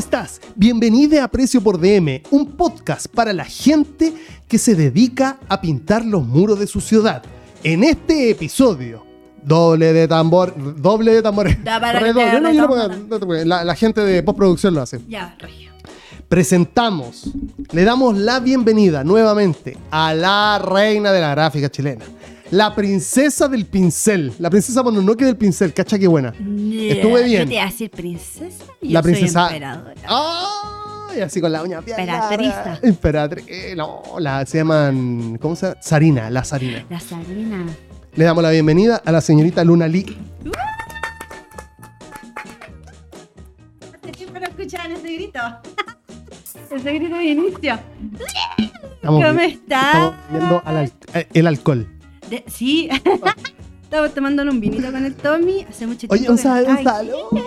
estás? Bienvenida a Precio por DM, un podcast para la gente que se dedica a pintar los muros de su ciudad. En este episodio, doble de tambor, doble de tambor. Redoble, no, yo no puedo- no te puedo- la, la gente de postproducción lo hace. Ya, regio. Presentamos, le damos la bienvenida nuevamente a la reina de la gráfica chilena. La princesa del pincel. La princesa Mononoke del pincel. Cacha qué buena. Estuve bien. ¿Qué te decir princesa? Yo La soy princesa. emperadora. ¡Ay! Así con la uña larga. Emperatriz. eh, No, la, se llaman. ¿Cómo se llama? Sarina, la Sarina. La Sarina. Le damos la bienvenida a la señorita Luna Lee. Hace no escuchaban ese grito. ese grito de inicio. Estamos, ¿Cómo estás? Estamos viendo al al- eh, el alcohol. De- sí. Estamos tomando un vinito con el Tommy. Hace mucho tiempo. Oye, un que estaba salud. aquí.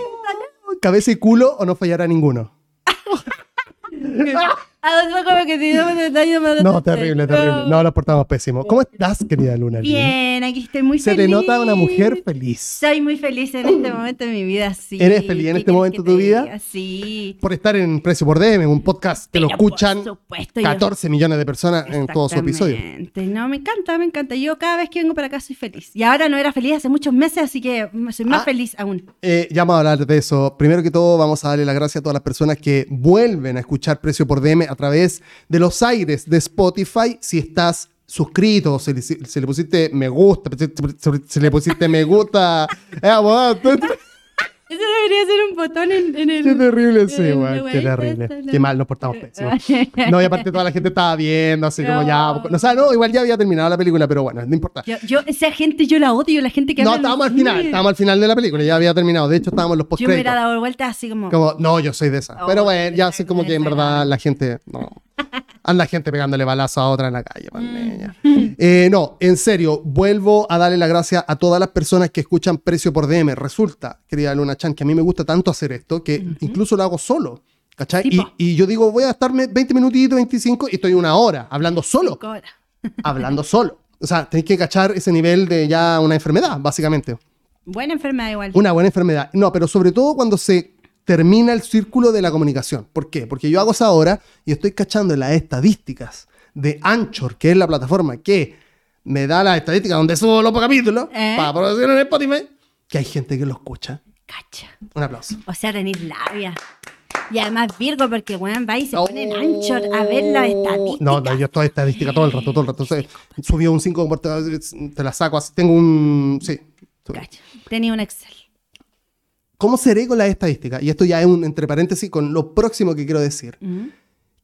Cabeza y culo o no fallará ninguno. Ah, no, terrible, terrible. No, nos portamos pésimo. ¿Cómo estás, querida Luna? Bien, aquí estoy muy Se feliz. te nota una mujer feliz. Soy muy feliz en este momento de mi vida, sí. ¿Eres feliz en ¿Qué este momento de tu vida? Sí. Por estar en Precio por DM, un podcast que lo escuchan supuesto, yo- 14 millones de personas en todos sus episodios. No, me encanta, me encanta. Yo cada vez que vengo para acá soy feliz. Y ahora no era feliz hace muchos meses, así que soy más Ah. feliz aún. Eh, ya vamos a hablar de eso. Primero que todo, vamos a darle las gracias a todas las personas que vuelven a escuchar Precio por DM a través de los aires de Spotify. Si estás suscrito, si le, si le pusiste me gusta, si, le pusiste me gusta. Eh, Eso debería ser un botón en, en el. qué terrible, sí, weón, qué terrible. esta, ¿no? Qué mal nos portamos pésimo. No, y aparte toda la gente estaba viendo, así como ya. No. O sea, no, igual ya había terminado la película, pero bueno, no importa. Yo, yo, esa gente yo la odio, la gente que No, estábamos al final, estábamos al final de la película, ya había terminado. De hecho, estábamos los Yo me hubiera dado vuelta así como. Como, no, yo soy de esa. Oh, Pero bueno, ya sé como que en verdad la gente. No. Anda gente pegándole balazo a otra en la calle, Mm. man, niña. Eh, no, en serio, vuelvo a darle las gracias a todas las personas que escuchan Precio por DM. Resulta, querida Luna Chan, que a mí me gusta tanto hacer esto que incluso lo hago solo. ¿Cachai? Y, yo digo, voy a estarme 20 minutitos, 25 y estoy una hora hablando solo. Horas. hablando solo. O sea, tenéis que cachar ese nivel de ya una enfermedad, básicamente. Buena enfermedad igual. Una buena enfermedad. No, pero sobre todo cuando se termina el círculo de la comunicación. ¿Por qué? Porque yo hago esa hora y estoy cachando en las estadísticas de Anchor, que es la plataforma que me da las estadísticas donde subo los capítulos ¿Eh? para producir en Spotify, que hay gente que lo escucha. Cacha. Un aplauso. O sea, tenéis labia. Y además Virgo, porque weón va y se Oh. pone en ancho a ver las estadísticas. No, no, yo estoy estadística todo el rato, todo el rato. Entonces, subió un 5, te la saco así. Tengo un... Sí. Cacha. Tenía un Excel. ¿Cómo seré con las estadísticas? Y esto ya es un entre paréntesis con lo próximo que quiero decir. ¿Mm?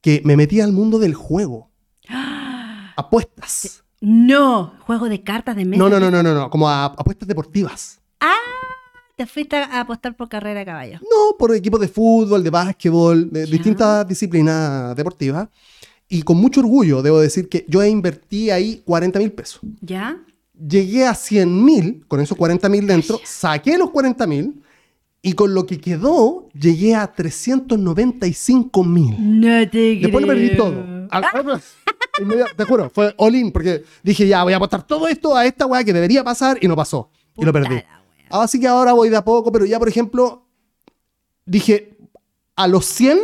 Que me metí al mundo del juego. Apuestas. No, juego de cartas de mesa. No, no, no, no, no, no. Como a apuestas deportivas. Te fuiste a apostar por carrera de caballo. No, por equipos de fútbol, de básquetbol, de distintas disciplinas deportivas. Y con mucho orgullo debo decir que yo invertí ahí 40 mil pesos. ¿Ya? Llegué a 100 mil, con esos 40 mil dentro, saqué los 40 mil y con lo que quedó llegué a 395 mil. No te Después lo perdí todo. Al- te juro, fue all in porque dije, ya, voy a apostar todo esto a esta weá que debería pasar y no pasó. y lo Puta perdí. la wea. Así que ahora voy de a poco, pero ya, por ejemplo, dije, a los 100,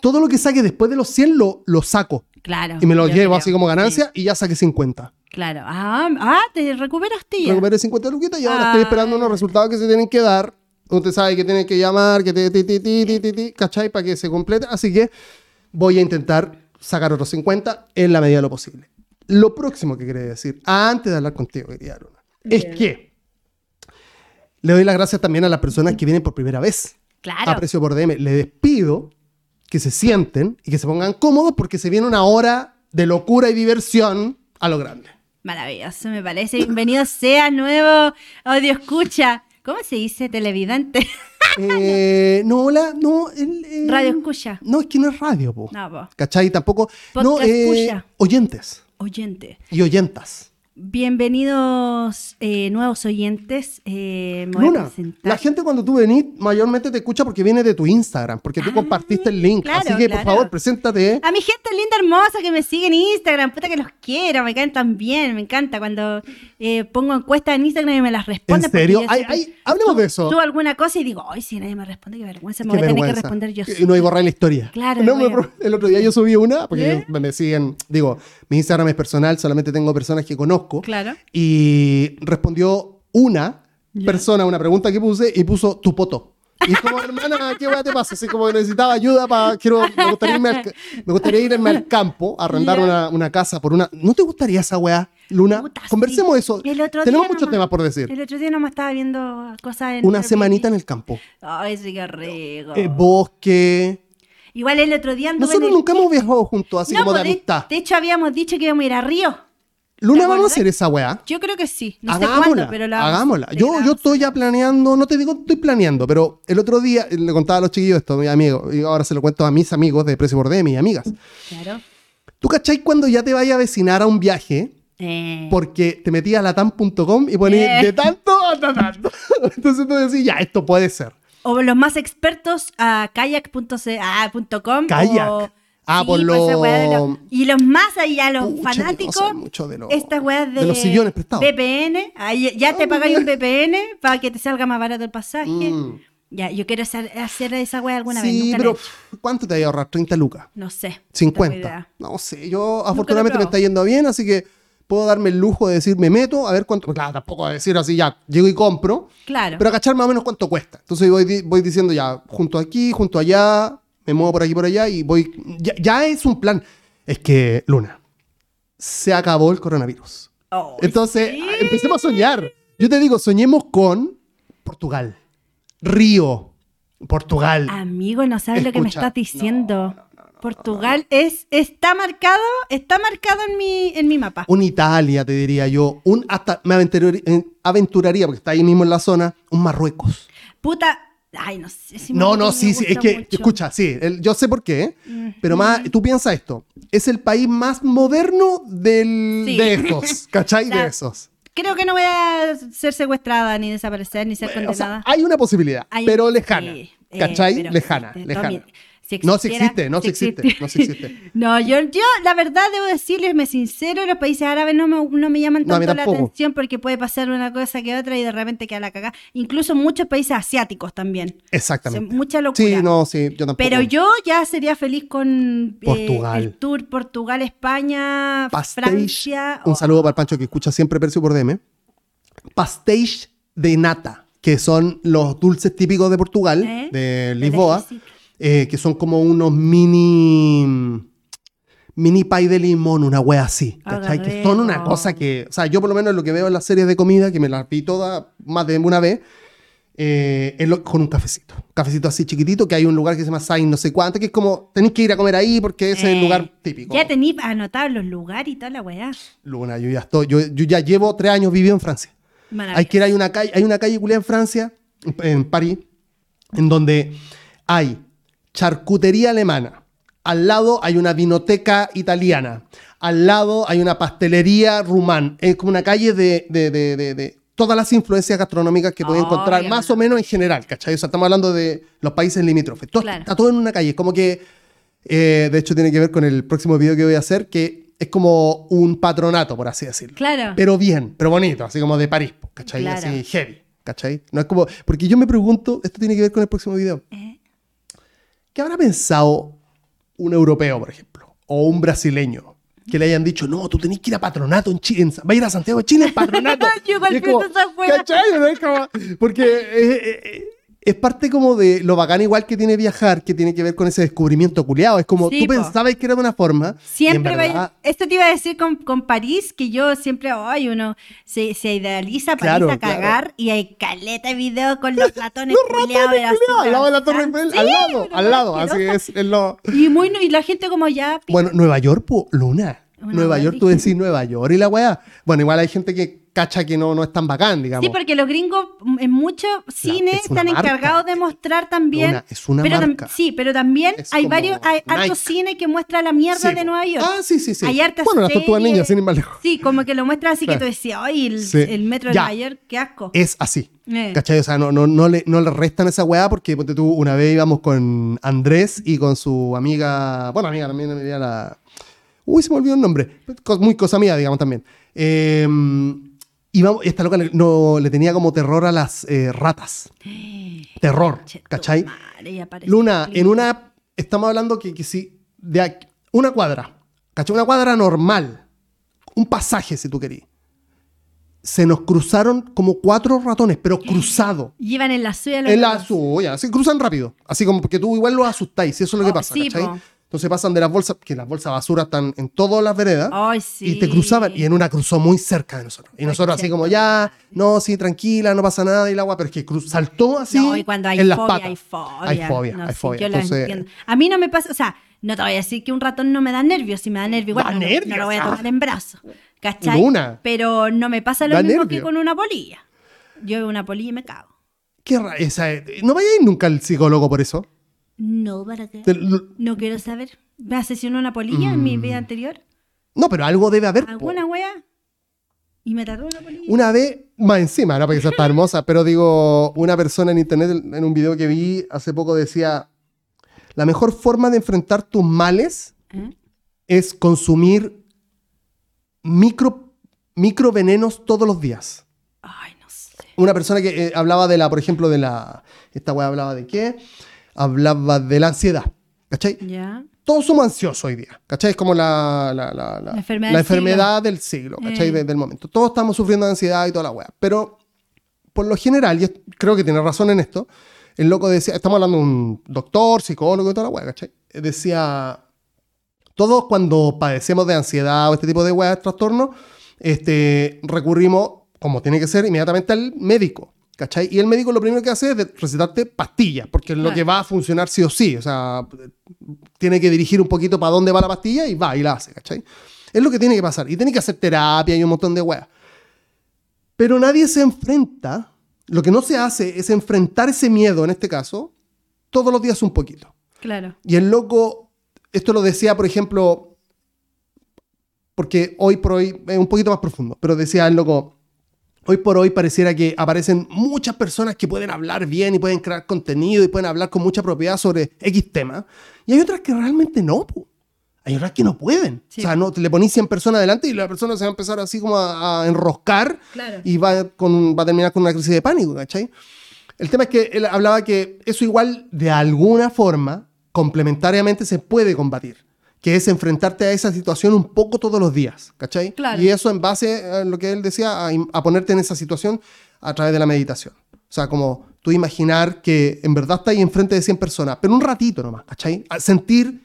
todo lo que saque después de los 100 lo, lo saco. Claro. Y me lo yo llevo creo. así como ganancia Sí, y ya saqué 50. claro. Ah, ah, te recuperaste ya. Recuperé 50 luquitas y ahora Ah. estoy esperando unos resultados que se tienen que dar. Usted sabe que tiene que llamar, que te, ti, ti, ti, ti, ti, ¿cachai? Para que se complete. Así que voy a intentar sacar otros 50 en la medida de lo posible. Lo próximo que quería decir, antes de hablar contigo, querida Luna, es que le doy las gracias también a las personas que vienen por primera vez Claro. a precio por DM. Le despido que se sienten y que se pongan cómodos porque se viene una hora de locura y diversión a lo grande. Maravilloso, me parece. Bienvenido sea nuevo audio escucha. ¿Cómo se dice televidente? Eh, no, la, no, el, eh, Radio escucha. No, es que no es radio, po. No, po. ¿Cachai? Tampoco. no, Podcast eh, escucha. oyentes Oyente. y oyentas. Bienvenidos eh, nuevos oyentes. Eh, me voy a Luna, presentar. la gente cuando tú venís mayormente te escucha porque viene de tu Instagram, porque tú Ah, compartiste el link. claro, Así que, por favor, preséntate. A mi gente linda, hermosa que me sigue en Instagram, puta que los quiero, me caen tan bien, me encanta cuando eh, pongo encuestas en Instagram y me las responden. ¿En serio? Ay, ay, hablemos de eso. Subo alguna cosa y digo, ay, si nadie me responde, qué vergüenza, me Qué voy a tener que responder yo. Y no hay borrar la historia. Claro, No, me voy a- el otro día yo subí una, porque me siguen, digo, mi Instagram es personal, solamente tengo personas que conozco. Claro. Y respondió una persona a una pregunta que puse y puso tu poto. Y como, hermana, ¿qué weá te pasa? Así como que necesitaba ayuda para. Quiero, me, gustaría irme al, me gustaría irme al campo a arrendar Ya. una, una casa por una. ¿No te gustaría esa weá, Luna? Puta, Conversemos sí. eso. El otro Tenemos muchos temas por decir. El otro día nomás estaba viendo cosas en. Una semanita en el campo. Ay, sí, qué rico. Eh, bosque. Igual el otro día anduve Nosotros en el- nunca hemos viajado juntos, así No, como de pues, amistad. De hecho, habíamos dicho que íbamos a ir a Río. Luna, ¿te vamos a hacer esa weá. Yo creo que sí. No sé hagámosla, cuándo, pero la hagámosla. Yo, yo estoy ya planeando, no te digo estoy planeando, pero el otro día le contaba a los chiquillos esto, mis amigos, y ahora se lo cuento a mis amigos de Precio por D, mis amigas. Claro. ¿Tú cachai cuando ya te vaya a vecinar a un viaje? Eh, Porque te metías a latam.com y ponías Eh. de tanto a tanto. Entonces tú decís, ya, esto puede ser. O los más expertos a kayak.com. Kayak. o- Ah, por pues lo- lo- Y los más allá, los Pucha, no fanáticos. mucho de lo- estas weas de, de los sillones prestados. VPN. Ahí ya te Ah, pagáis un. VPN para que te salga más barato el pasaje. Mm. Ya, yo quiero hacer, hacer esa wea alguna vez. Sí, Nunca la pero. ¿cuánto te vas a ahorrar? ¿30 lucas? No sé. no tengo 50. idea. No sé, yo afortunadamente me está yendo bien, así que puedo darme el lujo de decir, me meto, a ver cuánto. Claro, tampoco a decir así, ya, llego y compro, Claro. pero a cachar más o menos cuánto cuesta. Entonces voy, voy diciendo ya, junto aquí, junto allá, me muevo por aquí, por allá y voy. Ya, ya es un plan. Es que, Luna, se acabó el coronavirus. Oh, Entonces, sí. empecemos a soñar. Yo te digo, soñemos con Portugal, Río, Portugal. Amigo, no sabes lo que me estás diciendo. Portugal es está marcado, está marcado en mi en mi mapa. un Italia, te diría yo, un hasta me aventur- eh, aventuraría, porque está ahí mismo en la zona, un Marruecos. Puta, ay, no sé si No, no, sí, sí, es que, mucho. escucha, sí, el- yo sé por qué, pero más, tú piensas esto, es el país más moderno del, Sí. de estos, ¿cachai? De esos. Creo que no voy a ser secuestrada ni desaparecer ni ser O sea, condenada. hay una posibilidad, Hay- pero lejana, sí, eh, ¿cachai? pero lejana, lejana. Si No, existiera- existe, no, sí existe, no, sí existe. No, yo, yo la verdad debo decirles, me sincero, los países árabes no me, no me llaman No, tanto la atención porque puede pasar una cosa que otra y de repente queda la cagada. Incluso muchos países asiáticos también. Exactamente. Se- mucha locura. Sí, no, sí, yo tampoco. Pero yo ya sería feliz con eh, Portugal. el tour Portugal, España, Pastéis, Francia. un Oh, saludo para el Pancho que escucha siempre Percio por DM. Pastéis de nata, que son los dulces típicos de Portugal, ¿Eh? de Lisboa, México. Eh, que son como unos mini mini pie de limón, una wea así, Ah, Que son una cosa que, o sea, yo por lo menos lo que veo en las series de comida, que me las vi todas más de una vez, eh, es lo- con un cafecito. Un cafecito así chiquitito, que hay un lugar que se llama Sain no sé cuánto, que es como, tenéis que ir a comer ahí porque ese es el Eh, lugar típico. Ya tenéis anotados los lugares y toda la weá. Luna, yo ya estoy, yo, yo ya llevo tres años viviendo en Francia. Hay que ir, hay una calle, hay una calle culiá en Francia, en París, en donde hay charcutería alemana. Al lado hay una vinoteca italiana. Al lado hay una pastelería rumán. Es como una calle de, de- de- de- todas las influencias gastronómicas que puedes Ay, encontrar, más o menos en general, ¿cachai? O sea, estamos hablando de los países limítrofes. Todo- Claro. Está todo en una calle. Es como que, eh, de hecho, tiene que ver con el próximo video que voy a hacer, que es como un patronato, por así decirlo. Claro. Pero bien, pero bonito, así como de París, po, ¿cachai? Claro. Así heavy, ¿cachai? No es como. Porque yo me pregunto, esto tiene que ver con el próximo video. Eh, ¿Qué habrá pensado un europeo, por ejemplo? O un brasileño que le hayan dicho, no, tú tenés que ir a patronato en Chile. en Va a ir a Santiago de Chile en patronato. Yo Y es como. ¿Cachai? ¿No? Es como- porque eh, eh, eh, es parte como de lo bacán igual que tiene viajar, que tiene que ver con ese descubrimiento culiado. Es como Sí, tú po. pensabas que era de una forma. Siempre verdad, Esto te iba a decir con, con París, que yo siempre, ay, uno se, se idealiza París Claro, a cagar y hay caleta de video con los ratones culiados al lado de la. Torre Eiffel, Sí, al lado, al lado. Así es, es lo. Y, muy, y la gente como ya... Bueno, Nueva York, po, Luna. Una Nueva York, tú decís Nueva York y la weá. Bueno, igual hay gente que cacha que no, no es tan bacán, digamos. Sí, porque los gringos mm, en muchos cines es están marca. encargados de mostrar también. Una- es una pero tam- marca. sí, pero también Es hay varios, hay hartos cines que muestran la mierda Sí, de. Nueva York. Ah, sí, sí, sí. Hay hartas bueno, las tortugas ninjas, sin ir más lejos. Sí, como que lo muestran así Claro. que tú decías, ay, el, Sí. el metro de Ya. Nueva York, qué asco. Es así. Eh. ¿Cachai? O sea, no, no, no, le, no le restan esa weá porque ponte tú, una vez íbamos con Andrés y con su amiga, bueno, amiga también, era la... Uy, se me olvidó el nombre. Muy cosa mía, digamos, también. Eh, íbamos, esta loca le, no, le tenía como terror a las eh, ratas. Terror, ¿cachai? y Luna, en una... Estamos hablando que, que si... De aquí- una cuadra, ¿cachai? Una cuadra normal. Un pasaje, si tú querías. Se nos cruzaron como cuatro ratones, pero cruzado. Y iban en la suya los En la suya, así cruzan rápido. Así como porque tú igual los asustáis, y eso es lo que Oh, pasa, sí, ¿cachai? po. Entonces pasan de las bolsas, que las bolsas de basura están en todas las veredas, Ay, sí. y te cruzaban, y en una cruzó muy cerca de nosotros. Y nosotros así como, ya, no, sí, tranquila, no pasa nada, y el agua, pero es que cruz- saltó así No, y cuando hay en las fobia, patas. hay fobia. Hay fobia, No, hay fobia. Entonces. A mí no me pasa, o sea, no te voy a decir que un ratón no me da nervios, si me da nervios, igual Da no, nervios, no lo voy a ah. tomar en brazos. ¿Cachai? Luna. Pero no me pasa lo Da mismo nervio. que con una polilla. Yo veo una polilla y me cago. qué ra- esa- no vayáis nunca al psicólogo por eso. No, ¿para qué? No quiero saber. ¿Me asesinó una polilla en mi Mm. vida anterior? no, pero algo debe haber. ¿Alguna wea? ¿Y me trató una polilla? Una vez, más encima, no porque esa está hermosa, pero digo, una persona en internet, en un video que vi hace poco, decía: La mejor forma de enfrentar tus males ¿Eh? es consumir micro, microvenenos todos los días. Ay, no sé. Una persona que eh, hablaba de la, por ejemplo, de la. Esta weá hablaba de qué? Hablaba de la ansiedad. ¿Cachai? Todos somos ansiosos hoy día, ¿cachai? Es como la, la, la- la- La enfermedad del siglo. enfermedad del siglo, ¿cachai? Eh. Momento. Todos estamos sufriendo de ansiedad y toda la weá. Pero, por lo general, y creo que tiene razón en esto, el loco decía, estamos hablando de un doctor, psicólogo y toda la weá, ¿cachai? Decía, todos cuando padecemos de ansiedad o este tipo de weá, trastorno, este, recurrimos, como tiene que ser, inmediatamente al médico. ¿Cachai? Y el médico lo primero que hace es recetarte pastillas, porque es lo que va a funcionar sí o sí. O sea, tiene que dirigir un poquito para dónde va la pastilla y va y la hace, ¿cachai? Es lo que tiene que pasar. Y tiene que hacer terapia y un montón de weas. Pero nadie se enfrenta, lo que no se hace es enfrentar ese miedo, en este caso, todos los días un poquito. Claro. Y el loco, esto lo decía, por ejemplo, porque hoy por hoy es un poquito más profundo, pero decía el loco, hoy por hoy pareciera que aparecen muchas personas que pueden hablar bien y pueden crear contenido y pueden hablar con mucha propiedad sobre X tema. Y hay otras que realmente no. Hay otras que no pueden. Sí. O sea, no, te le ponís 100 personas adelante y la persona se va a empezar así como a, a enroscar Claro. y va, con, va a terminar con una crisis de pánico, ¿cachai? El tema es que él hablaba que eso igual de alguna forma, complementariamente, se puede combatir, que es enfrentarte a esa situación un poco todos los días, ¿cachai? Claro. Y eso en base a lo que él decía, a, ponerte en esa situación a través de la meditación. O sea, como tú imaginar que en verdad estás ahí enfrente de 100 personas, pero un ratito nomás, ¿cachai? A sentir,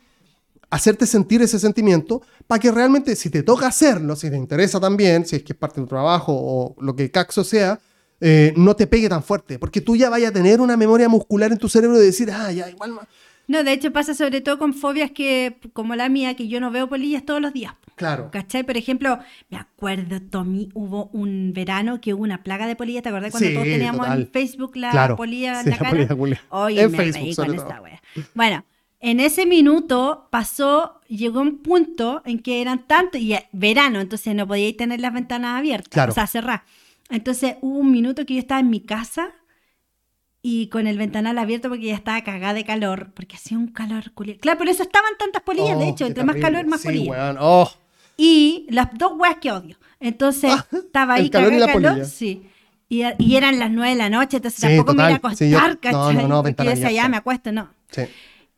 hacerte sentir ese sentimiento para que realmente, si te toca hacerlo, si te interesa también, si es que es parte de tu trabajo o lo que caxo sea, eh, no te pegue tan fuerte, porque tú ya vayas a tener una memoria muscular en tu cerebro de decir, ah, ya, igual más. No, de hecho pasa sobre todo con fobias que, como la mía, que yo no veo polillas todos los días. Claro. ¿Cachai? Por ejemplo, me acuerdo, Tommy, hubo un verano que hubo una plaga de polillas. ¿Te acordás cuando Sí, todos teníamos total. en Facebook la Claro. polilla en Sí, la la polilla. Oye, En me Facebook, con esta wea. Bueno, en ese minuto pasó, llegó un punto en que eran tantos, y verano, entonces no podíais tener las ventanas abiertas, Claro. o sea, cerradas. Entonces hubo un minuto que yo estaba en mi casa y con el ventanal abierto porque ya estaba cagada de calor, porque hacía un calor culiao. Claro, por eso estaban tantas polillas, de Oh, hecho, entre más calor, más sí, polillas. Oh, Y las dos weas que odio. Entonces, estaba ahí el calor y cagada calor, polilla. sí. Y, y eran las nueve de la noche, entonces Sí, tampoco me iba a total. Sí, yo- acostar, no, no, no, Porque decía, ya me acuesto, no. sí.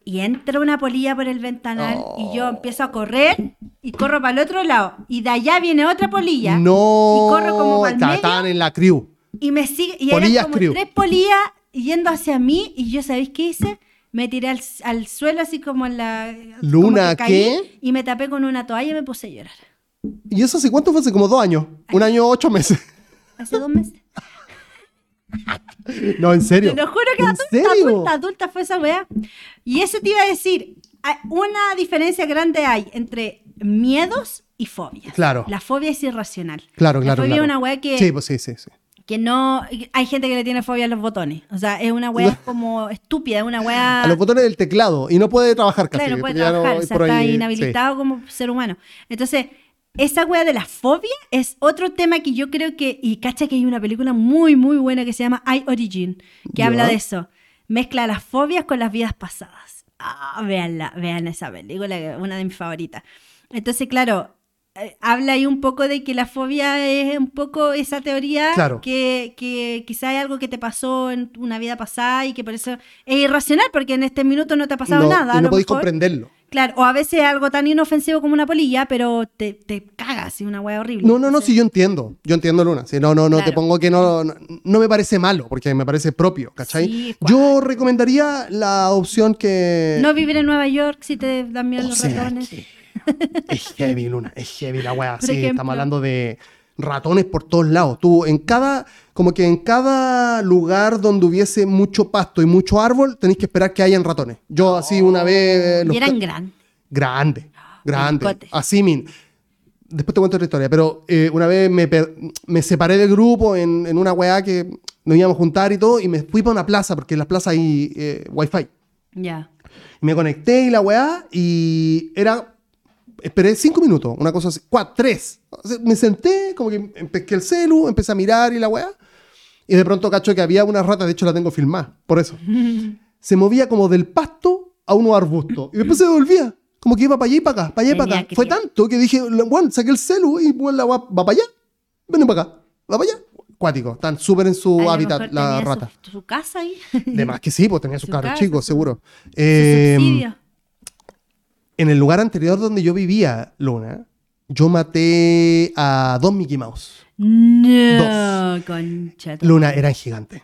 Y entra una polilla por el ventanal y yo Oh. empiezo a correr y corro para el otro lado. Y de allá viene otra polilla. No. Y corro como para el medio. En la crew. Y me sigue. Y Polillas eran como crew. tres polillas yendo hacia mí. Y yo, ¿sabéis qué hice? Me tiré al, al suelo así como en la. Luna, ¿qué? Y me tapé con una toalla y me puse a llorar. ¿Y eso hace cuánto fue? Hace como dos años. Un año, ocho meses. Hace dos meses. No, en serio. Te lo juro que ¿En adulta, serio? adulta, adulta fue esa weá. Y eso te iba a decir, una diferencia grande hay entre miedos y fobias. Claro. La fobia es irracional. Claro, La claro, fobia claro. es una weá que, Sí, pues sí, sí, sí. Que no. Hay gente que le tiene fobia a los botones. O sea, es una weá como estúpida, es una weá. A los botones del teclado y no puede trabajar casi. Claro, no puede no trabajar, hay o sea, está ahí- sí. inhabilitado como ser humano. Entonces, esa wea de la fobia es otro tema que yo creo que, y cacha que hay una película muy, muy buena que se llama I Origin, que habla de eso. Mezcla las fobias con las vidas pasadas. Ah, véanla, vean esa película, una de mis favoritas. Entonces, claro, habla ahí un poco de que la fobia es un poco esa teoría Claro. que, que quizá hay algo que te pasó en una vida pasada y que por eso es irracional, porque en este minuto no te ha pasado No, nada. y no podéis mejor. comprenderlo. Claro, o a veces algo tan inofensivo como una polilla, pero te, te cagas y una hueá horrible. No, no, no, sí, yo entiendo. Yo entiendo, Luna. Sí, no, no, no te pongo que no, no. no me parece malo, porque me parece propio, ¿cachai? Sí, yo recomendaría la opción que. No vivir en Nueva York si te dan miedo O los sea, ratones. que- Es heavy, Luna. Es heavy la weá. Sí, ejemplo. estamos hablando de ratones por todos lados. Tú, en cada. Como que en cada lugar donde hubiese mucho pasto y mucho árbol, tenéis que esperar que hayan ratones. Yo, así, una vez. los Oh, Y eran grandes. Grande, grande. Maricote. Así, min. Después te cuento otra historia, pero eh, una vez me, me separé del grupo en, en una weá que nos íbamos a juntar y todo, y me fui para una plaza, porque en las plazas hay eh, wifi. Ya. Y me conecté y la weá, y era. Esperé cinco minutos, una cosa así. Cuatro, tres. Me senté, como que pesqué el celu, empecé a mirar y la weá. Y de pronto cacho que había una rata, de hecho la tengo filmada, por eso. Se movía como del pasto a unos arbustos. Y después se devolvía. Como que iba para allá y para acá, para allá y para acá. Fue tanto que dije, bueno, saqué el celu y bueno, la weá va para allá. Ven para acá. Va para allá. Cuático. Están súper en su A hábitat mejor la tenía su- rata. Su, casa ahí. De más que sí, pues tenía Su su- seguro. Su Eh. En el lugar anterior donde yo vivía, Luna, yo maté a dos Mickey Mouse. No, concha. tu- Luna, eran gigantes.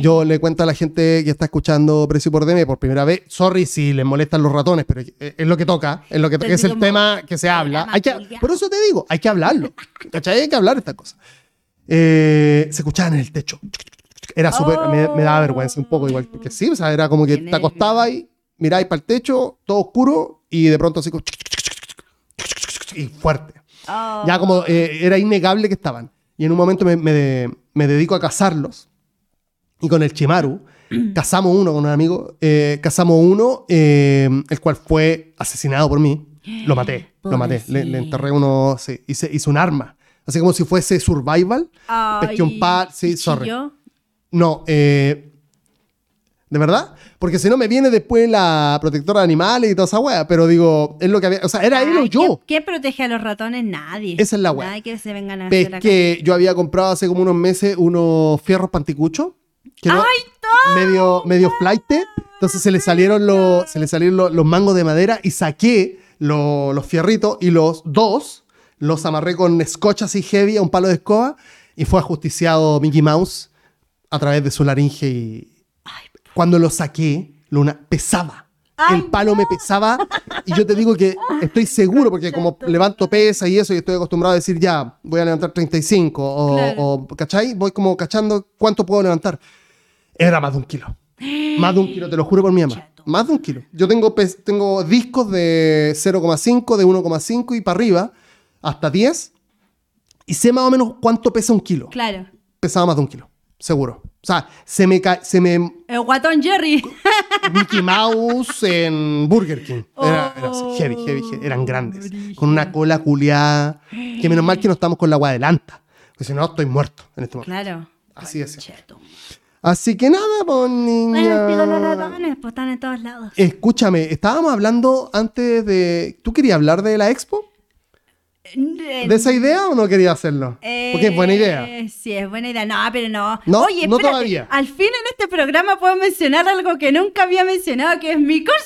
Yo le cuento a la gente que está escuchando Precio por DM por primera vez, sorry si les molestan los ratones, pero es lo que toca, es, lo que es el tema que se habla. Hay que, por eso te digo, hay que hablarlo. ¿Cachai? Hay que hablar estas cosas. Eh, se escuchaban en el techo. Era súper, me, me daba vergüenza un poco igual, porque sí, o sea, era como que te acostabas y miráis para el techo, todo oscuro, y de pronto así como... Y fuerte. Oh. Ya como eh, era innegable que estaban. Y en un momento me, me de- me dedico a cazarlos. Y con el Chimaru, cazamos uno con un amigo, eh, cazamos uno, eh, el cual fue asesinado por mí. Lo maté, lo maté. Le, le enterré uno, sí, hice, hice un arma. Así como si fuese survival. Ay, pesqué un par, sí, ¿y sorry. chilló? No, eh, ¿de verdad? Porque si no me viene después la protectora de animales y toda esa wea. Pero digo, es lo que había. O sea, era él o Ay, yo. ¿quién, protege a los ratones? Nadie. Esa es la wea. Nadie que se vengan a hacer acá. Pesqué, yo había comprado hace como unos meses unos fierros panticuchos. Que no- medio, medio flight. Entonces se le salieron, los, se le salieron los, los mangos de madera y saqué lo- los fierritos y los dos los amarré con scotch así heavy a un palo de escoba y fue ajusticiado Mickey Mouse a través de su laringe y cuando lo saqué, Luna, pesaba. El palo me pesaba y yo te digo que estoy seguro porque como levanto pesa y eso y estoy acostumbrado a decir ya, voy a levantar 35 o, Claro. o ¿cachai? Voy como cachando cuánto puedo levantar. Era más de un kilo. Más de un kilo, te lo juro por mi mamá. Más de un kilo. Yo tengo, tengo discos de 0,5, de 1,5 y para arriba, hasta 10. Y sé más o menos cuánto pesa un kilo. Claro. Pesaba más de un kilo, seguro. O sea, se me, se me El guatón Jerry. Mickey Mouse en Burger King. Era, era así, Oh, heavy, heavy, heavy. Eran grandes. brígido. Con una cola culiada. Que menos mal que no estamos con la agua adelanta. Porque si no, estoy muerto en este momento. Claro. Así es. Así que nada, pues niña. Bueno, los ratones, pues están en todos lados. Escúchame, estábamos hablando antes de. ¿Tú querías hablar de la expo? ¿De esa idea o no querías hacerlo? Porque es buena idea. Eh, Sí, es buena idea. No, pero no. No, Oye, no espérate. todavía. Al fin en este programa puedo mencionar algo que nunca había mencionado, que es mi curso.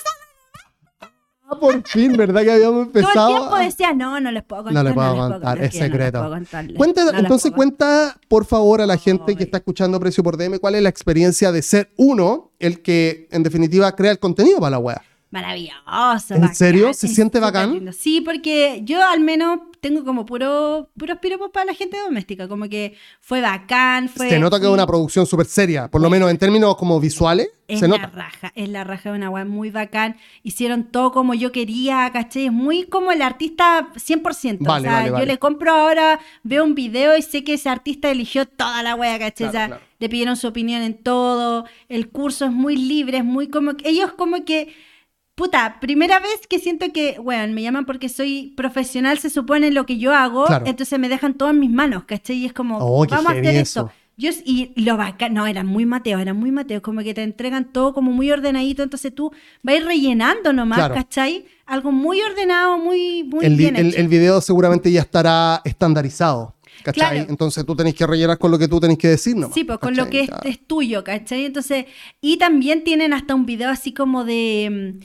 Ah, por fin, ¿verdad que habíamos Todo el empezado? tiempo decía, no, no les puedo contar. No le puedo contar, les es no les secreto. contarles, Cuenta, no les entonces cuenta, por favor, a la gente que está escuchando Precio por DM, cuál es la experiencia de ser uno, el que en definitiva crea el contenido para la web. Maravilloso. ¿En bacán, serio? ¿Se siente bacán? lindo. Sí, porque yo al menos tengo como puro, puros piropos para la gente doméstica. Como que fue bacán, fue... Se nota que es una producción súper seria, por lo menos en términos como visuales, Es se la nota. raja, es la raja de una weá muy bacán. Hicieron todo como yo quería, ¿cachai? Es muy como el artista 100%. Vale, o sea, vale, yo vale. le compro ahora, veo un video y sé que ese artista eligió toda la O sea, claro. Le pidieron su opinión en todo. El curso es muy libre, es muy como. Ellos como que. Puta, primera vez que siento que, weón, me llaman porque soy profesional, se supone lo que yo hago, Claro. entonces me dejan todo en mis manos, ¿cachai? Y es como, Oh, vamos a hacer eso. esto. Yo, y lo bacán, no, eran muy mateos, eran muy mateos, como que te entregan todo como muy ordenadito, entonces tú vas a ir rellenando nomás, Claro. ¿cachai? Algo muy ordenado, muy, muy El, bien el- hecho. el video seguramente ya estará estandarizado. ¿Cachai? Claro. Entonces tú tenés que rellenar con lo que tú tenés que decir nomás. Sí, pues con lo que es, es tuyo, ¿cachai? Entonces, y también tienen hasta un video así como de...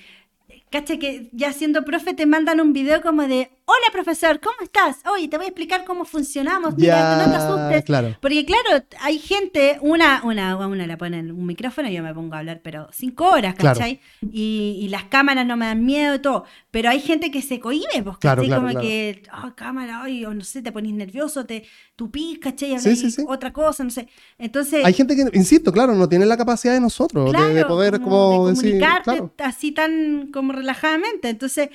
¿Cachai? Que ya siendo profe te mandan un video como de, hola profesor, ¿cómo estás? Oye, te voy a explicar cómo funcionamos, mira, Ya, no te asustes. claro. Porque claro, hay gente, una, una, una le ponen un micrófono y yo me pongo a hablar, pero cinco horas, Claro. ¿cachai? Y, y las cámaras no me dan miedo y todo. Pero hay gente que se cohíbe, pues, Claro, claro, como que, oh, cámara, ay, o no sé, te pones nervioso, te tupís, ¿cachai? Sí, sí, sí. otra cosa, no sé. Entonces, Hay gente que, insisto, claro, no tiene la capacidad de nosotros de- de, poder como, de decir, comunicarte claro. así tan como relajadamente. Entonces,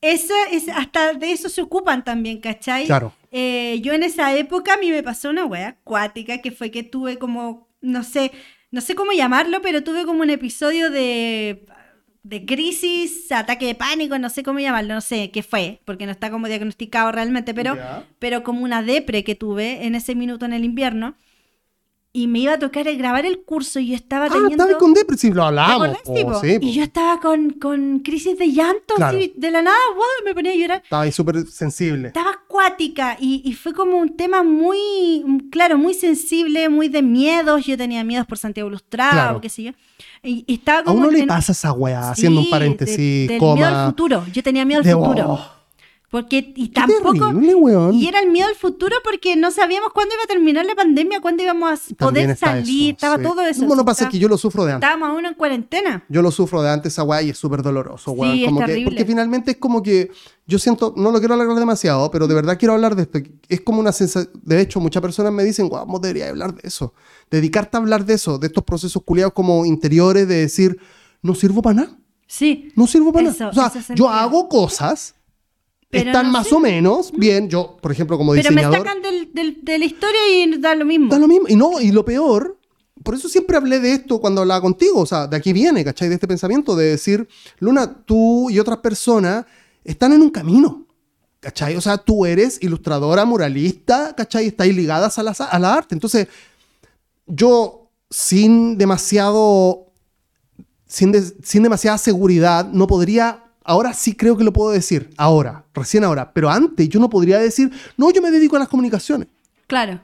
eso es, hasta de eso se ocupan también, ¿cachai? Claro. Eh, yo en esa época a mí me pasó una wea acuática que fue que tuve como, no sé, no sé cómo llamarlo, pero tuve como un episodio de, de crisis, ataque de pánico, no sé cómo llamarlo, no sé qué fue, porque no está como diagnosticado realmente, pero, Ya. pero como una depre que tuve en ese minuto en el invierno. Y me iba a tocar el grabar el curso y yo estaba Ah, teniendo... estaba con depresión, lo po. y yo estaba con, con crisis de llanto, Claro. así, de la nada, wow, me ponía a llorar. Estaba ahí súper sensible. Estaba acuática y, y fue como un tema muy, claro, muy sensible, muy de miedos. Yo tenía miedos por Santiago Ilustrado, Claro. qué sé yo. Y, y estaba A como uno le pasa esa weá, haciendo un paréntesis, de- del coma. miedo al futuro. Yo tenía miedo al de- futuro. oh, Porque, y qué tampoco. terrible, weón. Y era el miedo al futuro porque no sabíamos cuándo iba a terminar la pandemia, cuándo íbamos a poder está salir, eso, estaba sí. todo eso. Bueno, pasa estaba- que yo lo sufro de antes. Estábamos aún en cuarentena. Yo lo sufro de antes esa weá y es súper doloroso, Sí, weón. es que, porque finalmente es como que yo siento, no lo quiero alargar demasiado, pero de verdad quiero hablar de esto. Es como una sensación, de hecho, muchas personas me dicen, guau, vos deberías hablar de eso. Dedicarte a hablar de eso, de estos procesos culiados como interiores, de decir, no sirvo para nada. Sí. No sirvo para Eso, nada. O sea, yo hago cosas, Pero están no más sé. o menos bien. Yo, por ejemplo, como Pero me diseñador. sacan del- del- de la historia y da lo mismo. Da lo mismo. Y no, y lo peor, por eso siempre hablé de esto cuando hablaba contigo, o sea, de aquí viene, ¿cachai? De este pensamiento de decir, Luna, tú y otras personas están en un camino, ¿cachai? O sea, tú eres ilustradora, muralista, ¿cachai? Estáis ligadas a la, a la arte. Entonces, yo sin demasiado, sin, de- sin demasiada seguridad, no podría... Ahora sí creo que lo puedo decir, ahora, recién ahora, pero antes yo no podría decir, no, yo me dedico a las comunicaciones. Claro.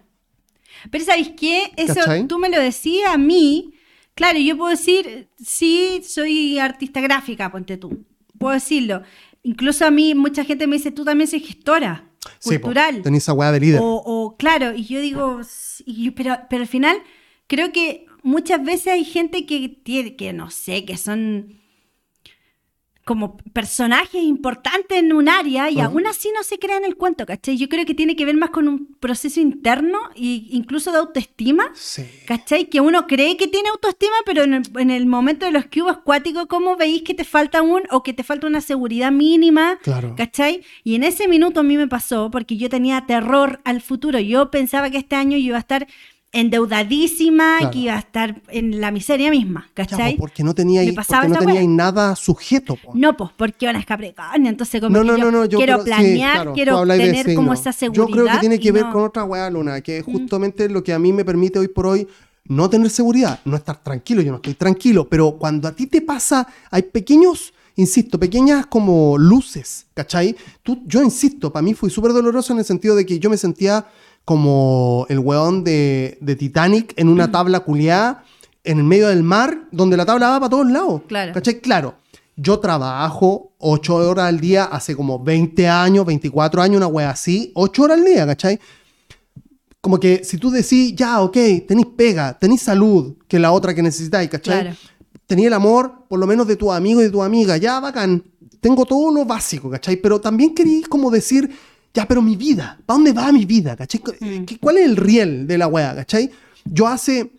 Pero ¿sabéis qué? Eso ¿Cachai? tú me lo decías a mí. Claro, yo puedo decir, sí, soy artista gráfica, ponte tú. Puedo decirlo. Incluso a mí mucha gente me dice, tú también soy gestora Sí, cultural. tenés esa weá de líder. o, o, claro, y yo digo, sí, y yo- pero, pero al final creo que muchas veces hay gente que tiene, que no sé, que son como personajes importantes en un área y aún así no se crean el cuento, ¿cachai? Yo creo que tiene que ver más con un proceso interno e incluso de autoestima, Sí. ¿cachai? Que uno cree que tiene autoestima, pero en el, en el momento de los cubos acuáticos, ¿cómo veis que te falta un o que te falta una seguridad mínima? Claro. ¿Cachai? Y en ese minuto a mí me pasó porque yo tenía terror al futuro. Yo pensaba que este año yo iba a estar endeudadísima, Claro. que iba a estar en la miseria misma, ¿cachai? po, porque no tenía ahí, porque no tenía ahí nada sujeto. po. No, pues porque ahora es Capricornio, entonces como No, que no, yo no, no, yo quiero creo- sí, planear, claro, quiero tener como esa seguridad. Yo creo que tiene que ver Mm. con otra weá, Luna, que es justamente lo que a mí me permite hoy por hoy no tener seguridad, no estar tranquilo, yo no estoy tranquilo, pero cuando a ti te pasa, hay pequeños, insisto, pequeñas como luces, ¿cachai? Tú, yo insisto, para mí fue súper doloroso en el sentido de que yo me sentía como el weón de, de Titanic en Mm. una tabla culiada en el medio del mar, donde la tabla va para todos lados. Claro. ¿Cachai? Claro. Yo trabajo 8 horas al día hace como 20 años, 24 años, una wea así, 8 horas al día, ¿cachai? Como que si tú decís, ya, ok, tenéis pega, tenéis salud, que es la otra que necesitáis, ¿cachai? Claro. tenía el amor, por lo menos de tu amigo y de tu amiga, ya bacán, tengo todo lo básico, ¿cachai? Pero también quería como decir, ya, pero mi vida, ¿para dónde va mi vida, ¿cachai? Mm. ¿Qué- ¿Cuál es el riel de la weá, ¿cachai? Yo hace,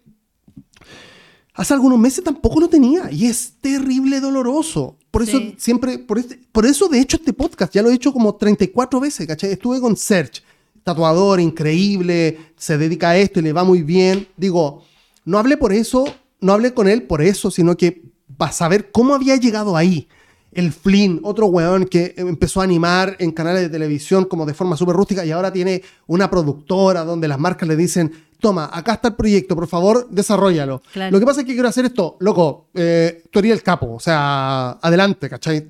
hace algunos meses tampoco lo tenía y es terrible doloroso. Por eso Sí. siempre, por, este- por eso de hecho este podcast ya lo he hecho como 34 veces, ¿cachai? Estuve con Serge, tatuador increíble, se dedica a esto y le va muy bien. Digo, no hablé por eso, no hablé con él por eso, sino que para saber cómo había llegado ahí. El Flynn, otro weón que empezó a animar en canales de televisión como de forma súper rústica y ahora tiene una productora donde las marcas le dicen, toma, acá está el proyecto, por favor, desarrollalo. Claro. Lo que pasa es que quiero hacer esto, loco, eh, tú eres el capo, o sea, adelante, ¿cachai?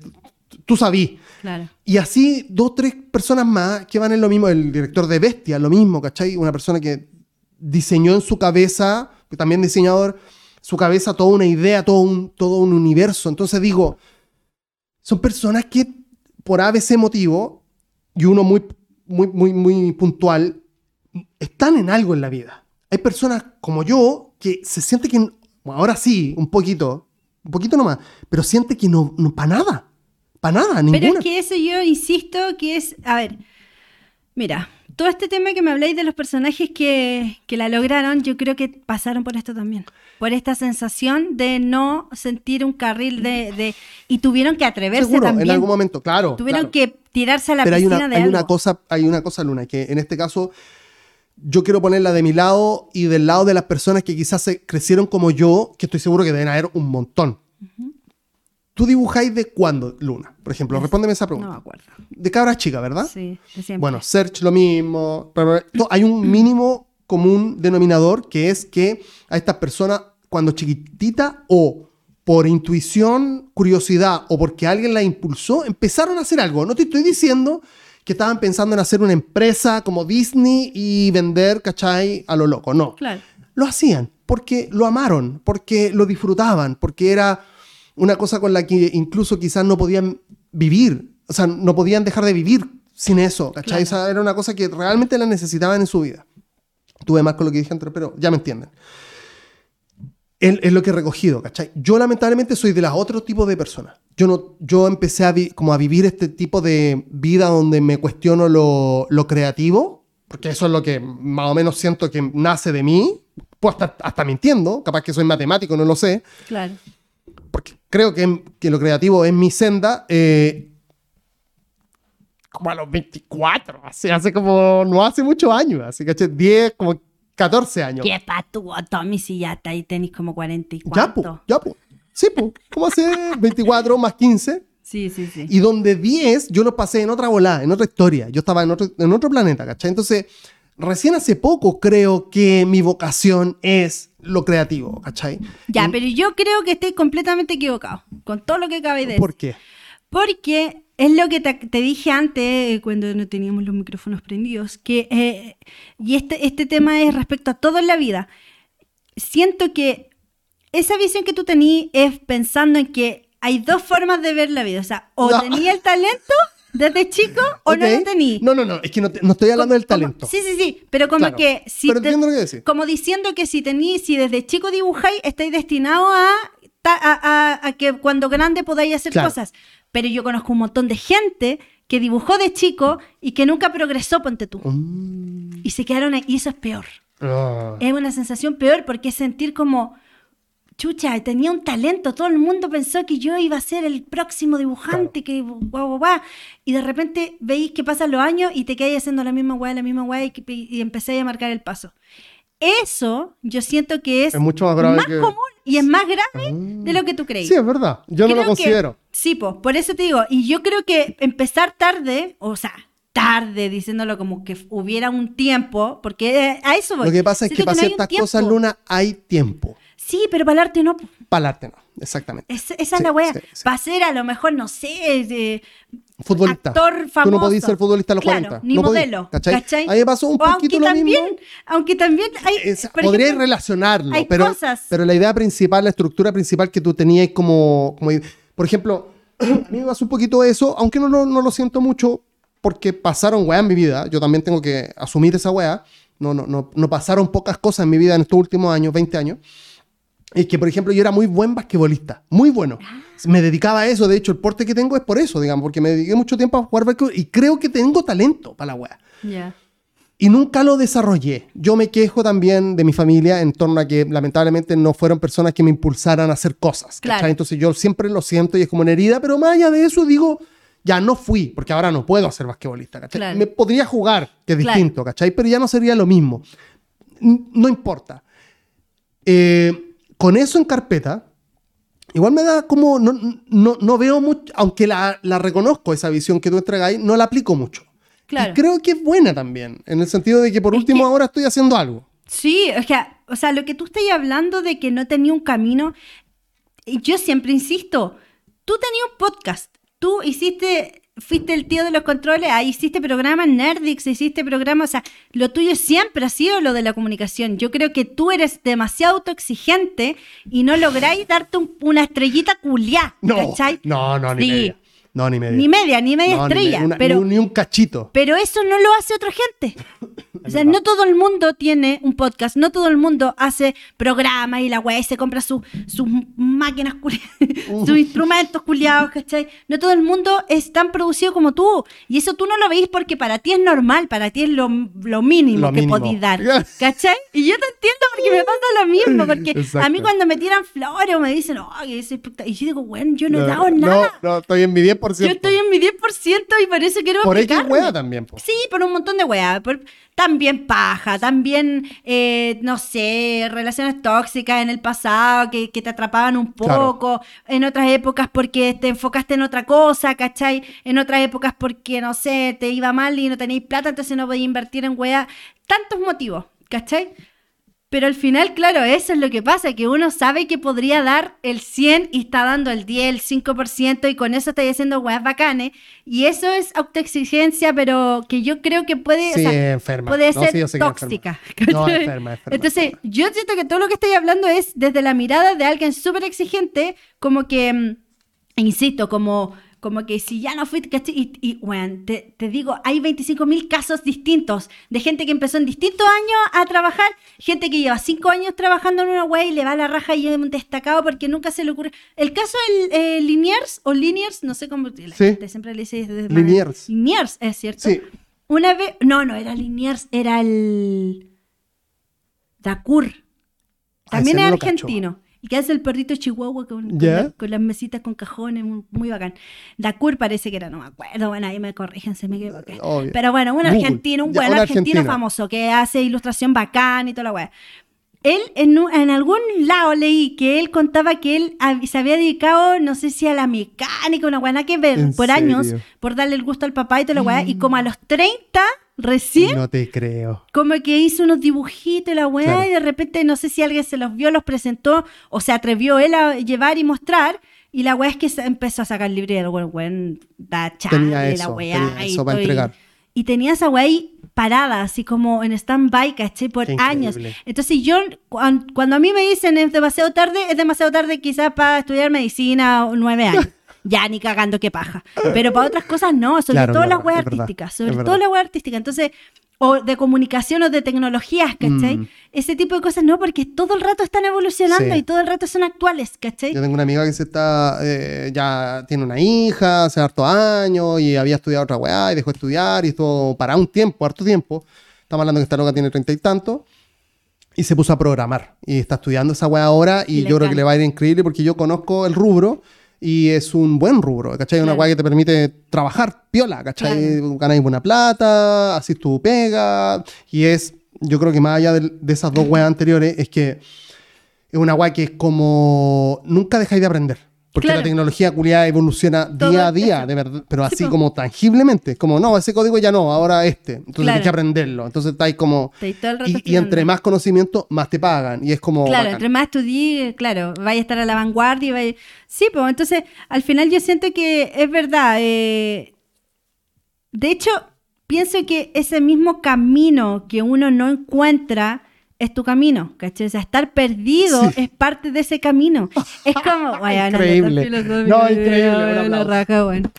Tú sabí. Claro. Y así dos, tres personas más que van en lo mismo, el director de Bestia, lo mismo, ¿cachai? Una persona que diseñó en su cabeza, que también diseñador, su cabeza toda una idea, todo un, todo un universo. Entonces digo, son personas que por ABC motivo, y uno muy, muy, muy, muy puntual, están en algo en la vida. Hay personas como yo que se siente que, ahora sí, un poquito, un poquito nomás, pero siente que no, no para nada, para nada, ninguna. Pero es que eso yo insisto que es, a ver, mira, todo este tema que me habláis de los personajes que, que la lograron, yo creo que pasaron por esto también. Por esta sensación de no sentir un carril de... de- y tuvieron que atreverse Seguro, también. en algún momento, claro. tuvieron claro. que tirarse a la Pero hay piscina una, de hay algo. una cosa, hay una cosa, Luna, que en este caso yo quiero ponerla de mi lado y del lado de las personas que quizás se crecieron como yo, que estoy seguro que deben haber un montón. ¿Tú dibujáis de cuándo, Luna? Por ejemplo, respóndeme esa No pregunta. me acuerdo. De cabra chica, ¿verdad? Sí, de siempre. Bueno, Search lo mismo. Hay un mínimo común denominador que es que a estas personas, cuando chiquitita o por intuición, curiosidad o porque alguien la impulsó, empezaron a hacer algo. No te estoy diciendo que estaban pensando en hacer una empresa como Disney y vender, ¿cachai? A lo loco. No. Claro. Lo hacían porque lo amaron, porque lo disfrutaban, porque era una cosa con la que incluso quizás no podían vivir, o sea, no podían dejar de vivir sin eso, ¿cachai? Claro. Esa era una cosa que realmente la necesitaban en su vida. Tuve más con lo que dije antes, pero ya me entienden. Es, lo que he recogido, ¿cachai? Yo lamentablemente soy de las otro tipo de personas. Yo, no, yo empecé a, vi- como a vivir este tipo de vida donde me cuestiono lo, lo creativo, porque eso es lo que más o menos siento que nace de mí. Pues hasta, hasta mintiendo, capaz que soy matemático, no lo sé Claro. Creo que, que lo creativo es mi senda, eh, como a los 24, así, hace como, no hace muchos años, así que 10, como 14 años. Qué patúo, Tommy, si ya está ahí tenéis como 40 y Ya, pues, ya, pues. Sí, pues, como hace 24 más 15. Sí, sí, sí. Y donde 10 yo lo pasé en otra volada, en otra historia. Yo estaba en otro, en otro planeta, ¿cachai? Entonces, recién hace poco creo que mi vocación es lo creativo, ¿cachai? Ya, Y- pero yo creo que estoy completamente equivocado con todo lo que acabé de decir. ¿Por qué? Porque es lo que te, te dije antes, eh, cuando no teníamos los micrófonos prendidos, que, eh, y este, este tema es respecto a todo en la vida. Siento que esa visión que tú tenías es pensando en que hay dos formas de ver la vida. O sea, o No. tenía el talento desde chico o no Ok. lo tenía. No, no, no, es que no, te- no estoy hablando del Como- talento. Sí, sí, sí, pero como Claro, que si pero te- entiendo lo que como diciendo que si tení, si desde chico dibujáis, estáis destinados a, a, a- a que cuando grande podáis hacer Claro. cosas. Pero yo conozco un montón de gente que dibujó de chico y que nunca progresó, ponte tú. Mm. Y se quedaron ahí, y eso es peor. Ah. Es una sensación peor porque es sentir como, chucha, tenía un talento, todo el mundo pensó que yo iba a ser el próximo dibujante, que guau, guau, guau. Y de repente veis que pasan los años y te quedáis haciendo la misma guay, la misma guay, y, que- y empecé a marcar el paso. Eso yo siento que es, Es mucho más grave que- común y es más grave de lo que tú crees. Sí, es verdad. Yo no lo que- considero. sí, pues, por eso te digo, y yo creo que empezar tarde, o sea, tarde, diciéndolo como que hubiera un tiempo, porque eh, a eso voy. Lo que pasa es que para no ciertas tiempo. cosas, Luna, hay tiempo. Sí, pero para el arte no. Para el arte no, exactamente. Es- esa es Sí, la wea. sí, sí. Para ser a lo mejor, no sé, de Futbolista. actor Tú no famoso. podías ser futbolista a los Claro, 40. Ni no podías, modelo. ¿cachai? ¿cachai? A mí me pasó un O poquito lo también, mismo. Aunque también hay. Es- podrías ejemplo, relacionarlo, hay pero, cosas. pero la idea principal, la estructura principal que tú tenías como, como por ejemplo, a mí me pasó un poquito eso, aunque no, no, no lo siento mucho, porque pasaron weá en mi vida, yo también tengo que asumir esa weá, no, no, no, no pasaron pocas cosas en mi vida en estos últimos años, 20 años, es que, por ejemplo, yo era muy buen basquetbolista, muy bueno. Me dedicaba a eso, de hecho, el porte que tengo es por eso, digamos, porque me dediqué mucho tiempo a jugar basquetbol y creo que tengo talento para la wea. Ya. Y nunca lo desarrollé. Yo me quejo también de mi familia en torno a que lamentablemente no fueron personas que me impulsaran a hacer cosas. Claro. Entonces yo siempre lo siento y es como una herida, pero más allá de eso digo, ya no fui, porque ahora no puedo ser basquetbolista. ¿cachai? Claro. Me podría jugar, que es Claro. distinto, ¿cachai? Pero ya no sería lo mismo. No importa. Eh, con eso en carpeta, igual me da como, no, no, no veo mucho, aunque la, la reconozco, esa visión que tú entregáis, no la aplico mucho. Claro. Y creo que es buena también, en el sentido de que por Es último que- ahora estoy haciendo algo. Sí, o sea, o sea, lo que tú estás hablando de que no tenía un camino, yo siempre insisto, tú tenías un podcast, tú hiciste, fuiste el tío de los controles, ahí hiciste programas Nerdix, hiciste programas, o sea, lo tuyo siempre ha sido lo de la comunicación. Yo creo que tú eres demasiado autoexigente y no lográis darte un- una estrellita culiá, No, ¿cachai? no, no, ni Sí. media. No, ni media. Ni media, ni media No, ni estrella, me- una- pero... ni, un- ni cachito. Pero eso no lo hace otra gente. O sea, no todo el mundo tiene un podcast, no todo el mundo hace programas y la weá y se compra su- sus máquinas, sus instrumentos culiados, ¿cachai? No todo el mundo es tan producido como tú. Y eso tú no lo veis porque para ti es normal, para ti es lo, lo mínimo Lo que podís dar, ¿cachai? Y yo te porque me pasa lo mismo, porque a mí cuando me tiran flores o me dicen, es espectacular", y yo digo, bueno, yo no he No, dado no, nada. no, estoy en mi 10%. Yo estoy en mi 10% y por eso quiero Por X wea también. po. Sí, por un montón de. Por- también paja, también, eh, no sé, relaciones tóxicas en el pasado que, que te atrapaban un Claro. poco. En otras épocas porque te enfocaste en otra cosa, ¿cachai? En otras épocas porque, no sé, te iba mal y no tenías plata, entonces no podías invertir en wea. Tantos motivos, ¿cachai? Pero al final, claro, eso es lo que pasa, que uno sabe que podría dar el 100 y está dando el 10, el 5% y con eso está haciendo weas bacanes. Y eso es autoexigencia, pero que yo creo que puede, Sí, o sea, enferma. puede No, ser sí, tóxica. enferma. No, enferma, enferma, Entonces, yo siento que todo lo que estoy hablando es desde la mirada de alguien súper exigente, como que, mm, insisto, como, como que si ya no fui, ¿cachai? Y, y weón, te, te digo, hay 25.000 casos distintos de gente que empezó en distintos años a trabajar, gente que lleva 5 años trabajando en una web y le va a la raja y es un destacado porque nunca se le ocurre. El caso del eh, Liniers o Liniers, no sé cómo, la Sí. gente siempre le dice desde Liniers. Liniers, es cierto. Sí. Una vez, no, no era Liniers, era el Dakur. Ah, También ese es no argentino. Que hace el perrito chihuahua con, con la- con las mesitas con cajones, muy, bacán. Dakur parece que era, no me acuerdo, bueno, ahí me corrigen, se me equivoqué. Obvio. Pero bueno, un Google. argentino, un buen argentino famoso que hace ilustración bacán y toda la weá. Él, en, en algún lado leí que él contaba que él se había dedicado, no sé si a la mecánica, una weá, nada que ver, ¿En por años, serio? por darle el gusto al papá y toda la weá. Y como a los 30, recién, No te creo. como que hizo unos dibujitos y la weá, Claro. y de repente no sé si alguien se los vio, los presentó, o se atrevió él a llevar y mostrar. Y la weá es que empezó a sacar libre del weón, da chale, la weá. tenía eso para y- entregar. Y tenía esa weá ahí parada, así como en stand-by, ¿cachai? Por Qué años. increíble. Entonces yo, cuan- cuando a mí me dicen es demasiado tarde, es demasiado tarde quizás para estudiar medicina o nueve años. Ya, ni cagando qué paja. Pero para otras cosas no, sobre Claro, todo no, las weas verdad, artísticas. Sobre todo las weas artísticas. Entonces, o de comunicación o de tecnologías, ¿cachai? Mm. Ese tipo de cosas no, porque todo el rato están evolucionando Sí. y todo el rato son actuales, ¿cachai? Yo tengo una amiga que se está, eh, ya tiene una hija hace hartos años y había estudiado otra weá y dejó de estudiar y estuvo para un tiempo, harto tiempo. Estamos hablando que esta loca tiene treinta y tanto. Y se puso a programar. Y está estudiando esa weá ahora y yo creo que le va a ir increíble porque yo conozco el rubro y es un buen rubro, ¿cachai? Una weá que te permite trabajar piola, ¿cachai? Ganáis buena plata, así tu pega. Y es, yo creo que más allá de, de esas dos weas anteriores, es que es una weá que es como nunca dejáis de aprender. Porque Claro. la tecnología culiada evoluciona Todo día a eso. día, de verdad, pero Sí, así como tangiblemente. Es como, no, ese código ya no, ahora este. Entonces Claro. tienes que aprenderlo. Entonces estáis como. Estáis todo el rato Y, entre más conocimiento, más te pagan. Y es como. Claro, bacán. entre más estudié, claro, vaya a estar a la vanguardia. y Sí, pues entonces al final yo siento que es verdad. eh, De hecho, pienso que ese mismo camino que uno no encuentra es tu camino, ¿cachai? O sea, estar perdido Sí. es parte de ese camino. Es como, bueno, Increíble. filosófico, No, increíble, un la raja, bueno.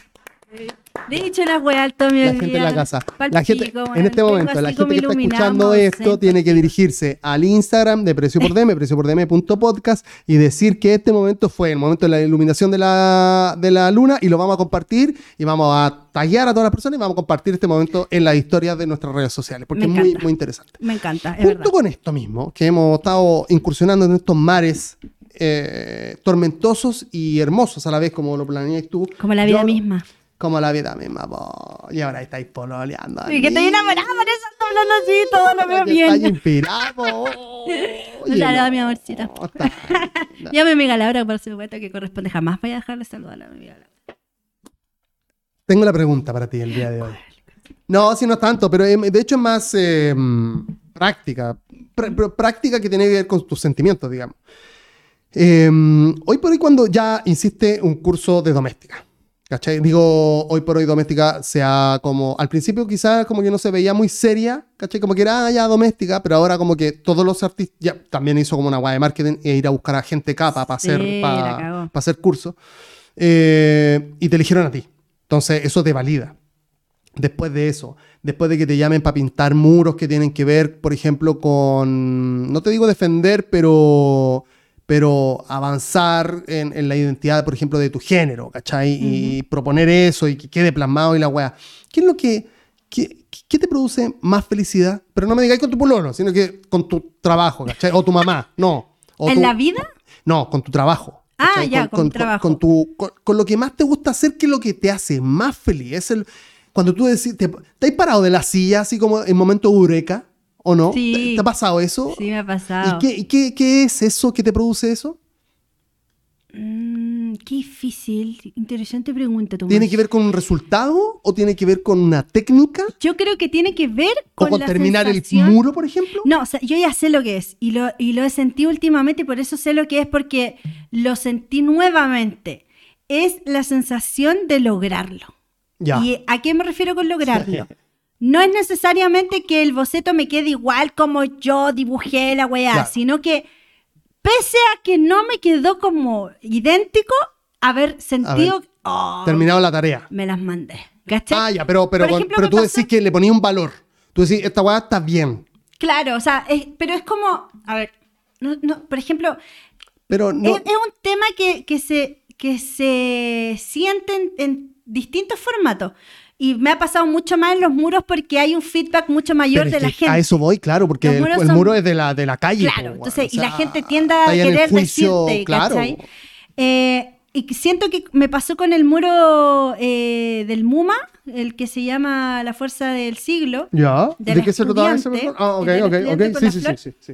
Dicho la wea alto mi La gente en la casa. La gente, en este momento, la gente que está escuchando esto tiene que dirigirse al Instagram de Precio por DM, precio por DM.podcast y decir que este momento fue el momento de la iluminación de la, de la luna y lo vamos a compartir y vamos a tallar a todas las personas y vamos a compartir este momento en la historia de nuestras redes sociales porque es muy, muy interesante. Me encanta. Junto con esto mismo, que hemos estado incursionando en estos mares eh, tormentosos y hermosos a la vez, como lo planeas tú. Como la vida misma. Como la vida misma, Y ahora estáis pololeando. Y que estoy enamorada, por eso estoy hablando así, todo lo veo bien. Estáis inspirado. Saludos, mi amorcita. Ya mi amiga Laura, por supuesto, que corresponde. Jamás voy a dejarle saludar a mi amiga Laura. Tengo la pregunta para ti el día de hoy. No, sí, no es tanto, pero em, de hecho es más em, práctica. práctica que tiene que ver con tus sentimientos, digamos. Em, hoy por hoy, cuando ya hiciste un curso de doméstica, ¿cachai? Digo, hoy por hoy doméstica sea como, al principio quizás como que no se veía muy seria, ¿cachai? Como que era ah, ya doméstica, pero ahora como que todos los artistas, ya también hizo como una guay de marketing e ir a buscar a gente capa para hacer, para, hacer curso. Eh, y te eligieron a ti. Entonces, eso te valida. Después de eso, después de que te llamen para pintar muros que tienen que ver, por ejemplo, con, no te digo defender, pero pero avanzar en, la identidad, por ejemplo, de tu género, ¿cachai? Y proponer eso y que quede plasmado y la weá. ¿Qué es lo que, qué, te produce más felicidad? Pero no me digáis con tu pololo, sino que con tu trabajo, ¿cachai? O tu mamá, no. ¿En la vida? No, con tu trabajo. Ah, ya, con, tu trabajo. Con, tu, con, lo que más te gusta hacer, que es lo que te hace más feliz. Es el, cuando tú decís, te, te has parado de la silla, así como en momento eureka, ¿O no? Sí. ¿Te, ha pasado eso? Sí, me ha pasado. ¿Y qué, qué, es eso que te produce eso? Mm, qué difícil. Interesante pregunta, Tomás. ¿Tiene que ver con un resultado o tiene que ver con una técnica? Yo creo que tiene que ver con. ¿O con terminar el muro, por ejemplo? No, o sea, yo ya sé lo que es. Y lo, y lo he sentido últimamente y por eso sé lo que es, porque lo sentí nuevamente. Es la sensación de lograrlo. Ya. ¿Y a qué me refiero con lograrlo? No es necesariamente que el boceto me quede igual como yo dibujé la weá, sino que pese a que no me quedó como idéntico, haber sentido... Oh, terminado la tarea. Me las mandé. ¿Cachai? Ah, ya, pero, pero, pero tú decís que le ponía un valor. Tú decís, esta weá está bien. Claro, o sea, pero es como, a ver, no, por ejemplo, pero no, es, un tema que, que, se, que se siente en distintos formatos. Y me ha pasado mucho más en los muros porque hay un feedback mucho mayor de la gente. A eso voy, claro, porque el, muro es de la, de la calle. Claro, entonces, y la gente tiende a querer decirte, claro. Eh, y siento que me pasó con el muro eh, del MUMA, el que se llama La Fuerza del Siglo. ¿Ya? ¿De, qué se trataba ese? Ah, ok, ok, ok. Sí, sí, sí, sí.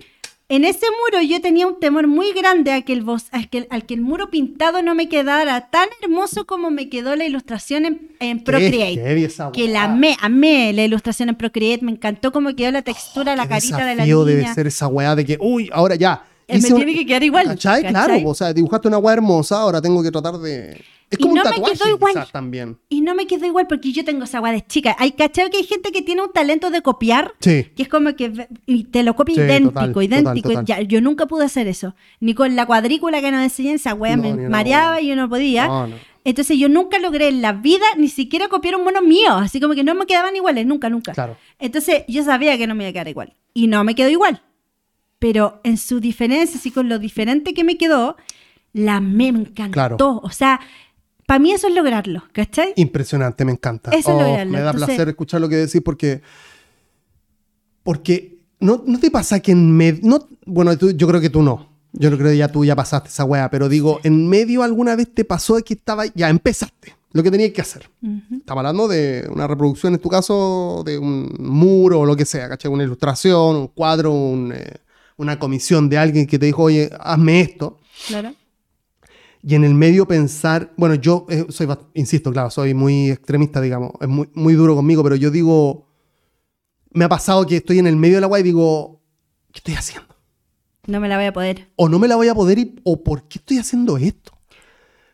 En ese muro yo tenía un temor muy grande a que, el, que, al que el muro pintado no me quedara tan hermoso como me quedó la ilustración en, Procreate. que la amé, amé la ilustración en Procreate, me encantó cómo quedó la textura, la carita de la niña. debe ser esa weá de que, uy, ahora ya. me tiene que quedar igual. ¿Cachai? Claro, o sea, dibujaste una weá hermosa, ahora tengo que tratar de... Es como un tatuaje, me igual. también. Y no me quedó igual porque yo tengo esa agua de chica. Hay cachado que hay gente que tiene un talento de copiar. Sí. Que es como que y te lo copia idéntico, idéntico. yo nunca pude hacer eso. Ni con la cuadrícula que nos enseñan, esa wea me mareaba y yo no podía. Entonces yo nunca logré en la vida ni siquiera copiar un mono mío. Así como que no me quedaban iguales, nunca, nunca. Claro. Entonces yo sabía que no me iba a quedar igual. Y no me quedó igual. Pero en su diferencia, así con lo diferente que me quedó, la me encantó. O sea, para mí eso es lograrlo, ¿cachai? Impresionante, me encanta. Eso es oh, lograrlo. Me da placer escuchar lo que decís porque. Porque no, no te pasa que en medio. No, bueno, yo creo que tú no. Yo creo que ya tú ya pasaste esa wea, pero digo, en medio alguna vez te pasó de que estaba. Ya empezaste lo que tenías que hacer. Estaba hablando de una reproducción, en tu caso, de un muro o lo que sea, ¿cachai? Una ilustración, un cuadro, eh, una comisión de alguien que te dijo, oye, hazme esto. Claro y en el medio pensar, bueno, yo eh, soy, insisto, claro, soy muy extremista, digamos, es muy, muy duro conmigo, pero yo digo, me ha pasado que estoy en el medio del agua y digo, ¿qué estoy haciendo? No me la voy a poder. O no me la voy a poder, y, o ¿por qué estoy haciendo esto?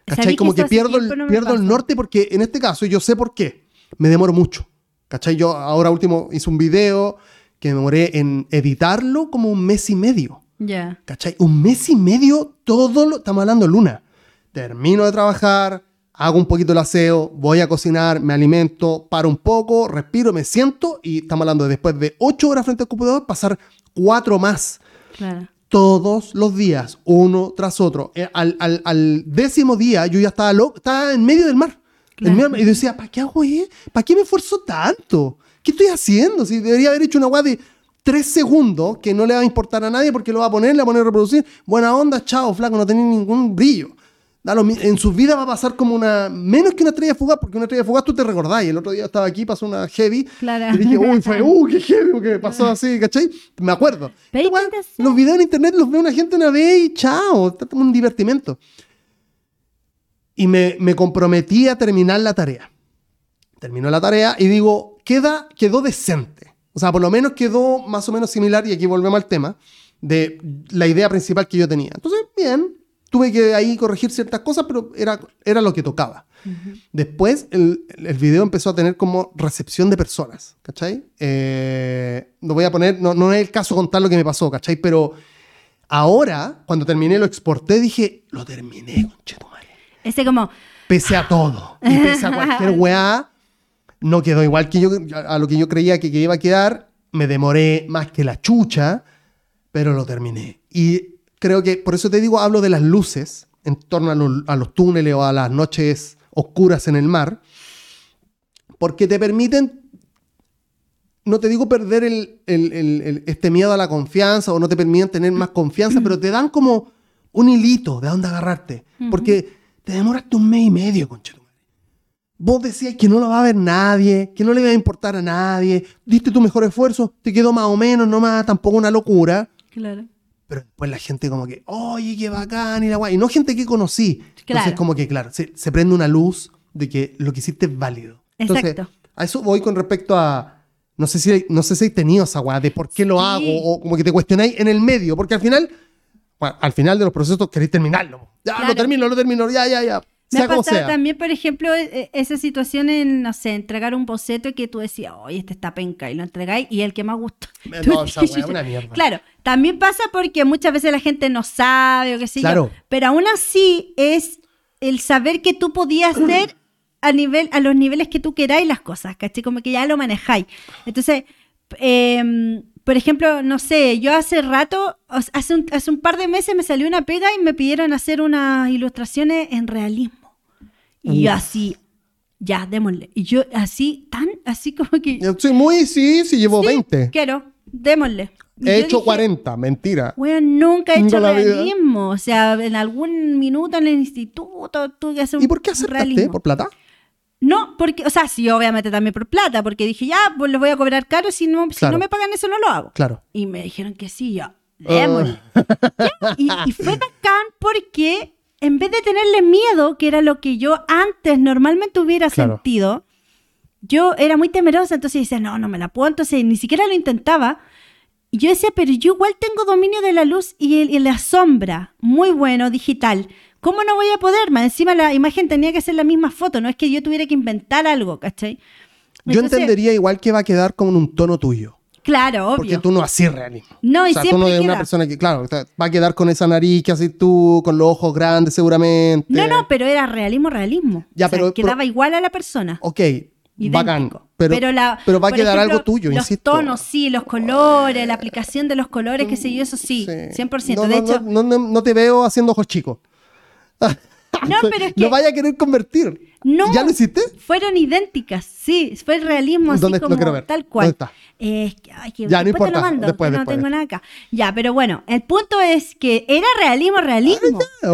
¿Cachai? Como que, pierdo, el, pierdo el norte porque en este caso yo sé por qué. Me demoro mucho. ¿Cachai? Yo ahora último hice un video que me demoré en editarlo como un mes y medio. Ya. ¿Cachai? Un mes y medio todo lo... Estamos hablando luna termino de trabajar, hago un poquito el aseo, voy a cocinar, me alimento, paro un poco, respiro, me siento y estamos hablando de después de ocho horas frente al computador, pasar cuatro más. Claro. Todos los días, uno tras otro. Eh, Al, al- al décimo día yo ya estaba, en medio del mar. En Claro. medio del mar. y decía, ¿para qué hago esto? ¿Para qué me esfuerzo tanto? ¿Qué estoy haciendo? Si debería haber hecho una weá de tres segundos que no le va a importar a nadie porque lo va a poner, le va a poner a reproducir. Buena onda, chao, flaco, no tenía ningún brillo. En su vida va a pasar como una. Menos que una estrella fugaz, porque una estrella fugaz tú te recordás. Y el otro día estaba aquí, pasó una heavy. Claro. Y dije, uy, fue, uy, qué heavy, que pasó así, ¿cachai? Me acuerdo. Hacer- los videos en internet los ve una gente una vez y chao. Está como un divertimento. Y me, me comprometí a terminar la tarea. Terminó la tarea y digo, queda, quedó decente. O sea, por lo menos quedó más o menos similar, y aquí volvemos al tema, de la idea principal que yo tenía. Entonces, bien, tuve que ahí corregir ciertas cosas, pero era, era lo que tocaba. Después el, el video empezó a tener como recepción de personas, ¿cachai? Eh, no voy a poner, no, no es el caso contar lo que me pasó, ¿cachai? Pero ahora, cuando terminé, lo exporté, dije, lo terminé, conchetumare. Ese como, Pese a todo, y pese a cualquier weá, no quedó igual que yo, a lo que yo creía que, que iba a quedar. Me demoré más que la chucha, pero lo terminé. Y creo que, por eso te digo, hablo de las luces en torno a los, a los túneles o a las noches oscuras en el mar, porque te permiten, no te digo perder el, el- el- el- este miedo a la confianza o no te permiten tener más confianza, pero te dan como un hilito de dónde agarrarte, porque te demoraste un mes y medio, conchetumadre. Vos decías que no lo va a ver nadie, que no le va a importar a nadie, diste tu mejor esfuerzo, te quedó más o menos, no más, tampoco una locura. claro. Pero después la gente como que, oye, qué bacán, y la guay. Y no gente que conocí. Entonces Claro. como que, claro, se, se prende una luz de que lo que hiciste es válido. Entonces, Exacto. a eso voy con respecto a, no sé si, no sé si tenido esa guay de por qué lo Sí. hago, o como que te cuestionáis en el medio, porque al final, bueno, al final de los procesos queréis terminarlo. Ya, Claro. lo termino, lo termino, ya, ya, ya. Me ha pasado sea. también, por ejemplo, e- e- esa situación en, no sé, entregar un boceto que tú decías, oye, este está penca, y lo entregáis, y el que más gustó. No, Tú esa una mierda. Claro, también pasa porque muchas veces la gente no sabe o qué sé Claro. yo. Pero aún así es el saber que tú podías hacer a nivel, a los niveles que tú queráis las cosas, ¿cachai? Como que ya lo manejáis. Entonces, em, por ejemplo, no sé, yo hace rato, hace un, hace un par de meses me salió una pega y me pidieron hacer unas ilustraciones en realismo. Y yo así, ya, démosle. Y yo así, tan, así como que... Yo soy muy, sí, sí, llevo Sí, 20. Quiero, démosle. Y He hecho dije, 40, mentira. Bueno, nunca he hecho la vida. realismo. O sea, en algún minuto en el instituto tuve que hacer un ¿Y por qué aceptaste? realismo. ¿Por plata? No, porque, o sea, sí, obviamente también por plata, porque dije, ya, pues los voy a cobrar caro, si no, si Claro. no me pagan eso, no lo hago. Claro. Y me dijeron que sí, yo, Ah. démosle. Ya, y, y fue bacán porque en vez de tenerle miedo, que era lo que yo antes normalmente hubiera Claro. sentido, yo era muy temerosa, entonces decía, no, no me la puedo, entonces ni siquiera lo intentaba. Y yo decía, pero yo igual tengo dominio de la luz y, el- y la sombra, muy bueno, digital. ¿Cómo no voy a poder? Más encima la imagen tenía que ser la misma foto, no es que yo tuviera que inventar algo, ¿cachai? Yo Entonces, entendería igual que va a quedar con un tono tuyo. Claro, Porque obvio. tú no haces realismo. No, y o sea, tú siempre no eres una persona que, claro, va a quedar con esa nariz que haces tú, con los ojos grandes seguramente. No, no, pero era realismo, realismo. Ya, O sea, pero- quedaba pero- igual a la persona. Ok, Idéntico. bacán. Pero, pero, la- va a quedar ejemplo, algo tuyo, los insisto. tonos, sí, los colores, la aplicación de los colores, qué sé yo, eso sí, 100%. No, de no, hecho, no, no te veo haciendo ojos chicos. No, pero es que- Lo vaya a querer convertir. No. ¿Ya lo hiciste? fueron idénticas, sí, fue el realismo así ¿Dónde- lo como ver? tal cual. ¿Dónde está? Eh, que, ay, que Ya, no después te importa, lo mando, después, que no después. tengo nada acá. Ya, pero bueno, el punto es que era realismo, realismo. Ah,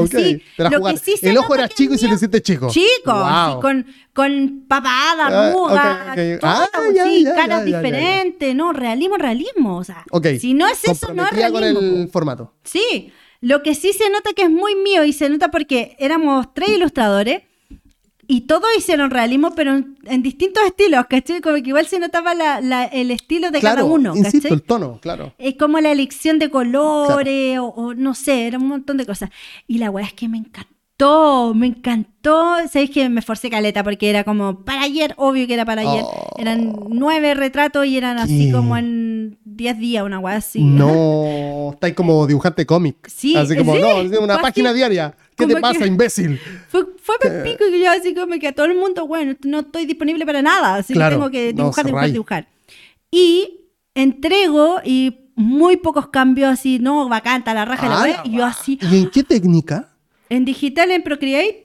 la lo que sí se El ojo era chico y se lo hiciste chico. Chico, Wow. con, con papada, arruga, Ah, sí, ya, caras diferentes, no, realismo, realismo. O sea, si no es eso, no es Comprometida con realismo. el formato. Sí, lo que sí se nota que es muy mío y se nota porque éramos tres ilustradores y todos hicieron realismo, pero en, en distintos estilos, ¿cachai? Como que igual se notaba la- la- el estilo de claro, cada uno, insisto, el tono, claro. Es como la elección de colores o, o no sé, era un montón de cosas. Y la weá es que me encantó, me encantó. Sabéis que me esforcé caleta porque era como para ayer, obvio que era para ayer. Oh. Eran nueve retratos y eran así como en diez días, una weá así. No, estáis como dibujante cómic. Sí, Así como, sí, no, una página diaria. ¿Qué te pasa, que- imbécil? Fue, fue por pico que yo así como que a todo el mundo, bueno, no estoy disponible para nada, así Claro, que tengo que no, dibujar, dibujar, dibujar. Y entrego y muy pocos cambios así, no, bacán, está la raja de la Ah, web, y yo así, ¿Y en qué técnica? En digital, en Procreate,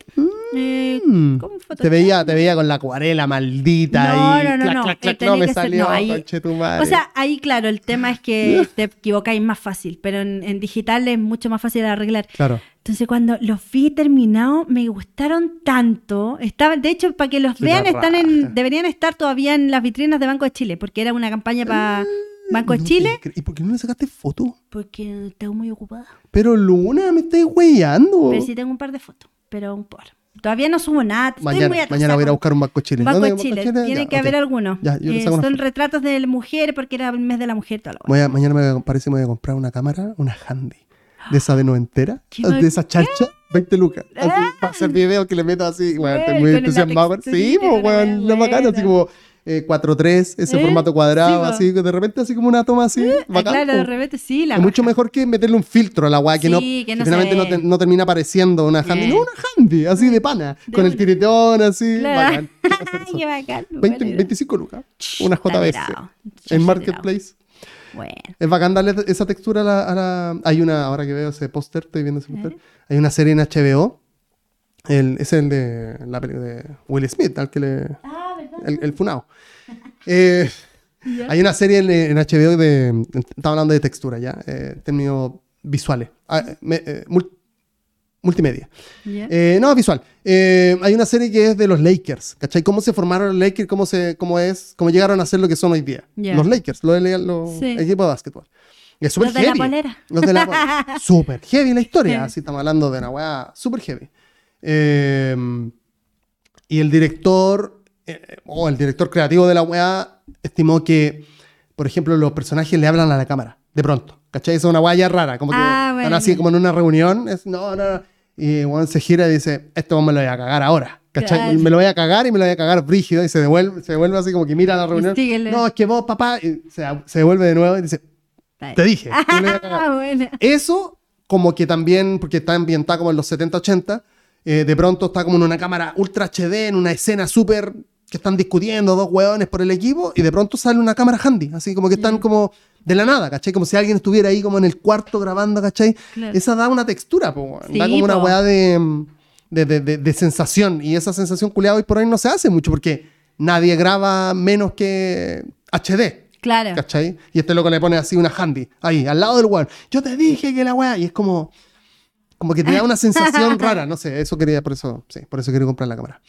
eh, Mm, ¿cómo te veía, te veía con la acuarela maldita No, ahí. no, no, clac, no, clac, eh, clac, tenía no me ser- salió, no, ahí- conche tu madre. O sea, ahí claro, el tema es que te equivocáis más fácil, pero en, en digital es mucho más fácil de arreglar. claro. Entonces cuando los vi terminados me gustaron tanto. Estaban, de hecho, para que los vean, están en, deberían estar todavía en las vitrinas de Banco de Chile, porque era una campaña para Banco No Chile, ¿Y por qué no le sacaste foto? porque estaba muy ocupada. Pero Luna, me estáis weyando. Pero sí tengo un par de fotos, pero un par. Todavía no subo nada. estoy Mañana, muy atrasada mañana voy a ir a buscar un Banco Chile. Banco ¿Dónde de hay un Chile. Banco Tiene Ya, que ok. haber alguno. Ya, yo Eh, son retratos de la mujer porque era el mes de la mujer. Toda la Voy a- mañana me voy a- parece me voy a comprar una cámara, una handy. De esa de noventera, de esa charcha, 20 lucas. Así, Ah. para hacer videos que le meto así, bueno, estoy muy entusiasmado. Sí, pues, weón, la bacana, así como eh, 4.3, ese ¿Eh? formato cuadrado, Sí, así, de repente así como una toma así, Ah, bacán. claro, de repente sí, la Es mucho mejor que meterle un filtro a la weá, que, no, Sí, que no finalmente no, te- no termina apareciendo una handy. Eh. No, una handy, así de pana, De con el tiritón, así, Claro. bacán. Qué bacán. 20, buena idea. 25 lucas, una JBC, en Marketplace. Bueno. Es bacán darle esa textura a la, a la- Hay una, ahora que veo ese póster, estoy viendo ese póster. Hay una serie en HBO. El, es el de la película de Will Smith, al que le. Ah. El, el funao. Eh, Ya. hay una serie en, en HBO de. Estaba hablando de textura ya. Eh, términos visuales. Ah, me- eh, mul- multimedia. Eh, no, visual. Eh, hay una serie que es de los Lakers, ¿cachai? Cómo se formaron los Lakers, cómo, se, cómo, es, cómo llegaron a ser lo que son hoy día. Ya. Los Lakers, los, los Sí. equipos de básquetbol. Y es súper Los de la heavy. polera. Los de la polera. Súper heavy la historia. Así estamos hablando de una weá súper heavy. Eh, y el director, eh, o el director creativo de la weá, estimó que, por ejemplo, los personajes le hablan a la cámara, de pronto. ¿Cachai? Eso es una weá ya rara. Como que Ah, están bueno. así como en una reunión. Es, no, no, no. Y Juan se gira y dice, esto me lo voy a cagar ahora. ¿Cachai? Claro. Me lo voy a cagar y me lo voy a cagar brígido. Y se devuelve, se devuelve así como que mira la reunión. síguele. No, es que vos, papá. Y se, se devuelve de nuevo y dice, te dije. me lo voy a cagar. Ah, bueno. Eso, como que también, porque está ambientada como en los 70-80, eh, de pronto está como en una cámara ultra HD, en una escena súper que están discutiendo dos hueones por el equipo, y de pronto sale una cámara handy, así como que están como de la nada, ¿cachai? Como si alguien estuviera ahí como en el cuarto grabando, ¿cachai? Claro. Esa da una textura, po, weón. da Sí, como una po. hueá de, de, de- de- sensación, y esa sensación culiada hoy por hoy no se hace mucho, porque nadie graba menos que HD. Claro. ¿Cachai? Y este loco le pone así una handy, ahí, al lado del weón. Yo te dije que la weá. Y es como. Como que te da una sensación rara. No sé, eso quería, por eso, sí, por eso quiero comprar la cámara.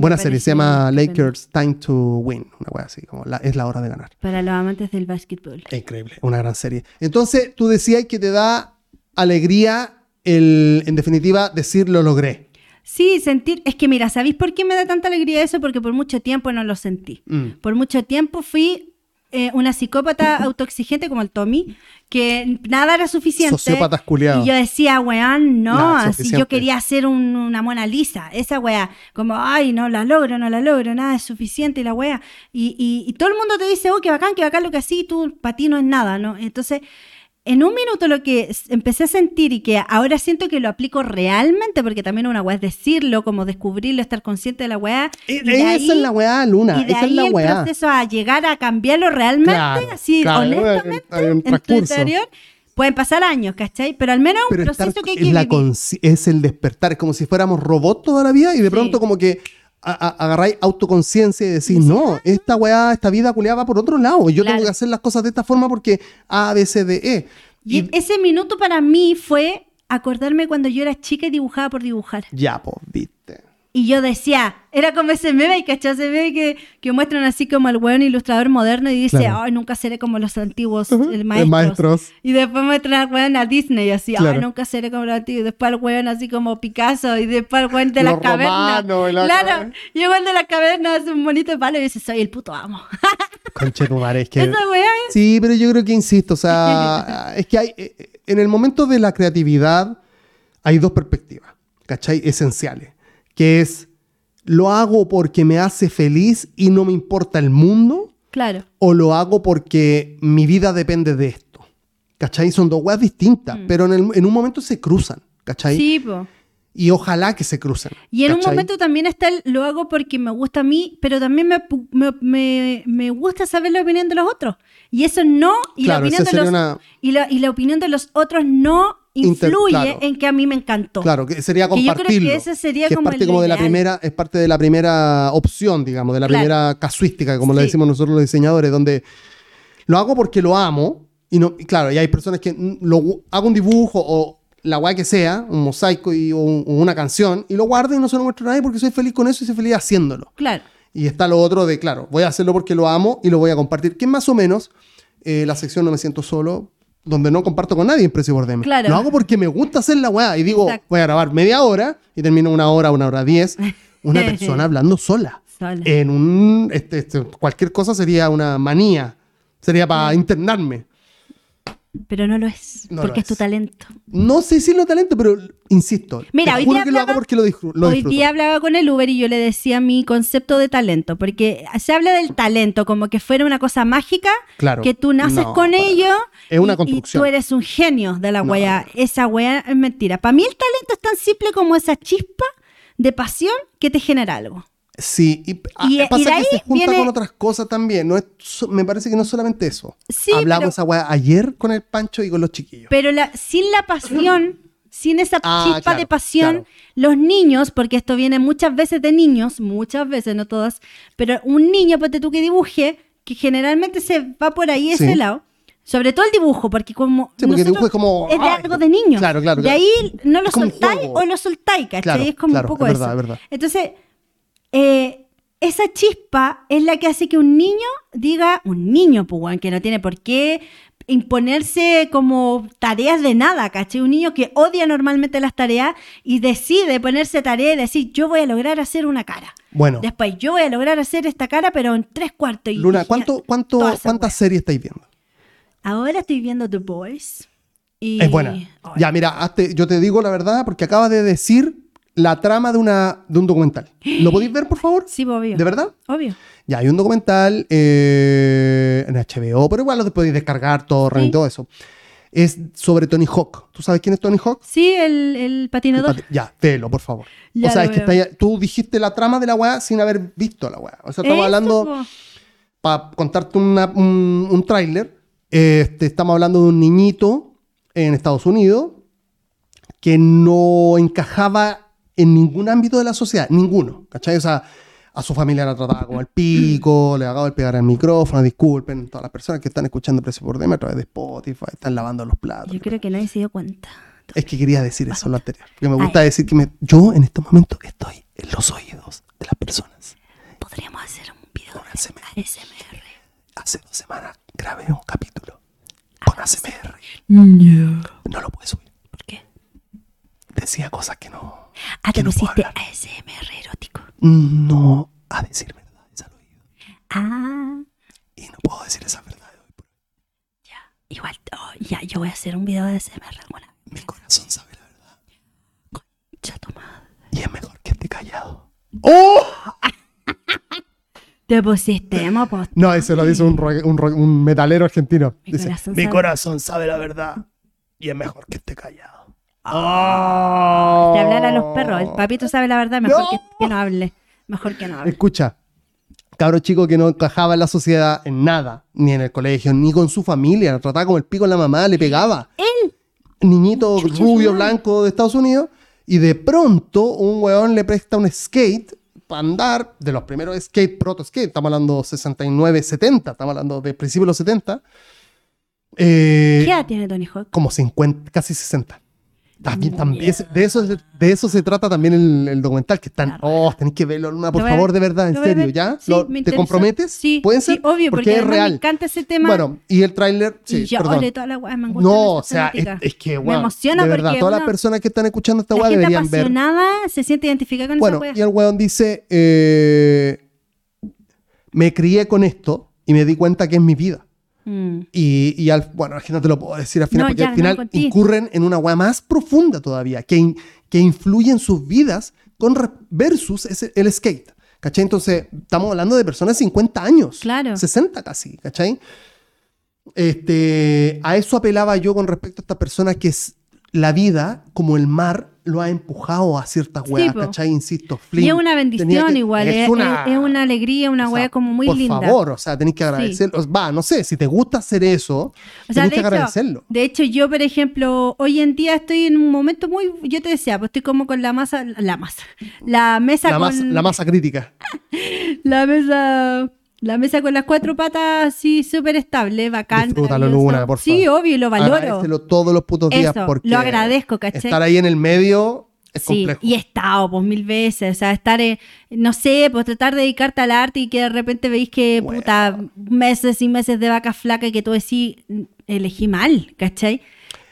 Buena serie, se llama. Lakers Time to Win. Una weá así, como la- es la hora de ganar. Para los amantes del básquetbol. Es increíble, una gran serie. Entonces, tú decías que te da alegría el, en definitiva, decir lo logré. Sí, sentir. Es que mira, ¿sabéis por qué me da tanta alegría eso? Porque por mucho tiempo no lo sentí. Mm. Por mucho tiempo fui eh, una psicópata autoexigente como el Tommy, que nada era suficiente. Sociópatas culiados. Y yo decía, weón, no, Nada, así yo quería hacer un- una Mona Lisa. Esa weá, como, ay, no la logro, no la logro, nada es suficiente y la weá. Y, y- y todo el mundo te dice, oh, qué bacán, qué bacán lo que así, tú, para ti no es nada, ¿no? Entonces, en un minuto lo que empecé a sentir y que ahora siento que lo aplico realmente, porque también una weá es decirlo, como descubrirlo, estar consciente de la weá. E- y de esa ahí- es la weá, Luna. y de esa ahí es la el weá. proceso a llegar a cambiarlo realmente, Claro, así claro, honestamente, en tu interior, pueden pasar años, ¿cachai? Pero al menos un pero estar- proceso que hay es, que la vivir. consci- es el despertar, es como si fuéramos robots toda la vida y de Sí. pronto como que agarráis autoconciencia y decís, no, esta weá, esta vida culiada va por otro lado, yo Claro. tengo que hacer las cosas de esta forma porque A, B, C, D, E. Y, Y, ese minuto para mí fue acordarme cuando yo era chica y dibujaba por dibujar. ya, pues, viste. Y yo decía, era como ese meme, ¿cachai? Ese meme que, que muestran así como el buen ilustrador moderno y dice, Claro. ay, nunca seré como los antiguos eh, eh, maestros. maestros. Y después muestran al weón a Disney así, Claro. ay, nunca seré como los antiguos. Y después al weón así como Picasso y después al weón de las cavernas. la Claro, caverna. y el weón de las cavernas hace un bonito palo y dice, soy el puto amo. Conche tu madre, es que... Esa. Sí, pero yo creo que insisto, o sea, es que hay, eh, en el momento de la creatividad hay dos perspectivas, ¿cachai? Esenciales, que es, ¿lo hago porque me hace feliz y no me importa el mundo? Claro. ¿O lo hago porque mi vida depende de esto? ¿Cachai? Son dos weas distintas, pero en, el- en un momento se cruzan, ¿cachai? Sí, po. Y ojalá que se crucen. Y en un momento también está el lo hago porque me gusta a mí, pero también me, me, me- me gusta saber la opinión de los otros. Y eso no, y, Claro, la, opinión de los, una- y, la, y la opinión de los otros no influye claro. en que a mí me encantó. Claro, que sería Que yo creo que compartirlo. ese sería que como es parte el como de la primera, es parte de la primera opción, digamos, de la Claro. primera casuística, como Sí. decimos nosotros los diseñadores, donde lo hago porque lo amo. Y no, y claro, y hay personas que lo, hago un dibujo o la guay que sea, un mosaico y, o, un- una canción, y lo guardo y no se lo muestro a nadie porque soy feliz con eso y soy feliz haciéndolo. Claro. Y está lo otro de, claro, voy a hacerlo porque lo amo y lo voy a compartir, que más o menos eh, la sección No me siento solo, donde no comparto con nadie en Precio por DM. Claro. Lo hago porque me gusta hacer la weá y digo, Exacto. voy a grabar media hora y termino una hora, una hora diez, una persona hablando sola. Sola. En un, este, este, cualquier cosa sería una manía, sería para internarme. Pero no lo es, No porque lo es tu es. talento. No sé si lo talento, pero insisto. Mira, te hoy juro día que lo hago hablaba- porque lo, Hoy día hablaba con el Uber y yo le decía mi concepto de talento, porque se habla del talento como que fuera una cosa mágica, Claro. que tú naces No, con ello Es una y- y, tú eres un genio de la wea. no. Esa wea es mentira. Para mí el talento es tan simple como esa chispa de pasión que te genera algo. Sí, y, ah, Y- y pasa de que se junta viene- con otras cosas también. No es, me parece que no es solamente eso. Sí, Hablamos pero- ayer con el Pancho y con los chiquillos. Pero la, sin la pasión, sin esa Ah, chispa claro, de pasión, claro. los niños, porque esto viene muchas veces de niños, muchas veces, no todas, pero un niño, ponte tú que dibuje, que generalmente se va por ahí ese Sí. lado. Sobre todo el dibujo, porque como. Sí, porque el dibujo es como, Es de ay, algo de niño. claro, claro, De claro. ahí no lo soltáis o lo soltáis, ¿cachai? Es como un poco es verdad, eso. es verdad. Entonces, eh, esa chispa es la que hace que un niño diga, un niño, pues, que no tiene por qué imponerse como tareas de nada, ¿cachai? Un niño que odia normalmente las tareas y decide ponerse tarea y decir, yo voy a lograr hacer una cara. Bueno, Después, yo voy a lograr hacer esta cara, pero en tres cuartos. Y, Luna, ¿cuánto, cuánto, ¿cuántas series estáis viendo? Ahora estoy viendo The Boys. Y... Es buena. Ya, mira, hazte- yo te digo la verdad porque acabas de decir la trama de, una, de un documental. ¿Lo podéis ver, por favor? Sí, obvio. ¿De verdad? Obvio. Ya, hay un documental eh, en HBO, pero igual lo podéis descargar, todo, Sí. y todo eso. Es sobre Tony Hawk. ¿Tú sabes quién es Tony Hawk? Sí, el, el patinador. Ya, velo, por favor. Ya o sea, es que está ahí- tú dijiste la trama de la weá sin haber visto la weá. O sea, estamos hablando, para contarte una- un, un tráiler, este, estamos hablando de un niñito en Estados Unidos que no encajaba en ningún ámbito de la sociedad, ninguno, ¿cachai? O sea, a su familia la trataba como el pico, le acabo de pegar el micrófono, disculpen, todas las personas que están escuchando Precio por Deme a través de Spotify, están lavando los platos. Yo creo que nadie se dio cuenta. Es que quería decir eso, lo anterior. Porque me gusta decir que me- yo en este momento estoy en los oídos de las personas. Podríamos hacer un video Con ASMR. ASMR. Hace dos semanas grabé un capítulo con ASMR. No. No lo pude subir. ¿Por qué? Decía cosas que no. Ah, te no pusiste hablar. ASMR erótico. No a decir verdades al oído. Ah, Y no puedo decir esa verdad hoy. por hoy. ya. Igual, oh, ya, yo voy a hacer un video de ASMR alguna Mi corazón sabe la verdad. Cha tu madre. Y es mejor que esté callado. ¡Oh! Te pusiste emo, pues. No, ese lo dice un, un, un metalero argentino. Mi dice, corazón mi sabe". corazón sabe la verdad. Y es mejor que esté callado. De hablar a los perros. El papito sabe la verdad, mejor No. que, que no hable. Mejor que no hable. Escucha, cabro chico que no encajaba en la sociedad en nada, ni en el colegio, ni con su familia, lo trataba como el pico en la mamá, le pegaba. Él. Niñito Chucha, rubio, blanco de Estados Unidos, y de pronto un weón le presta un skate para andar, de los primeros skate, proto skate, estamos hablando 69, 70, estamos hablando de principios de los 70. eh, ¿Qué edad tiene Tony Hawk? como 50, casi 60. También, también- Yeah. es- de, eso, es- de eso se trata también el, el documental, que están, oh, tenéis que verlo, Luna, por favor, de verdad, en serio. ¿ya? Sí, me ¿Te interesa. comprometes? Sí, ¿Puede sí, ser? obvio, porque, es real. me encanta ese tema. Bueno, y el tráiler, sí, y yo perdón. ole toda la weá, me No, o sea, es, es que, Me weón, emociona de verdad, porque todas las personas que están escuchando esta gente deberían ver. se siente identificada con Bueno, esa y weá. el weón dice, eh, me crié con esto y me di cuenta que es mi vida. Mm. Y, y al, bueno, es que no te lo puedo decir al final, No, porque ya, al final no, incurren en una weá más profunda todavía, que, in- que influye en sus vidas con versus ese- el skate. ¿Cachai? Entonces, estamos hablando de personas de 50 años. Claro. 60 casi, ¿cachai? Este, a eso apelaba yo con respecto a esta persona que la vida, como el mar, lo ha empujado a ciertas Sí, weas. ¿cachai? Insisto, Y Flynn es una bendición que- igual, es, es- es una alegría, una o sea, wea como muy por linda. favor, o sea, tenés que agradecerlo. Va, no sé, si te gusta hacer eso, O sea, tenés que hecho, agradecerlo. de hecho, yo, por ejemplo, hoy en día estoy en un momento muy, yo te decía, pues estoy como con la masa, la masa, la mesa La, con masa, la masa crítica. la mesa, la mesa con las cuatro patas así súper estable, bacán. Disfrútalo. Luna, por Sí, favor. obvio, y lo valoro. Todos los putos días Eso, porque lo agradezco, ¿cachai? estar ahí en el medio es Sí, complejo. y he estado pues mil veces, o sea, estar, en- no sé, pues tratar de dedicarte al arte y que de repente veis que, Bueno. puta, meses y meses de vaca flaca y que tú decís, "Mm, elegí mal, ¿cachai?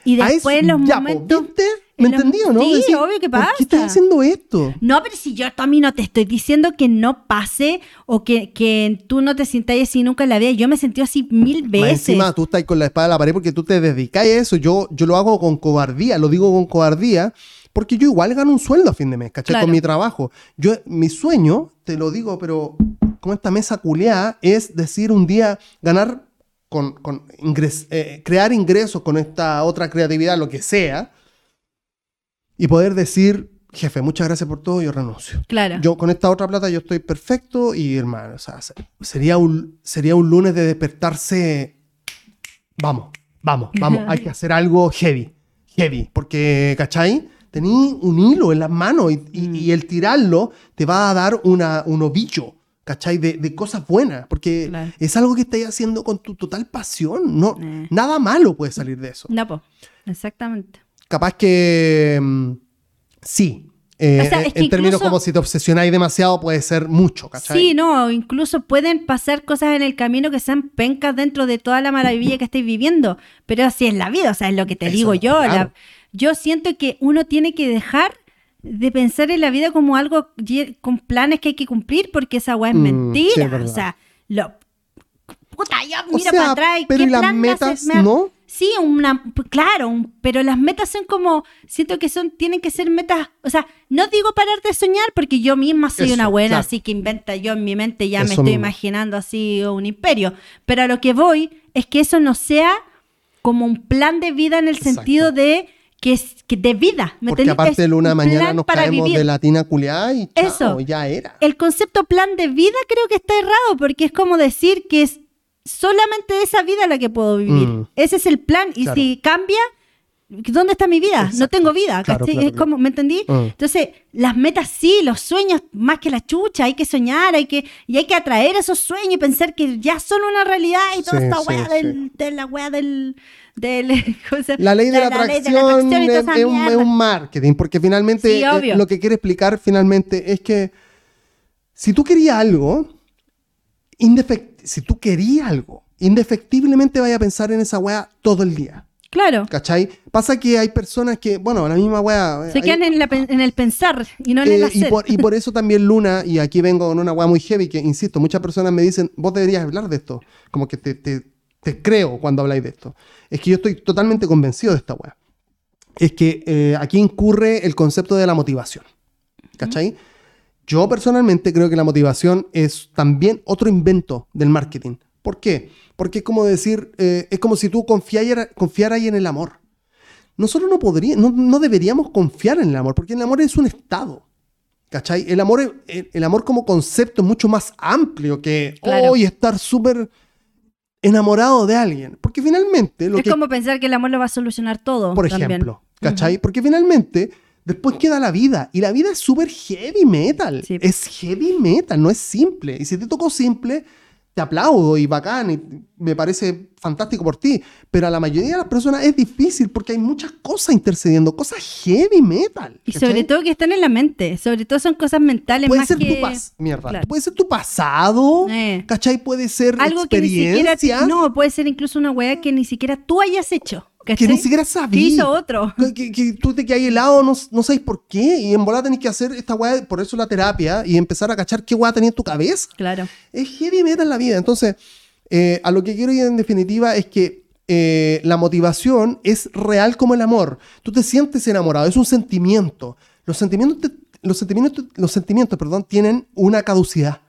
Y después en los ya, po, momentos... ¿viste? ¿Me en los- entendí o no? Sí, Decir, obvio que ¿Por pasa. qué estás haciendo esto? No, pero si yo a mí no te estoy diciendo que no pase o que, que tú no te sientas así nunca en la vida. Yo me sentí así mil Más veces. encima tú estás con la espada en la pared porque tú te dedicas a eso. Yo, yo lo hago con cobardía, lo digo con cobardía, porque yo igual gano un sueldo a fin de mes, ¿cachai? Claro. Con mi trabajo. Yo, mi sueño, te lo digo, pero con esta mesa culeada, es decir, un día ganar con, con ingres- eh, crear ingresos con esta otra creatividad, lo que sea, y poder decir, jefe, muchas gracias por todo, yo renuncio. Claro. Yo con esta otra plata yo estoy perfecto y hermano, o sea, se- sería un, sería un lunes de despertarse, vamos, vamos, vamos, hay que hacer algo heavy, heavy, porque, ¿cachai? Tení un hilo en las manos y, y- Mm. y el tirarlo te va a dar una, un ovillo, ¿cachai? De, de cosas buenas, porque Claro. es algo que estás haciendo con tu total pasión, no, Eh. nada malo puede salir de eso. No, po. Exactamente. Capaz que mm, sí. eh, O sea, es que en términos incluso- como si te obsesionáis demasiado puede ser mucho, ¿cachai? Sí, no, incluso pueden pasar cosas en el camino que sean pencas dentro de toda la maravilla que estáis viviendo, pero así es la vida, o sea, es lo que te Eso, digo yo. claro. la- yo siento que uno tiene que dejar de pensar en la vida como algo con planes que hay que cumplir, porque esa weá es Mm, mentira. sí, es verdad. o sea, lo, puta, yo miro para atrás. y pero ¿qué ¿y las plan me hace- metas, me ha- no? Sí, una, claro, un- pero las metas son como, siento que son, tienen que ser metas, o sea, no digo parar de soñar porque yo misma soy Eso, una buena, claro. así que inventa yo en mi mente, ya me estoy mismo. imaginando así un imperio, pero a lo que voy es que eso no sea como un plan de vida en el Exacto. sentido de que es que de vida, ¿me Porque aparte de una un mañana nos caemos vivir. de la tina culiada y chao, Eso. ya era. El concepto plan de vida creo que está errado porque es como decir que es solamente esa vida la que puedo vivir. Mm. Ese es el plan y Claro. si cambia, ¿dónde está mi vida? No tengo vida. Como, ¿me entendí? Mm. Entonces, las metas sí, los sueños más que la chucha, hay que soñar, hay que y hay que atraer esos sueños y pensar que ya son una realidad y toda Sí, esta sí, wea sí. del, de la wea del del ¿cómo La ley de la, ley de atracción, y toda es, es un, es un marketing, porque finalmente eh, lo que quiere explicar finalmente es que si tú querías algo, indefect- si tú querías algo, indefectiblemente vaya a pensar en esa wea todo el día. Claro. ¿Cachai? Pasa que hay personas que, bueno, la misma wea. Se hay- quedan en, la pen- en el pensar y no en el Eh, hacer. y, por, y por eso también Luna, y aquí vengo con una weá muy heavy, que insisto, muchas personas me dicen, vos deberías hablar de esto. Como que te, te- te creo cuando habláis de esto. Es que yo estoy totalmente convencido de esta weá. Es que eh, aquí incurre el concepto de la motivación. ¿Cachai? Yo personalmente creo que la motivación es también otro invento del marketing. ¿Por qué? Porque es como decir, eh, es como si tú confiaras, confiaras en el amor. Nosotros no, podría, no, no deberíamos confiar en el amor, porque el amor es un estado. ¿Cachai? El amor, el, el amor como concepto es mucho más amplio que Claro. hoy estar súper enamorado de alguien. Porque finalmente lo es que como pensar que el amor lo va a solucionar todo. por también. ejemplo, ¿cachai? Porque finalmente después queda la vida y la vida es súper heavy metal. Sí. Es heavy metal, no es simple. Y si te tocó simple, te aplaudo y bacán y me parece fantástico por ti. Pero a la mayoría de las personas es difícil porque hay muchas cosas intercediendo, cosas heavy metal. Y ¿cachai? sobre todo que están en la mente. Sobre todo son cosas mentales Puede más ser que... tu pas mierda. Claro. Puede ser tu pasado, Eh. ¿cachai? Puede ser Algo que ni siquiera... experiencia No, puede ser incluso una weá que ni siquiera tú hayas hecho. Que ni siquiera sabías. hizo otro. Que, que- que tú te quedas helado, no, no sabes por qué, y en volada tenés que hacer esta weá, por eso la terapia, y empezar a cachar qué weá tenía en tu cabeza. Claro. Es heavy metal la vida. Entonces, eh, a lo que quiero ir en definitiva es que eh, la motivación es real como el amor. Tú te sientes enamorado, es un sentimiento. Los sentimientos, te- los sentimientos, los sentimientos perdón, tienen una caducidad.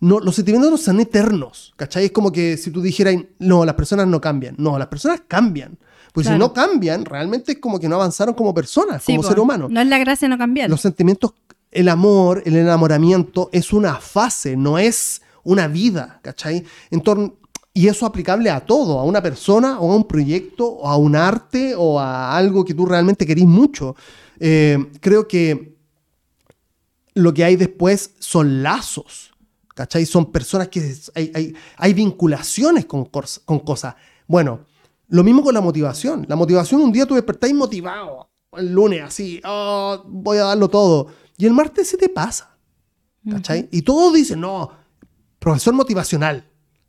No, los sentimientos no son eternos, ¿cachai? Es como que si tú dijeras, no, las personas no cambian. No, las personas cambian. Pues Claro. si no cambian, realmente es como que no avanzaron como personas, Sí, como po. ser humano. No es la gracia no cambiar. Los sentimientos, el amor, el enamoramiento es una fase, no es una vida, ¿cachai? En torno- y eso aplicable a todo, a una persona o a un proyecto o a un arte o a algo que tú realmente querís mucho. Eh, creo que lo que hay después son lazos, ¿cachai? Son personas que hay, hay- hay vinculaciones con, con cosas. Bueno, lo mismo con la motivación. La motivación, un día tú despertáis motivado, el lunes así, "Oh, voy a darlo todo. Y el martes se te pasa, ¿cachai? Y todos dicen, no, profesor motivacional.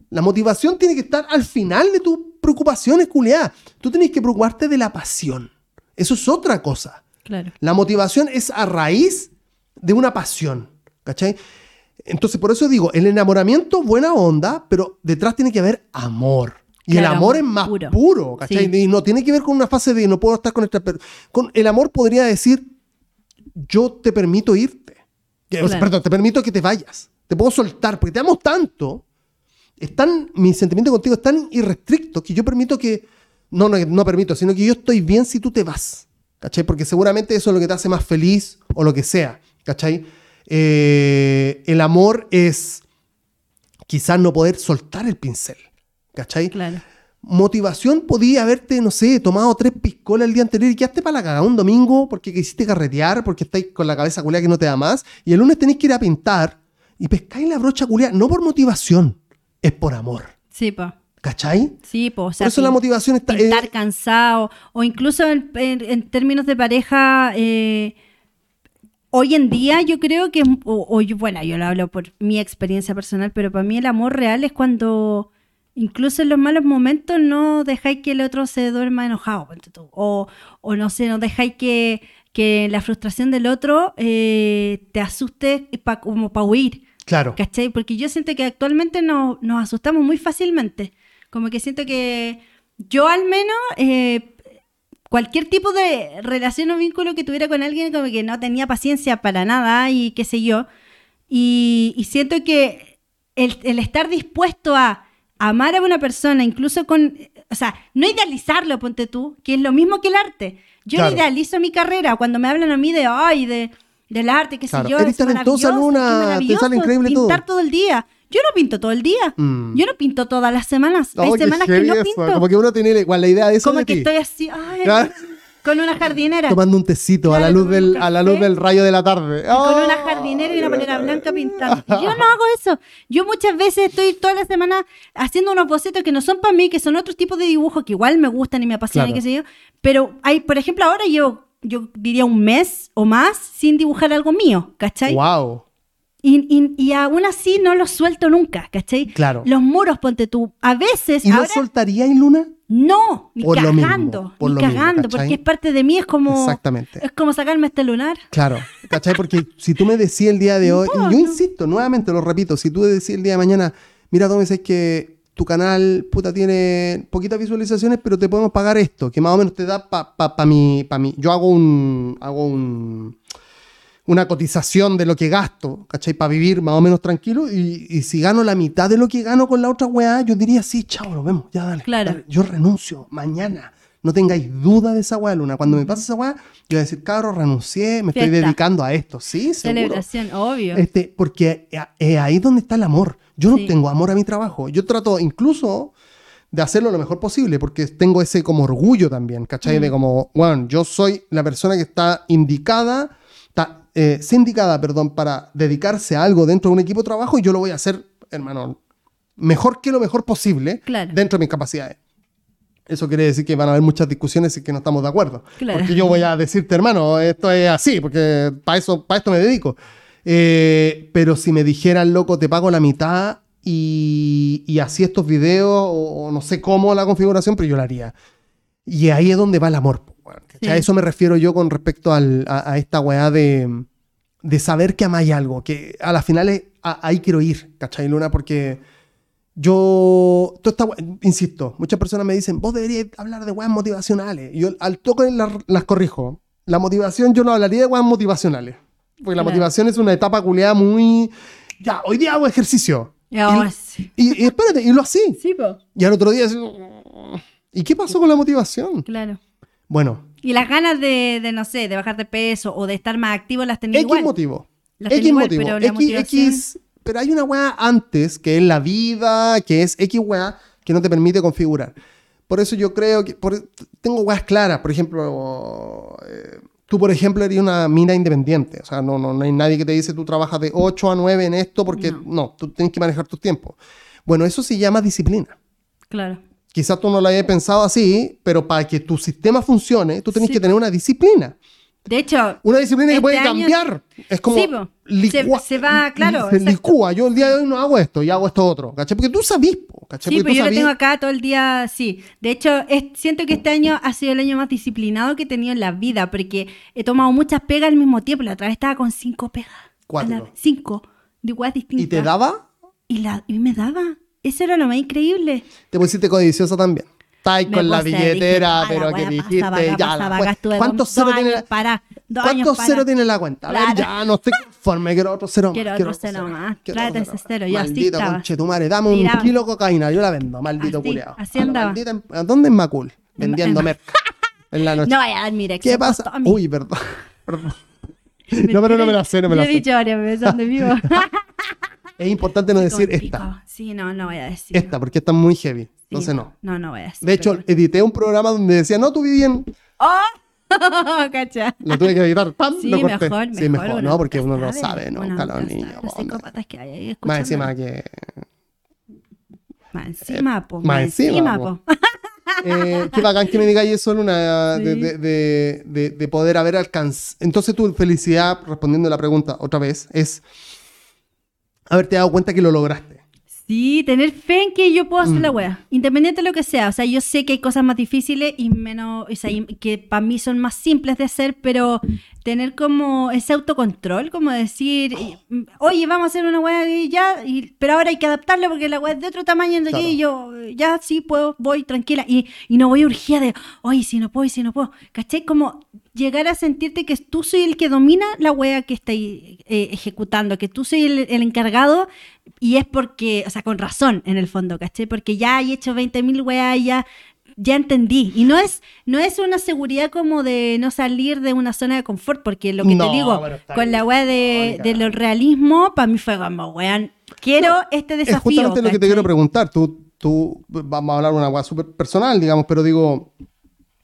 La motivación tiene que estar al final de tus preocupaciones, culiadas. Tú tienes que preocuparte de la pasión. Eso es otra cosa. Claro. La motivación es a raíz de una pasión, ¿cachai? Entonces, por eso digo, el enamoramiento, buena onda, pero detrás tiene que haber amor. Y Claro, el amor es más puro. puro, ¿cachai? Sí. Y no tiene que ver con una fase de no puedo estar con esta. Con el amor podría decir, yo te permito irte. O sea, perdón, te permito que te vayas. Te puedo soltar, porque te amo tanto. Es tan, mi sentimiento contigo es tan irrestricto que yo permito que. No, no, no permito, sino que yo estoy bien si tú te vas. ¿Cachai? Porque seguramente eso es lo que te hace más feliz o lo que sea. ¿Cachai? Eh, el amor es quizás no poder soltar el pincel. ¿Cachai? Claro. Motivación podía haberte, no sé, tomado tres piscolas el día anterior y quedaste para la cagada un domingo porque quisiste carretear, porque estáis con la cabeza culiada que no te da más. Y el lunes tenéis que ir a pintar y pescáis la brocha culiada, no por motivación, es por amor. Sí, po. ¿Cachai? Sí, po. O sea, por eso la motivación está. pintar eh, cansado o incluso en, en- en términos de pareja eh, hoy en día yo creo que o, o yo- bueno yo lo hablo por mi experiencia personal pero para mí el amor real es cuando incluso en los malos momentos no dejáis que el otro se duerma enojado o, o no sé no dejáis que, que la frustración del otro eh, te asuste pa- como para huir claro. ¿Cachai? Porque yo siento que actualmente no- nos asustamos muy fácilmente. Como que siento que yo al menos, eh, cualquier tipo de relación o vínculo que tuviera con alguien, como que no tenía paciencia para nada y qué sé yo. Y, y siento que el, el estar dispuesto a amar a una persona, incluso con, o sea, no idealizarlo, ponte tú, que es lo mismo que el arte. Yo no Claro. idealizo mi carrera cuando me hablan a mí de, ay, de, del arte, qué Claro. sé yo. Eres es talentosa, Luna, te sale increíble todo. pintar todo el día. Yo no pinto todo el día. Mm. Yo no pinto todas las semanas. Hay Oh, qué semanas que no pinto. Como que uno tiene igual la idea de eso Como de que ti. estoy así, ay, Claro. Con una jardinera. Tomando un tecito a, la luz del, a la luz del rayo de la tarde. con una jardinera y una polera blanca pintando. Yo no hago eso. Yo muchas veces estoy toda la semana haciendo unos bocetos que no son para mí, que son otros tipos de dibujos que igual me gustan y me apasionan, Claro. y qué sé yo. Pero hay, por ejemplo, ahora yo, yo diría un mes o más sin dibujar algo mío, ¿cachai? Wow. Y, y- y aún así no los suelto nunca, ¿cachai? Claro. Los muros, ponte tú. A veces, ¿Y ahora, soltaría en Luna? no, ni Por lo mismo, cagando, por ni lo cagando, porque es parte de mí, es como, Exactamente. es como sacarme este lunar. Claro, ¿cachai? Porque si tú me decías el día de hoy, No, y yo no. insisto, nuevamente lo repito, si tú decías el día de mañana, mira, me dices que tu canal, puta, tiene poquitas visualizaciones, pero te podemos pagar esto, que más o menos te da para pa, pa mi, pa mi... Yo hago un... Hago un una cotización de lo que gasto, ¿cachai? Para vivir más o menos tranquilo. Y, y si gano la mitad de lo que gano con la otra weá, yo diría, sí, chao, nos vemos, ya dale. Claro. dale. Yo renuncio mañana. No tengáis duda de esa weá, Luna. Cuando me pase esa weá, yo voy a decir, cabros, renuncié, me estoy Fiesta. dedicando a esto. Sí, seguro. Celebración, obvio. Este, porque es ahí donde está el amor. Yo no Sí. tengo amor a mi trabajo. Yo trato incluso de hacerlo lo mejor posible, porque tengo ese como orgullo también, ¿cachai? Mm. De como, bueno, yo soy la persona que está indicada, eh, sindicada, perdón, para dedicarse a algo dentro de un equipo de trabajo y yo lo voy a hacer, hermano, mejor que lo mejor posible Claro. dentro de mis capacidades. Eso quiere decir que van a haber muchas discusiones y que no estamos de acuerdo. Claro. Porque yo voy a decirte, hermano, esto es así, porque para eso, para esto me dedico. Eh, pero si me dijeran, loco, te pago la mitad y, y así estos videos, o, o no sé cómo la configuración, pero yo la haría. Y ahí es donde va el amor. ¿Cachai? Sí. A eso me refiero yo con respecto al- a, a esta weá de, de saber que amáis algo, que a las finales a- ahí quiero ir, ¿cachai, Luna? Porque yo, toda esta we- insisto, muchas personas me dicen, vos deberías hablar de weas motivacionales. Y yo al toque las, las corrijo. La motivación, yo no hablaría de weas motivacionales. Porque la Claro. motivación es una etapa culeada muy... Ya, hoy día hago ejercicio. Oh, y, sí. y- y espérate, y lo así. Sí, po. Y al otro día ¿Y qué pasó con la motivación? Claro. Bueno, Y las ganas de, de, no sé, de bajar de peso o de estar más activo las tenía X igual. motivo. Las X igual, motivo. pero X, motivación- X- pero hay una weá antes que es la vida, que es X weá, que no te permite configurar. Por eso yo creo que por- tengo weas claras. Por ejemplo, eh, tú, por ejemplo, eres una mina independiente. O sea, no, no, no hay nadie que te dice tú trabajas de 8 a 9 en esto porque no, No. tú tienes que manejar tus tiempos. Bueno, eso se llama disciplina. Claro. Quizás tú no lo hayas pensado así, pero para que tu sistema funcione, tú tienes Sí. que tener una disciplina. De hecho, Una disciplina que Este puede año- cambiar. Es como. Sí, licua- Se- se va, claro, Se licúa. Yo el día de hoy no hago esto y hago esto otro. ¿Cachai? Porque tú sabís, po, ¿cachai? Sí, tú yo lo sabís- tengo acá todo el día, sí. De hecho, es- siento que este año ha sido el año más disciplinado que he tenido en la vida, porque he tomado muchas pegas al mismo tiempo. La otra vez estaba con cinco pegas. Cuatro. La- Cinco. De igual distintas. ¿Y te daba? Y, la, y me daba. Eso era lo más increíble. Te pusiste codiciosa también. Me con la billetera, dije, pero "Ah, la que dijiste, acá, ya pasaba la ¿Cuántos dos ceros tiene años la, para, dos años ¿Cuántos para. ceros tiene la cuenta? A ver, Claro. ya no estoy conforme, quiero otro cero más. Quiero otro cero más. quiero Tráete ese cero, yo así Maldito estaba. conchetumare, dame un kilo de cocaína, yo la vendo, maldito Así, culiao. así A andaba. maldita em- ¿a ¿Dónde en Macul? Vendiendo en- merca. En la noche. No vaya a dar mi. ¿Qué pasa? Uy, perdón. perdón. No, pero no me la sé, no me Yo la he sé. dicho varias veces donde vivo. Es importante no decir esta. Sí, no, no voy a decir. Esta, porque esta es muy heavy. Sí, Entonces no. No, no voy a decir. De hecho, pero- edité un programa donde decía, no, tú vivías en... ¡Oh! Cacha. Lo tuve que editar, ¡pam! Sí, lo corté. mejor, sí, mejor, no, porque uno no sabe, uno nunca los psicópatas que hay ahí Más encima que... Más encima, po. más encima, po. Eh, qué bacán que me digáis eso, Luna, Sí. de, de, de- de poder haber alcanzado. Entonces, tu felicidad, respondiendo a la pregunta otra vez, es haberte dado cuenta que lo lograste. Sí, tener fe en que yo puedo hacer la Mm. wea, independiente de lo que sea. O sea, yo sé que hay cosas más difíciles y menos, o sea, y que para mí son más simples de hacer, pero tener como ese autocontrol, como decir, y- oye, vamos a hacer una wea y ya, y- pero ahora hay que adaptarlo porque la wea es de otro tamaño, de aquí, y yo ya sí puedo, voy tranquila y, y no voy urgida de, oye, si no puedo, y si no puedo. ¿Cachai? Como llegar a sentirte que tú soy el que domina la wea que estáis eh, ejecutando, que tú soy el, el encargado y es porque, o sea, con razón en el fondo, ¿cachai? Porque ya he hecho 20.000 weas, ya, ya entendí. Y no es, no es una seguridad como de no salir de una zona de confort, porque lo que No, te digo, con la wea de, No, de lo realismo, para mí fue como, weón, quiero este Es desafío. justamente lo que te quiero preguntar. Tú, tú, vamos a hablar una cosa súper personal, digamos, pero digo,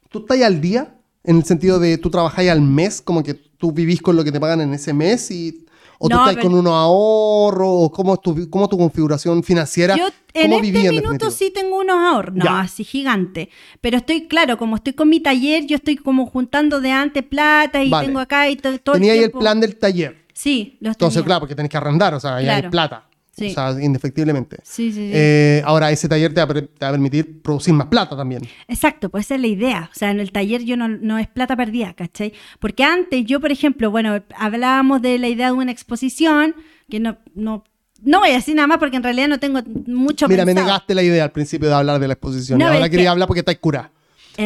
¿tú estás al día? En el sentido de tú trabajáis al mes, como que tú vivís con lo que te pagan en ese mes y... ¿O tú No, estás pero- con unos ahorros? ¿O cómo es tu, cómo tu configuración financiera? Yo en ¿Cómo este viví minuto sí tengo unos ahorros, no, Ya. así gigante. Pero estoy, claro, como estoy con mi taller, yo estoy como juntando de antes plata y Vale. tengo acá y to- todo Tenía ahí el plan del taller. Sí, los Entonces, tenía. claro, porque tenés que arrendar, o sea, hay Claro. plata. Sí. O sea, indefectiblemente. Sí, sí, sí. Eh, ahora, ese taller te va, te va a permitir producir más plata también. Exacto, pues esa es la idea. O sea, en el taller yo no, no es plata perdida, ¿cachai? Porque antes yo, por ejemplo, bueno, hablábamos de la idea de una exposición, que no, no, no voy a decir nada más porque en realidad no tengo mucho Mira, me pensado. negaste la idea al principio de hablar de la exposición. No, y ahora quería que- hablar porque estáis curada.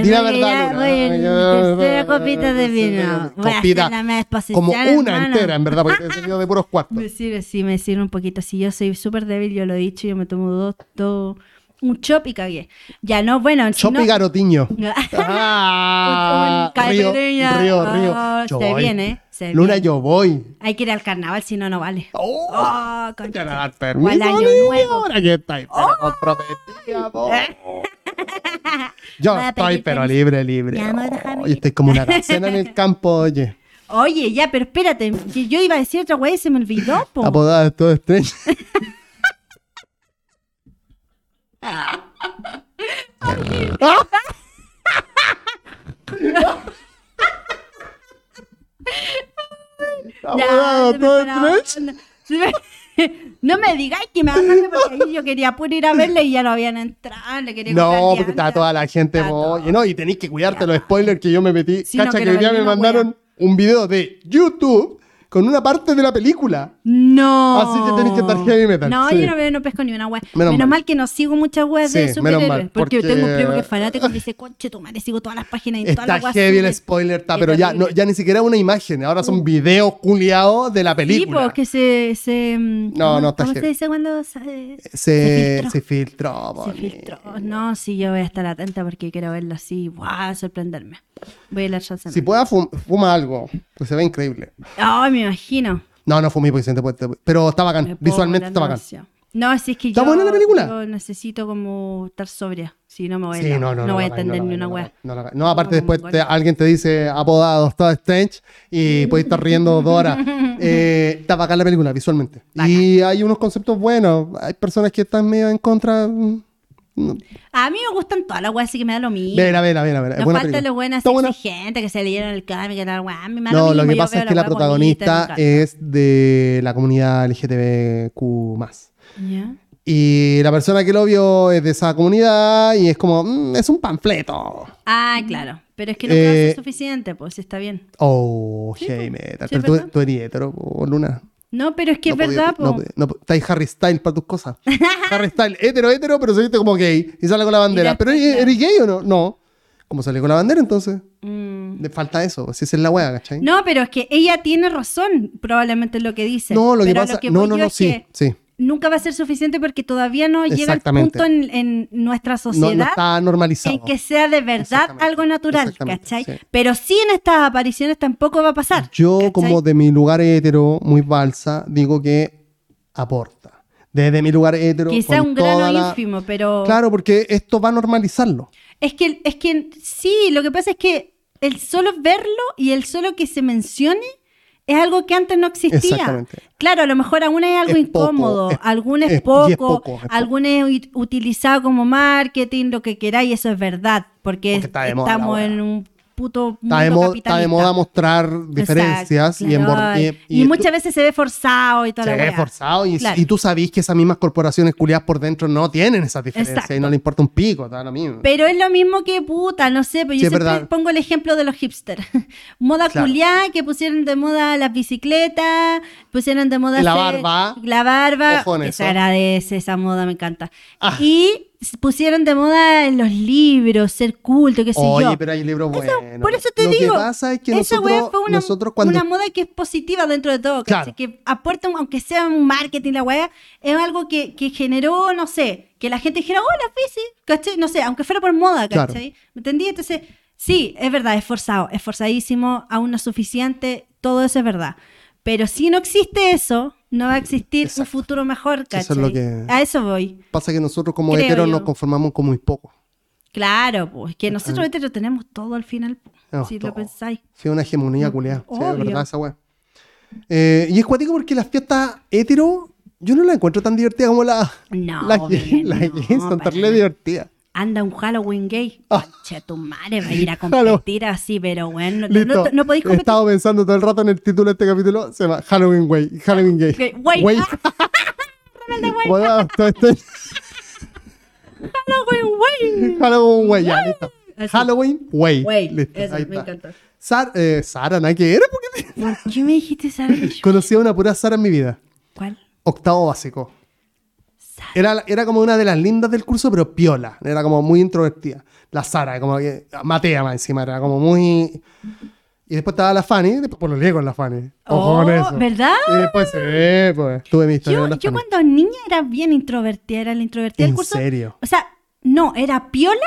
Di la verdad, Luna. voy en tercera copita de vino. Voy a Copita, hacer la Como una entera, en verdad, porque te he servido de puros cuartos. Me sirve, sí, me sirve un poquito. Si yo soy súper débil, yo lo he dicho, yo me tomo dos, dos, un chop y cagué. Ya no, bueno, si Chopi no... Garotiño. Un- Ah, un río, caipirinha. río, río. Oh, Yo se voy. viene, se Luna, viene. yo voy. Hay que ir al carnaval, si no, no vale. Oh, Oh, te concha. van a dar O permiso, año niña, nuevo. Ahora que estáis, pero comprometida, po. Yo Voy a estoy, pero libre, libre. Amor, ir. estoy como una gacela en el campo, oye. Oye, ya, pero espérate, que yo iba a decir otra wey y se me olvidó, po. Apodada de todo estrella. Ya, todo No me digáis que me bajaste porque ahí yo quería puro ir a verle y ya no habían entrado. Le quería No, porque está toda la gente, oye, no, y tenéis que cuidarte los spoilers que yo me metí. Sí, no Cacha que quiero hoy día me mandaron un video de YouTube con una parte de la película. No. Así que tenés que estar heavy metal, No, sí. yo no veo, no pesco ni una wea. Menos Menos, mal. mal. que no sigo muchas weas de Sí, menos superhéroes. mal, porque, porque- tengo un primo que es fanático y dice, conche tu madre, sigo todas las páginas y todas las heavy el suben". spoiler, está, pero ya, no, ya ni siquiera una imagen, ahora son videos culiados de la Sí, película. porque se. se mm, No, ¿cómo- no, está ¿Cómo heavy. se dice cuando se, se, filtró? se filtró. Se filtró. No, sí, yo voy a estar atenta porque quiero verlo así. ¡Wow! Sorprenderme. Voy a la. Si pueda, fum- fuma algo, pues se ve increíble. Ay, me imagino. No, no fumé porque puente, pero está bacán, visualmente está bacán. No, si es que ¿Está yo, buena la película? yo necesito como estar sobria. Si no me voy, Sí, a, no, no, no voy a entender ni una wea. No, aparte después te- alguien te dice apodado Doctor Strange y puedes estar riendo dos horas. Eh, está bacán la película visualmente. Y hay unos conceptos buenos. Hay personas que están medio en contra. No. A mí me gustan todas las weas, así que me da lo mismo. Vela, vela, vela, vela. Es Nos buena falta película. lo bueno Está así buena. gente que se leyeron el cómic y tal, wea. A me da No, lo, que yo pasa es que la protagonista es de la comunidad LGTBQ. Y la persona que lo vio es de esa comunidad y es como, mm, es un panfleto. Ah, claro. Pero es que a Eh, ser suficiente, pues está bien. Oh, Sí, hey, metal. Sí, Pero tú, tú eres hetero, Luna. No, pero es que no es podía- verdad, no, pues. no, estáis Harry Styles para tus cosas. Harry Styles, hetero, hetero, pero se viste como gay y sale con la bandera. ¿Pero después, eres, gay o no? No. ¿Cómo sale con la bandera entonces? Mm. Le falta eso. Si es la wea, ¿cachai? No, pero es que ella tiene razón, probablemente en lo que dice. No, lo que pero pasa. que no, no, no, sí, que sí. Nunca va a ser suficiente porque todavía no llega el punto en, en nuestra No, sociedad no está normalizado. en que sea de verdad algo natural, ¿cachai? sí. Pero sí en estas apariciones tampoco va a pasar. Yo, ¿cachai? como de mi lugar hetero, muy balsa, digo que aporta. Desde mi lugar hetero. Quizá un grano la- ínfimo, pero Claro, porque esto va a normalizarlo. es que es que sí, lo que pasa es que el solo verlo y el solo que se mencione es algo que antes no existía. Claro, a lo mejor aún es algo Es poco, incómodo, es- algún es, es- y poco, es poco, es poco. algún es ut- utilizado como marketing, lo que queráis, eso es verdad, porque, Porque está de moda la estamos en un puto Está de, mundo mo- está de moda mostrar diferencias Exacto, y, claro. bor- y, muchas veces se ve forzado y toda se la ve forzado y, Claro. y tú sabís que esas mismas corporaciones culiadas por dentro no tienen esas diferencias Exacto. y no le importa un pico, está lo mismo. Pero es lo mismo que puta, no sé, pero Sí, yo es siempre verdad. pongo el ejemplo de los hipsters. moda Claro. culiá, que pusieron de moda las bicicletas, pusieron de moda La hacer- barba. La barba. Ojo en eso. se agradece esa moda, me encanta. Ah. Y pusieron de moda en los libros, ser culto, qué sé Oye, yo. pero hay libros buenos. Por eso te Lo digo, que pasa es que esa wea nosotros, fue una, nosotros cuando... una moda que es positiva dentro de todo. Claro. que aporta, un- aunque sea un marketing, la weá, es algo que, que generó, no sé, que la gente dijera, oh, la bici, ¿cachai? No sé, aunque fuera por moda, Claro. ¿cachai? ¿Me entendí? Entonces, sí, es verdad, es forzado, es forzadísimo, aún no es suficiente, todo eso es verdad. Pero si no existe eso, no va a existir un futuro mejor, ¿cachai? Eso es lo que- A eso voy. Pasa que nosotros como Creo heteros yo. nos conformamos con muy poco. Claro, pues, que nosotros lo tenemos todo al final, pues, si todo. lo pensáis. Sí, una hegemonía culiada. Sí, es verdad esa wea. Eh, y es cuático porque las fiestas hetero, yo no las encuentro tan divertidas como las No, las obvio gays. que Las no, son nada. divertidas. Anda un Halloween gay. Ah. Concha, tu madre va a ir a competir así, pero bueno, no, no, no podéis He competir. estado pensando todo el rato en el título de este capítulo. Se llama Halloween Way. Halloween Gay. Gay. Way. Way. Bueno, todo esto es Halloween, güey. Halloween Way. Ya, listo. Así. Halloween Way. Güey, Listo, eso, ahí me está. encanta. Sar- eh, Sara, ¿nada que era? ¿Por qué te- ¿Por qué me dijiste Sara? Conocí a una pura Sara en mi vida. ¿Cuál? Octavo básico. Sara. Era, era como una de las lindas del curso, pero piola. Era como muy introvertida. La Sara, como que. Matea más encima, era como muy. Y después estaba la Fanny, después por lo con la Fanny. Ojo Oh, con eso. ¿verdad? Y después ve, pues. Tuve mi historia Yo, con la yo Fanny. cuando niña era bien introvertida, era la introvertida del ¿En curso. serio? O sea, no, era piola,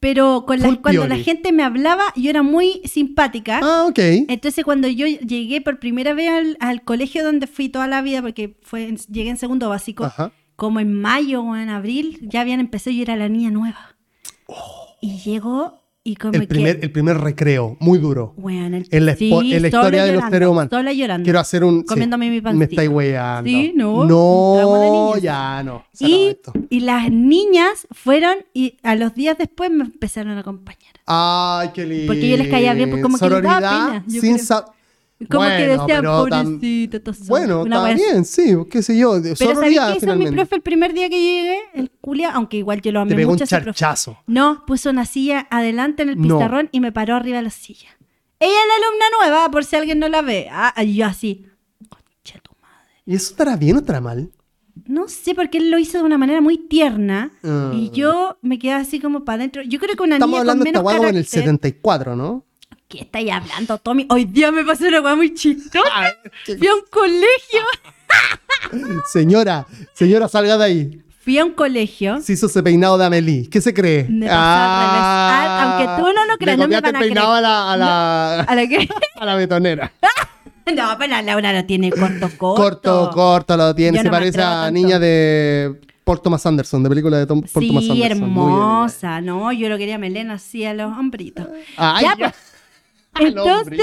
pero con la- Full cuando la gente me hablaba, yo era muy simpática. Ah, ok. Entonces cuando yo llegué por primera vez al, al colegio donde fui toda la vida, porque fue en- llegué en segundo básico, Ajá. Como en mayo o en abril, ya habían empezado y era la niña nueva. Y llegó y como El primer, que... el primer recreo, muy duro. Weón, el- En la, sí, en la historia de los seres humanos. Llorando. Quiero hacer un. sí, Comiéndome mi Me pancito. estáis weyando. Sí, no, No, ya no. Y, las niñas fueron y a los días después me empezaron a acompañar. Ay, qué lindo. Porque yo les caía bien, pues como que les daba Sororidad pena, yo sin creo. Como que Bueno, tam- pobrecito, son Bueno, una está así. bien, sí, qué sé yo. de- Pero ¿sabéis Sororidad, qué hizo mi profe el primer día que llegué? El culia, aunque igual yo lo amé Te pegó un mucho charchazo. No, puso una silla adelante en el No. pizarrón y me paró arriba de la silla. Ella es la alumna nueva, por si alguien no la ve. Ah, y yo así. ¿Y eso estará bien o estará mal? No sé, porque él lo hizo de una manera muy tierna Ah. y yo me quedé así como para adentro. Yo creo que una Estamos niña hablando con de esta en el carácter... 74, ¿no? ¿Qué estáis hablando, Tommy? Hoy día me pasó una weá muy chistosa. Fui a un colegio. Señora, señora, salga de ahí. Fui a un colegio. Se hizo ese peinado de Amelie. ¿Qué se cree? Me pasó al revés. Ah, aunque tú no lo creas, le no me van a el peinado a la, a la, ¿A la qué? a la betonera. No, pero la Laura lo tiene corto, corto. Corto, corto lo tiene. Yo Se no parece a tanto. niña de Paul Thomas Anderson, de película de Tom, Paul Thomas Sí, Anderson. Muy bien. hermosa, ¿no? Yo lo quería melena así a los hombritos. Ay, Ya, ya. pues. Entonces,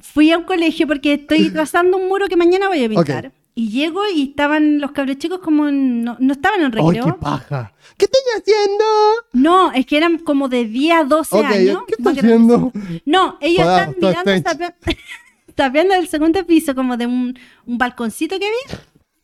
fui a un colegio porque estoy trazando un muro que mañana voy a pintar. Y llego y estaban los cabros chicos como en- no, no estaban en Ay, recreo. qué paja. ¿Qué estoy haciendo? no, es que eran como de 10 a 12 Ok, años. ¿qué estás haciendo? No, ellos están mirando, tapeando el segundo piso como de un, un balconcito que vi.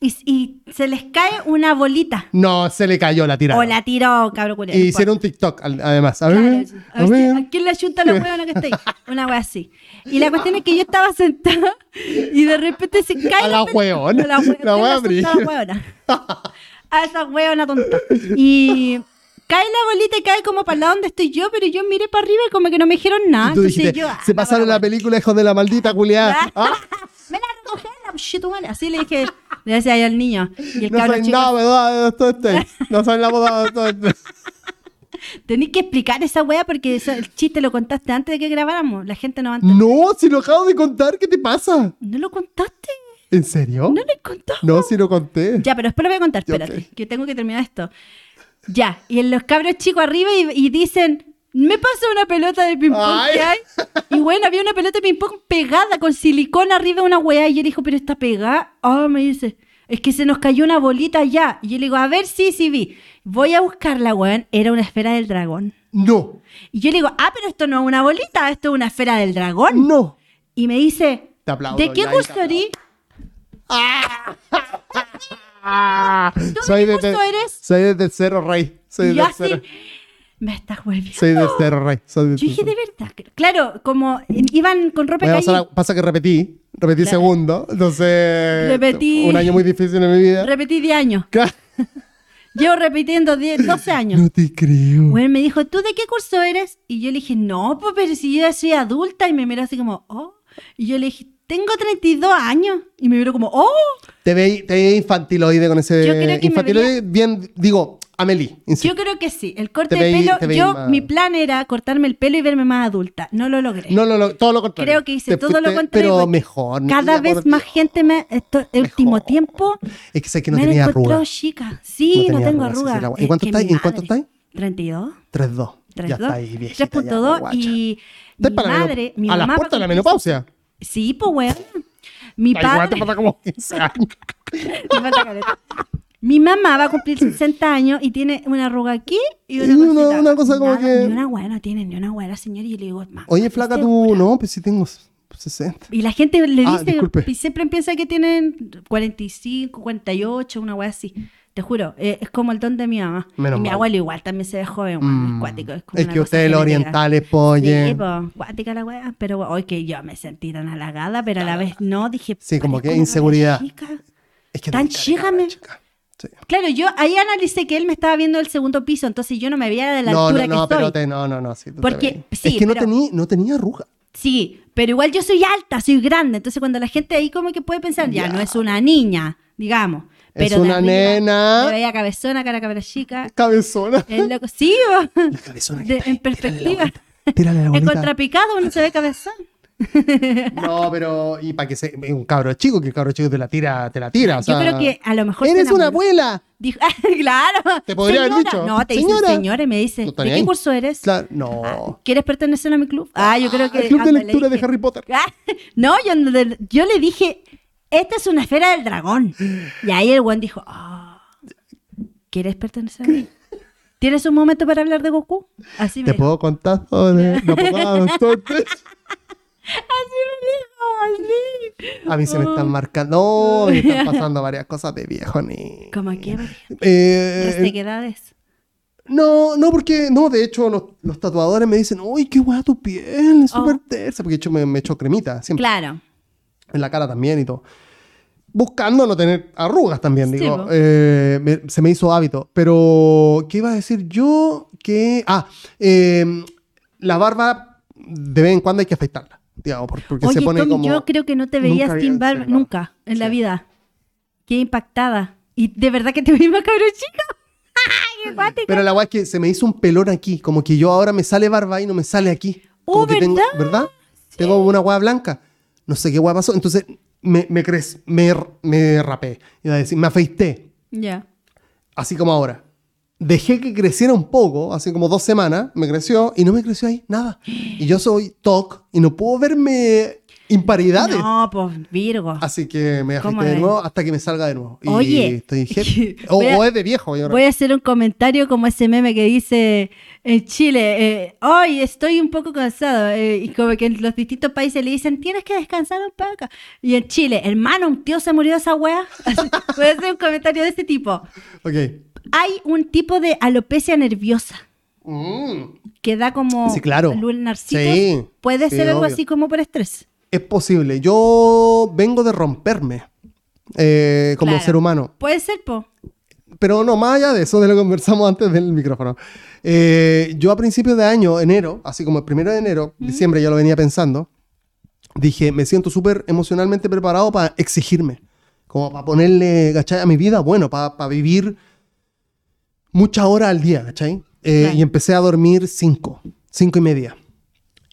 Y, y se les cae una bolita. No, se le cayó la tirada. O la tiró, cabro culiao. Y hicieron un TikTok, además. A Claro, ver, a a ver si- ver. ¿a quién le ayunta la huevona que está ahí? Una wea así. Y la cuestión es que yo estaba sentada y de repente se cae A la pe- huevona. a La, hue- La. A esa huevona tonta. Y cae la bolita y cae como para el lado donde estoy yo, pero yo miré para arriba y como que no me dijeron nada. Y tú Entonces dijiste, yo, ah, se pasaron la película, hijos de la maldita culiada. Ah. Me la recogí la. Así le dije, le decía yo al niño. Y el no saben chico, nada, ¿verdad? Esto este. No saben la boda de todo este. tenés que explicar esa wea porque eso- el chiste lo contaste antes de que grabáramos. La gente no va a entender. No, si lo acabo de contar, ¿qué te pasa? ¿No lo contaste? ¿En serio? No lo contaste. No, si lo conté. Ya, pero después lo voy a contar, espérate, ok. que tengo que terminar esto. Ya, y los cabros chicos arriba y, y dicen, me pasó una pelota de ping-pong que hay. Y bueno, había una pelota de ping-pong pegada con silicona arriba de una weá. Y yo le digo, pero está pegada. Ah, me dice, es que se nos cayó una bolita allá. Y yo le digo, a ver, sí, sí vi. Voy a buscarla, weón. Era una esfera del dragón. No, Y yo le digo, ah, pero esto no es una bolita, esto es una esfera del dragón. no. Y me dice, Te aplaudo, ¿de qué ya, eres? ¿Tú Soy de de, qué te- eres? soy de tercero rey. Soy de yo así, tercero. Me estás hueviando. Soy de tercero rey. Soy de Yo dije, tercero. de verdad. Claro, como iban con ropa calle. pasa, que repetí. Repetí Claro. segundo. Entonces. Repetí. Un año muy difícil en mi vida. Repetí 10 años. Claro. Llevo repitiendo 10, 12 años. No te creo. Bueno, me dijo, ¿tú de qué curso eres? Y yo le dije, no, pues, pero si yo ya soy adulta. Y me miró así como, oh. Y yo le dije, tengo 32 años. Y me miró como, oh. Te veí, te veí infantiloide con ese. Yo creo que me infantiloide, bien. Digo, Amelie. insisto. Yo creo que sí. El corte Te de veí- pelo, yo, más- mi plan era cortarme el pelo y verme más adulta. No lo logré. No, no, no, todo lo contrario. Creo que hice Te todo lo fuiste- contrario. Pero mejor. Cada vez por más gente me. Esto, el último Mejor. tiempo. Es que sé que no me tenía encontrado arruga. chica. Sí, no, tenía tengo arrugas, arrugas. ¿En cuánto estáis? ¿En cuánto estáis? 32. 3-2. Ya 3.2. está ahí, viejita. ya, 3.2 guacha. y mi madre, mi a las mamá puertas de la menopausia. Sí, pues weón. Mi Da igual, padre, te falta como 15 años. Mi mamá va a cumplir 60 años y tiene una arruga aquí y una, Y una- una cosa como Nada, que- Ni una hueá no tiene, ni una hueá la señora. Y yo le digo, "Ma, Oye, flaca, ¿estás tú. segura?". No, pues sí tengo 60. Y la gente le Ah, dice, y siempre piensa que tienen 45, 48, una hueá así. Te juro, eh, es como el don de mi mamá. Menos y mi abuelo igual también se ve joven, Mm. es cuático. Es, como Es una que ustedes los orientales, oye. Sí, pues, cuática la weá. Pero hoy que yo me sentí tan halagada, pero a la vez no, dije. Sí, como que inseguridad. Es que Tan chica, me- chica. Sí. Claro, yo ahí analicé que él me estaba viendo del segundo piso, entonces yo no me veía de la No, altura no, no, que pero te, no, no, no. Sí, tú Porque- sí, es que no, tenía, no tenía arruga. Sí, pero igual yo soy alta, soy grande, entonces cuando la gente ahí como que puede pensar, ya, Ya. no es una niña, digamos. Es Pero de una arriba, nena. Me veía cabezona, cara cabra chica. Cabezona. Es loco. Sí, cabezona. De- en tírale la perspectiva. bolita, En contrapicado uno se ve cabezón. No, pero. Y para que se. Un cabro chico, que el cabro chico te la tira, te la tira. o Yo sea, creo que a lo mejor. Eres una abuela. Dijo, claro. Te podría haber señora. dicho, No, te señora. señora y me dice, ¿de qué ahí. curso eres? Claro, no. ¿Quieres pertenecer a mi club? Ah, yo creo que. El club de le lectura de dije- Harry Potter. Ah, No, yo, yo le dije, esta es una esfera del dragón. Y ahí el buen dijo, ah, ¿quieres pertenecer a mí? ¿Tienes un momento para hablar de Goku? Así me Te dijo. puedo contar sobre. No puedo entonces. Así me dijo, así. A mí se me están marcando. No, me están pasando varias cosas de viejo ni. ¿Cómo ejemplo? Eh, no, no, porque. No, de hecho, los, los tatuadores me dicen, uy, qué guay tu piel, es Oh. súper tersa. Porque de hecho me, me echo cremita siempre. Claro. En la cara también y todo. buscando no tener arrugas también, Sí, digo. Eh, me- se me hizo hábito. Pero, ¿qué iba a decir yo? Que, ah, eh, la barba de vez en cuando hay que afeitarla, digamos, por- porque Oye, se pone Tommy, como... yo creo que no te veías barba observado. nunca en la Sí. vida. Qué impactada. Y de verdad que te veías más cabrón chica. ¡Qué cuática! Pero la weá es que se me hizo un pelón aquí, como que yo ahora me sale barba y no me sale aquí. Oh, Como que tengo, ¿verdad? ¿verdad? Tengo una weá blanca. No sé qué weá pasó. Entonces me, me, crec- me, me rapé. Iba a decir, me afeité. Ya. así como ahora. Dejé que creciera un poco, así como dos semanas, me creció y no me creció ahí nada. Y yo soy TOC y no puedo verme imparidades. No, pues Virgo. Así que me ¿Cómo afeité de nuevo hasta que me salga de nuevo. Y Oye, estoy heavy. O, a- o es de viejo. yo Voy a hacer un comentario como ese meme que dice en Chile, eh, hoy estoy un poco cansado, eh, y como que en los distintos países le dicen, tienes que descansar un poco. Y en Chile, hermano, un tío se murió de esa wea. Voy a hacer un comentario de este tipo. Ok. Hay un tipo de alopecia nerviosa Mm. que da como Sí, claro. lunarcitos. Sí, Puede sí, ser algo obvio. así como por estrés. Es posible. Yo vengo de romperme eh, como Claro. ser humano. Puede ser, po. Pero no, más allá de eso, de lo que conversamos antes del micrófono. Eh, yo a principios de año, enero, así como el primero de enero, diciembre ya lo venía pensando, dije, me siento súper emocionalmente preparado para exigirme. Como para ponerle, ¿cachai? A mi vida, bueno, para, para vivir muchas horas al día, ¿cachai? Eh. Y empecé a dormir cinco, cinco y media.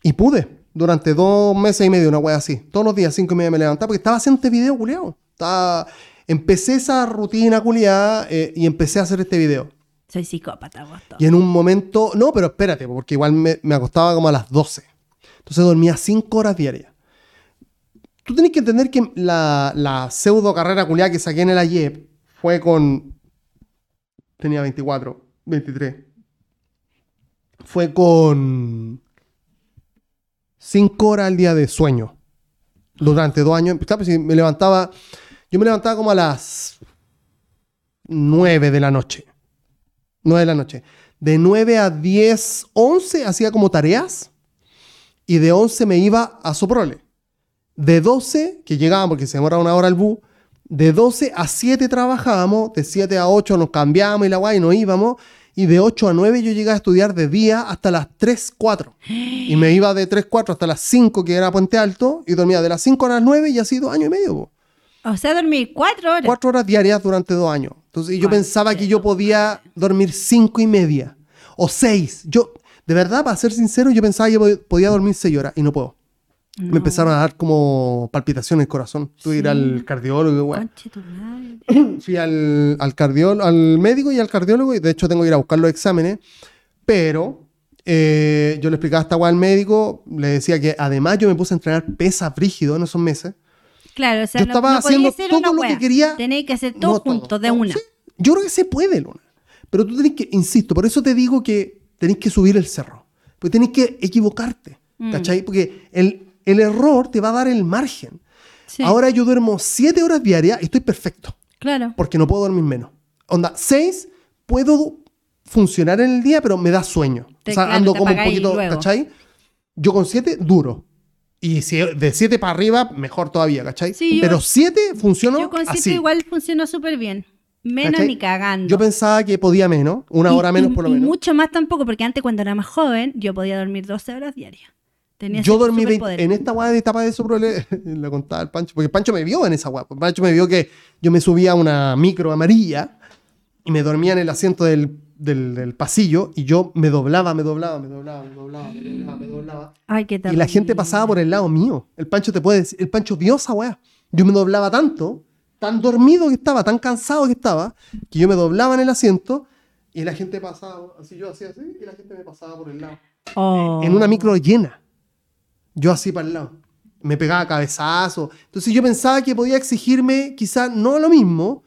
Y pude, durante dos meses y medio, una wea así. Todos los días, cinco y media me levantaba, porque estaba haciendo este video, culiao. Estaba... Empecé esa rutina culiada eh, y empecé a hacer este video. Soy psicópata, vos. Y en un momento, no, pero espérate, porque igual me, me acostaba como a las 12. Entonces dormía 5 horas diarias. Tú tenés que entender que la, la pseudo carrera culiada que saqué en el AYEP fue con. Tenía 24, 23. Fue con. 5 horas al día de sueño. Durante dos años. Claro, pues, me levantaba. Yo me levantaba como a las 9 de la noche. 9 de la noche. De 9 a 10, 11 hacía como tareas. Y de 11 me iba a Soprole. De 12, que llegaban porque se demoraba una hora el bus. De 12 a 7 trabajábamos. De 7 a 8 nos cambiábamos y la guay y nos íbamos. Y de 8 a 9 yo llegaba a estudiar de día hasta las 3, 4. Y me iba de 3, 4 hasta las 5, que era Puente Alto. Y dormía de las 5 a las 9 y así dos años y medio. po. O sea, dormí cuatro horas. Cuatro horas diarias durante dos años. Entonces yo pensaba que yo podía dormir cinco y media o seis. Yo, de verdad, para ser sincero, yo pensaba que yo pod- podía dormir seis horas y no puedo. No. Me empezaron a dar como palpitaciones en el corazón. Tuve que ir al cardiólogo. madre. Fui al, al, cardiólogo, al médico y al cardiólogo y de hecho tengo que ir a buscar los exámenes. Pero eh, yo le explicaba esta weá al médico. Le decía que además yo me puse a entrenar pesas brígido en esos meses. Claro, o sea, Yo no- estaba no haciendo todo lo que quería. Tenéis que hacer todo No todo, junto, de una. sí. Yo creo que se puede, Luna. Pero tú tenés que, insisto, por eso te digo que tenés que subir el cerro. Porque tenés que equivocarte. Mm. ¿Cachai? Porque el, el error te va a dar el margen. Sí, Ahora yo duermo 7 horas diarias y estoy perfecto. claro. Porque no puedo dormir menos. Onda, 6 puedo funcionar en el día, pero me da sueño. Te- o sea, claro, ando como un poquito. ¿cachai? Yo con 7 duro. Y si de 7 para arriba, mejor todavía, ¿cachai? Sí, pero 7 funcionó Yo con siete así. igual funcionó súper bien. Menos ¿Cachai? ni cagando. Yo pensaba que podía menos, una Y- hora menos y- por lo y menos. mucho más tampoco, porque antes cuando era más joven, yo podía dormir 12 horas diarias. Tenía Yo dormí 20 superpoder. en esta weá de etapa de eso, le, contaba al Pancho, porque Pancho me vio en esa. El Pancho me vio que yo me subía a una micro amarilla y me dormía en el asiento del, del- del pasillo y yo me doblaba, me doblaba, me doblaba, me doblaba, me doblaba, me doblaba. Ay, qué Y la terrible. gente pasaba por el lado mío. El Pancho te puede decir, el Pancho vio esa weá. Yo me doblaba tanto, tan dormido que estaba, tan cansado que estaba, que yo me doblaba en el asiento y la gente pasaba, así yo hacía así, y la gente me pasaba por el lado. Oh. En una micro llena. Yo así para el lado. Me pegaba cabezazo. Entonces yo pensaba que podía exigirme quizás no lo mismo,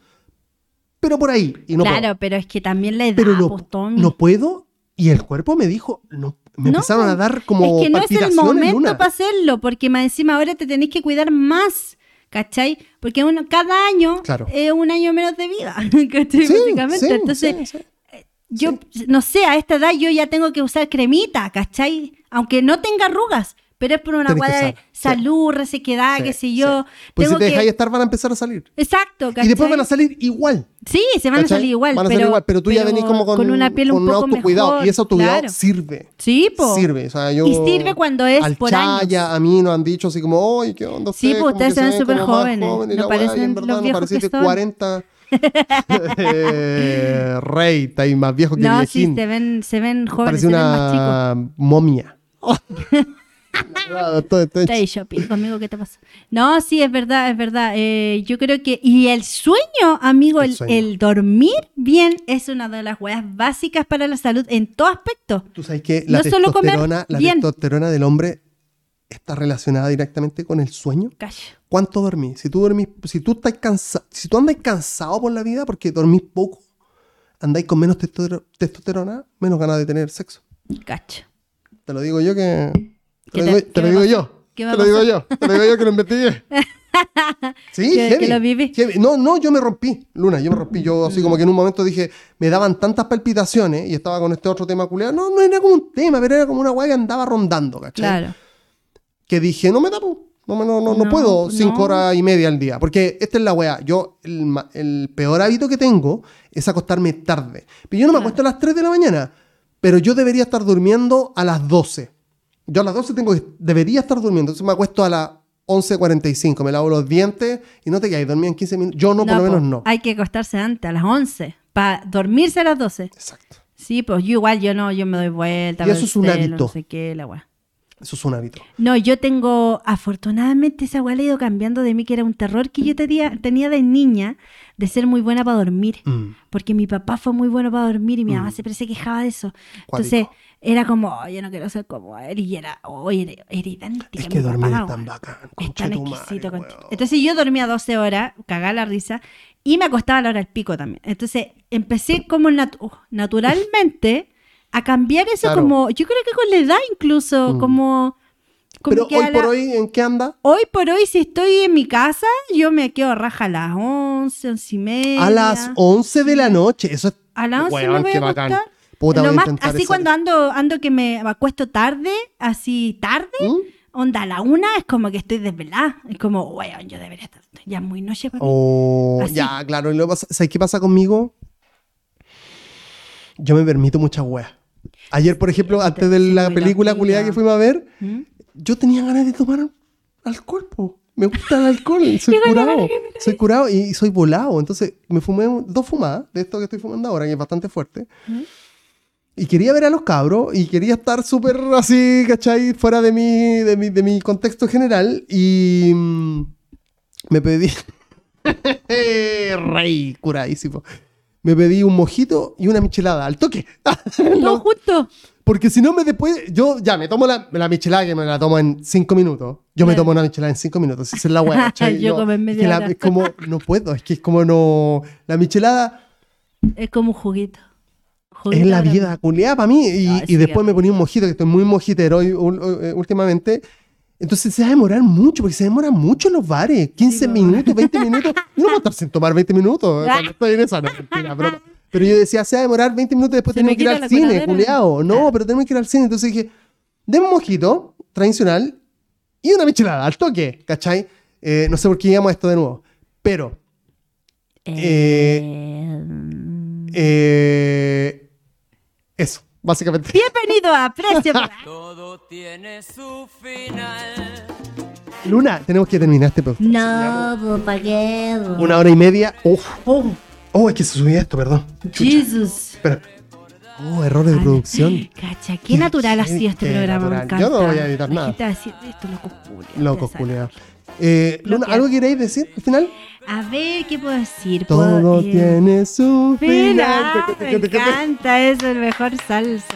pero por ahí. Y no claro, puedo. pero es que también la edad, Pero no, pues, no puedo. Y el cuerpo me dijo, no, me No, empezaron a dar como es que no es el momento para hacerlo, porque más encima ahora te tenés que cuidar más, ¿cachai? Porque uno, cada año Claro. es un año menos de vida, ¿cachai? Sí, Básicamente. sí, Entonces, sí. yo, no sé, a esta edad yo ya tengo que usar cremita, ¿cachai? Aunque no tenga arrugas, pero es por una guada de saber, sí. salud, resequedad, Sí, qué sé sí. yo. Pues si Tengo te que- dejáis estar van a empezar a salir. Exacto, Y después ¿cachai? van a salir igual. Sí, se van a ¿cachai? salir igual. Van a pero, salir igual, pero tú ya venís como con, una piel con un poco autocuidado. mejor. y ese autocuidado claro. sirve. Sí, po. Sirve. O sea, yo, Y sirve cuando es al por Chaya, años. a mí nos han dicho así como, ¡ay, qué onda Sí, pues, ustedes se ven súper jóvenes. jóvenes", No parecen en los verdad no viejos parecís que de son. 40. eh, rey, está ahí más viejo que No, sí, se ven, se ven jóvenes, Parece una momia. Ahí shopping conmigo, ¿qué te pasa? No, sí, es verdad, es verdad. Eh, yo creo que. Y el sueño, amigo, El el, sueño. el dormir bien es una de las weas básicas para la salud en todo aspecto. Tú sabes que la No testosterona, la testosterona del hombre está relacionada directamente con el sueño. Calla. ¿Cuánto dormís? Si tú dormís, si tú estás cansado, si tú andas cansado por la vida porque dormís poco, andáis con menos testo- testosterona, menos ganas de tener sexo. Cacha. Te lo digo yo que. Te ¿Qué lo te- digo, te lo yo. ¿Qué Te lo digo yo. Te lo digo yo que lo investigué. Sí, Que- heavy, que lo viví. heavy. No, no, yo me rompí, Luna, yo me rompí. Yo así como que en un momento dije, me daban tantas palpitaciones y estaba con este otro tema culiado. No, no era como un tema, pero era como una weá que andaba rondando, ¿cachai? Claro. que dije, no me tapo. No, me- no, no, no puedo cinco horas y media al día. Porque esta es la weá. Yo, el, peor hábito que tengo es acostarme tarde. Pero yo no me Claro. acuesto a las 3 de la mañana. Pero yo debería estar durmiendo a las 12. Yo a las 12 tengo que, debería estar durmiendo. Entonces me acuesto a las 11.45. Me lavo los dientes y no te quedas dormido en 15 minutos. Yo no, por lo po, menos no. Hay que acostarse antes, a las 11, para dormirse a las 12. Exacto. Sí, pues yo igual, yo no, yo me doy vuelta. Y eso es un hábito. No sé qué, la wea. Eso es un hábito. No, yo tengo, afortunadamente esa weá la ha ido cambiando de mí, que era un terror que yo tenía, tenía de niña, de ser muy buena para dormir. Mm. Porque mi papá fue muy bueno para dormir y mi mamá Mm. siempre se quejaba de eso. Entonces, era como, "Oh, yo no quiero ser como él. Y era, oh, era, era idéntica Es que mi dormir papá, es tan bacán. Es tan madre, exquisito. concha- weón. Entonces yo dormía 12 horas, cagaba la risa, y me acostaba a la hora del pico también. Entonces empecé como nat- uh, naturalmente a cambiar eso Claro. como, yo creo que con la edad incluso, Mm. como... como Pero que hoy por hoy, ¿en qué anda? Hoy por hoy, si estoy en mi casa, yo me quedo raja a las 11, 11 y media. A las 11 de la noche. Eso es A las 11 Weón, me voy qué a bacán. Puta, voy más- así esa- cuando ando, ando que me acuesto tarde, así tarde, ¿Mm? onda a la una, es como que estoy desvelada. Es como, weón, yo debería estar ya es muy noche para mí. Oh, Así. ya, claro. y pasa- ¿Sabes qué pasa conmigo? Yo me permito muchas weas. Ayer, por ejemplo, Sí, antes de la película culiada que fuimos a ver, ¿Mm? Yo tenía ganas de tomar alcohol, po. Me gusta el alcohol, soy no, curado. no, no, no, Soy curado y soy volado. Entonces me fumé dos fumadas de esto que estoy fumando ahora, que es bastante fuerte. ¿Mm? Y quería ver a los cabros y quería estar súper así, ¿cachai? Fuera de mi, de mi, de mi contexto general. Y mm, me pedí... Rey, curadísimo. Me pedí un mojito y una michelada al toque. Todo Lo- justo. Porque si no me después, yo ya me tomo la, la michelada que me la tomo en cinco minutos. Yo me tomo una michelada en cinco minutos. Esa es la weá. ¿cachai? Yo como en es media que la- hora. es como, no puedo, es que es como no. La michelada Es como un juguito. es la vida culiada para mí. Y, y después me ponía un mojito, que estoy muy mojitero hoy, eh, últimamente. Entonces se va a demorar mucho, porque se demora mucho en los bares. 15 Sí, po. minutos, 20 minutos. Yo no puedo estar sin tomar 20 minutos cuando estoy en esa. No, mentira, broma. Pero yo decía, se va a demorar 20 minutos, después Se tenemos que ir al cine, culiado. No, Ah. pero tenemos que ir al cine. Entonces dije, denme un mojito tradicional y una michelada al toque, ¿cachai? Eh, no sé por qué llegamos a esto de nuevo. Pero, Eh, eh, eso, básicamente. Bienvenido a Precio Todo tiene su final. Luna, tenemos que terminar este podcast. No, ¿para qué? Una hora y media. Uf. Oh, Oh, es que se subía esto, perdón. Chucha. Jesus. Espera. Oh, errores de producción. Cacha, qué natural ha sido este programa. me. Yo no voy a editar nada. decir, esto es loco Julia. Loco, Ya sabes. Julia. Eh, Luna, ¿algo queréis decir al final? A ver, ¿qué puedo decir? Todo eh, tiene su final. Me encanta, es el mejor salsa.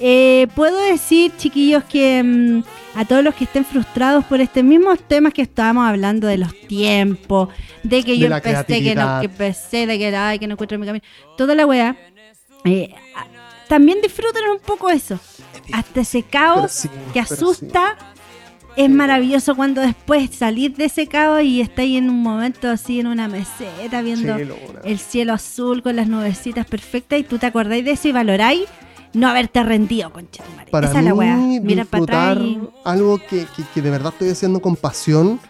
Eh, Puedo decir, chiquillos, que mm, a todos los que estén frustrados por este mismo temas que estábamos hablando de los tiempos, de que De yo empecé, que no, que empecé, de que, ay, que no encuentro mi camino, toda la weá, eh, también disfruten un poco eso. Hasta ese caos sí, que asusta. Es maravilloso cuando después salís de ese caos y estáis en un momento así en una meseta viendo el cielo azul con las nubecitas perfectas y tú te acordáis de eso y valoráis no haberte rendido, concha tu madre. Para Esa es la mí, weá. Mirar para atrás y... algo que, que- que de verdad estoy haciendo con pasión,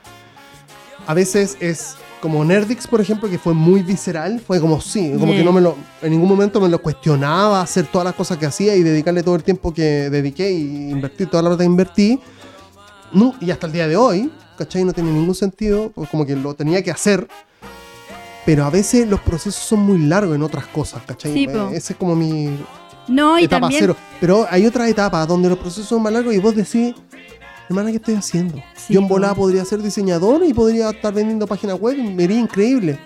a veces es como Nerdix, por ejemplo, que fue muy visceral, fue como sí, como Yeah. que no me lo, en ningún momento me lo cuestionaba hacer todas las cosas que hacía y dedicarle todo el tiempo que dediqué y invertir toda la plata que invertí. No, y hasta el día de hoy, ¿cachai? No tiene ningún sentido, pues como que lo tenía que hacer. Pero a veces los procesos son muy largos en otras cosas, ¿cachai? Sí, Ese es como mi, No, y etapa también... cero. Pero hay otras etapas donde los procesos son más largos y vos decís, hermana, ¿qué estoy haciendo? Sí, Yo en volada podría ser diseñador y podría estar vendiendo páginas web me iría increíble.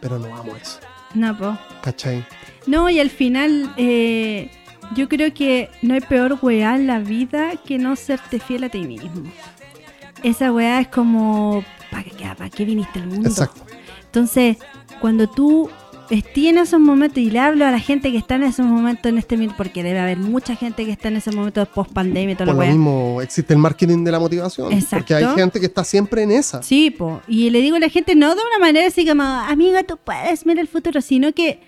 Pero no amo eso, No, po. ¿cachai? No, y al final, eh, yo creo que no hay peor weá en la vida que no serte fiel a ti mismo. Esa weá es como, ¿para qué, pa' qué viniste al mundo? Exacto. Entonces, cuando tú en esos momentos, y le hablo a la gente que está en esos momentos en este porque debe haber mucha gente que está en ese momento post pandemia y toda Por lo weá. mismo existe el marketing de la motivación. Exacto. Porque hay gente que está siempre en esa. Sí, po. Y le digo a la gente, no de una manera así como, amiga, tú puedes, mira el futuro, sino que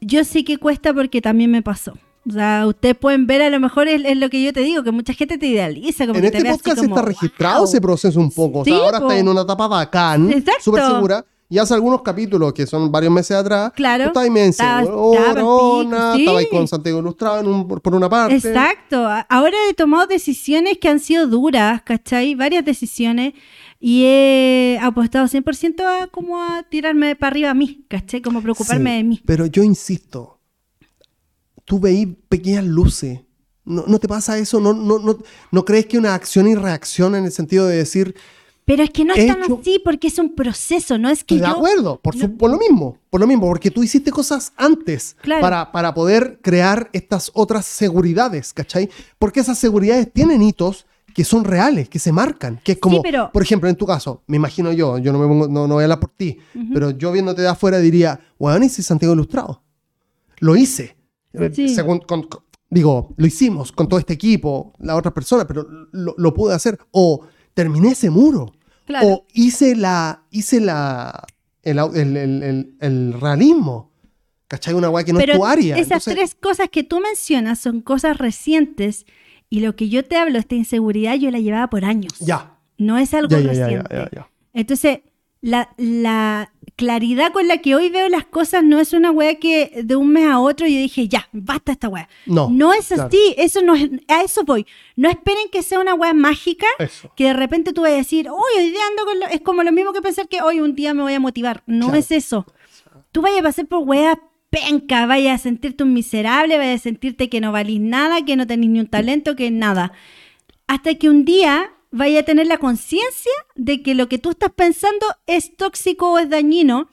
yo sé que cuesta porque también me pasó. O sea, ustedes pueden ver, a lo mejor es, es lo que yo te digo, que mucha gente te idealiza. Como En que este podcast como, está registrado "Wow". ese proceso un poco. O sea, ahora po. está en una etapa bacán, súper segura. Y hace algunos capítulos que son varios meses atrás. Claro. Estaba- medio estaba sí. estaba ahí con Santiago Ilustrado en un- por, por una parte. Exacto. Ahora he tomado decisiones que han sido duras, ¿cachai? Varias decisiones. Y he apostado 100% a como a tirarme para arriba a mí, ¿cachai? Como preocuparme Sí, de mí. Pero yo insisto, tú veís pequeñas luces. ¿No, no te pasa eso? ¿No, no, no, ¿No crees que una acción y reacción en el sentido de decir, Pero es que no es tan hecho- así porque es un proceso, no es que estoy de yo... acuerdo? Por, su- por lo mismo, por lo mismo, porque tú hiciste cosas antes Claro. para, para poder crear estas otras seguridades, ¿cachai? Porque esas seguridades tienen hitos que son reales, que se marcan, que es como, pero- por ejemplo, en tu caso, me imagino yo, yo no, me pongo- no, no voy a hablar por ti, pero yo viéndote de afuera diría, bueno, hice Santiago Ilustrado. Lo hice. Eh, Sí. Según, con- con- digo, lo hicimos con todo este equipo, la otra persona, pero lo, lo pude hacer. O terminé ese muro. Claro. O hice la, hice la, el, au- el, el- el- el realismo. ¿Cachai? Una weá que no Pero es tu área. esas Entonces, tres cosas que tú mencionas son cosas recientes y lo que yo te hablo, esta inseguridad, yo la llevaba por años. Ya. No es algo Ya, ya, ya, ya, reciente. ya, ya. Entonces, la, la claridad con la que hoy veo las cosas no es una weá que de un mes a otro yo dije, ya, basta esta weá. No, No es claro. así, eso no es, a eso voy. No esperen que sea una weá mágica Eso. que de repente tú vayas a decir, uy, hoy día ando con lo-". Es como lo mismo que pensar que hoy un día me voy a motivar. No Claro. es eso. Tú vayas a pasar por weas penca, vayas a sentirte un miserable, vayas a sentirte que no valís nada, que no tenés ni un talento, que nada. Hasta que un día vaya a tener la conciencia de que lo que tú estás pensando es tóxico o es dañino.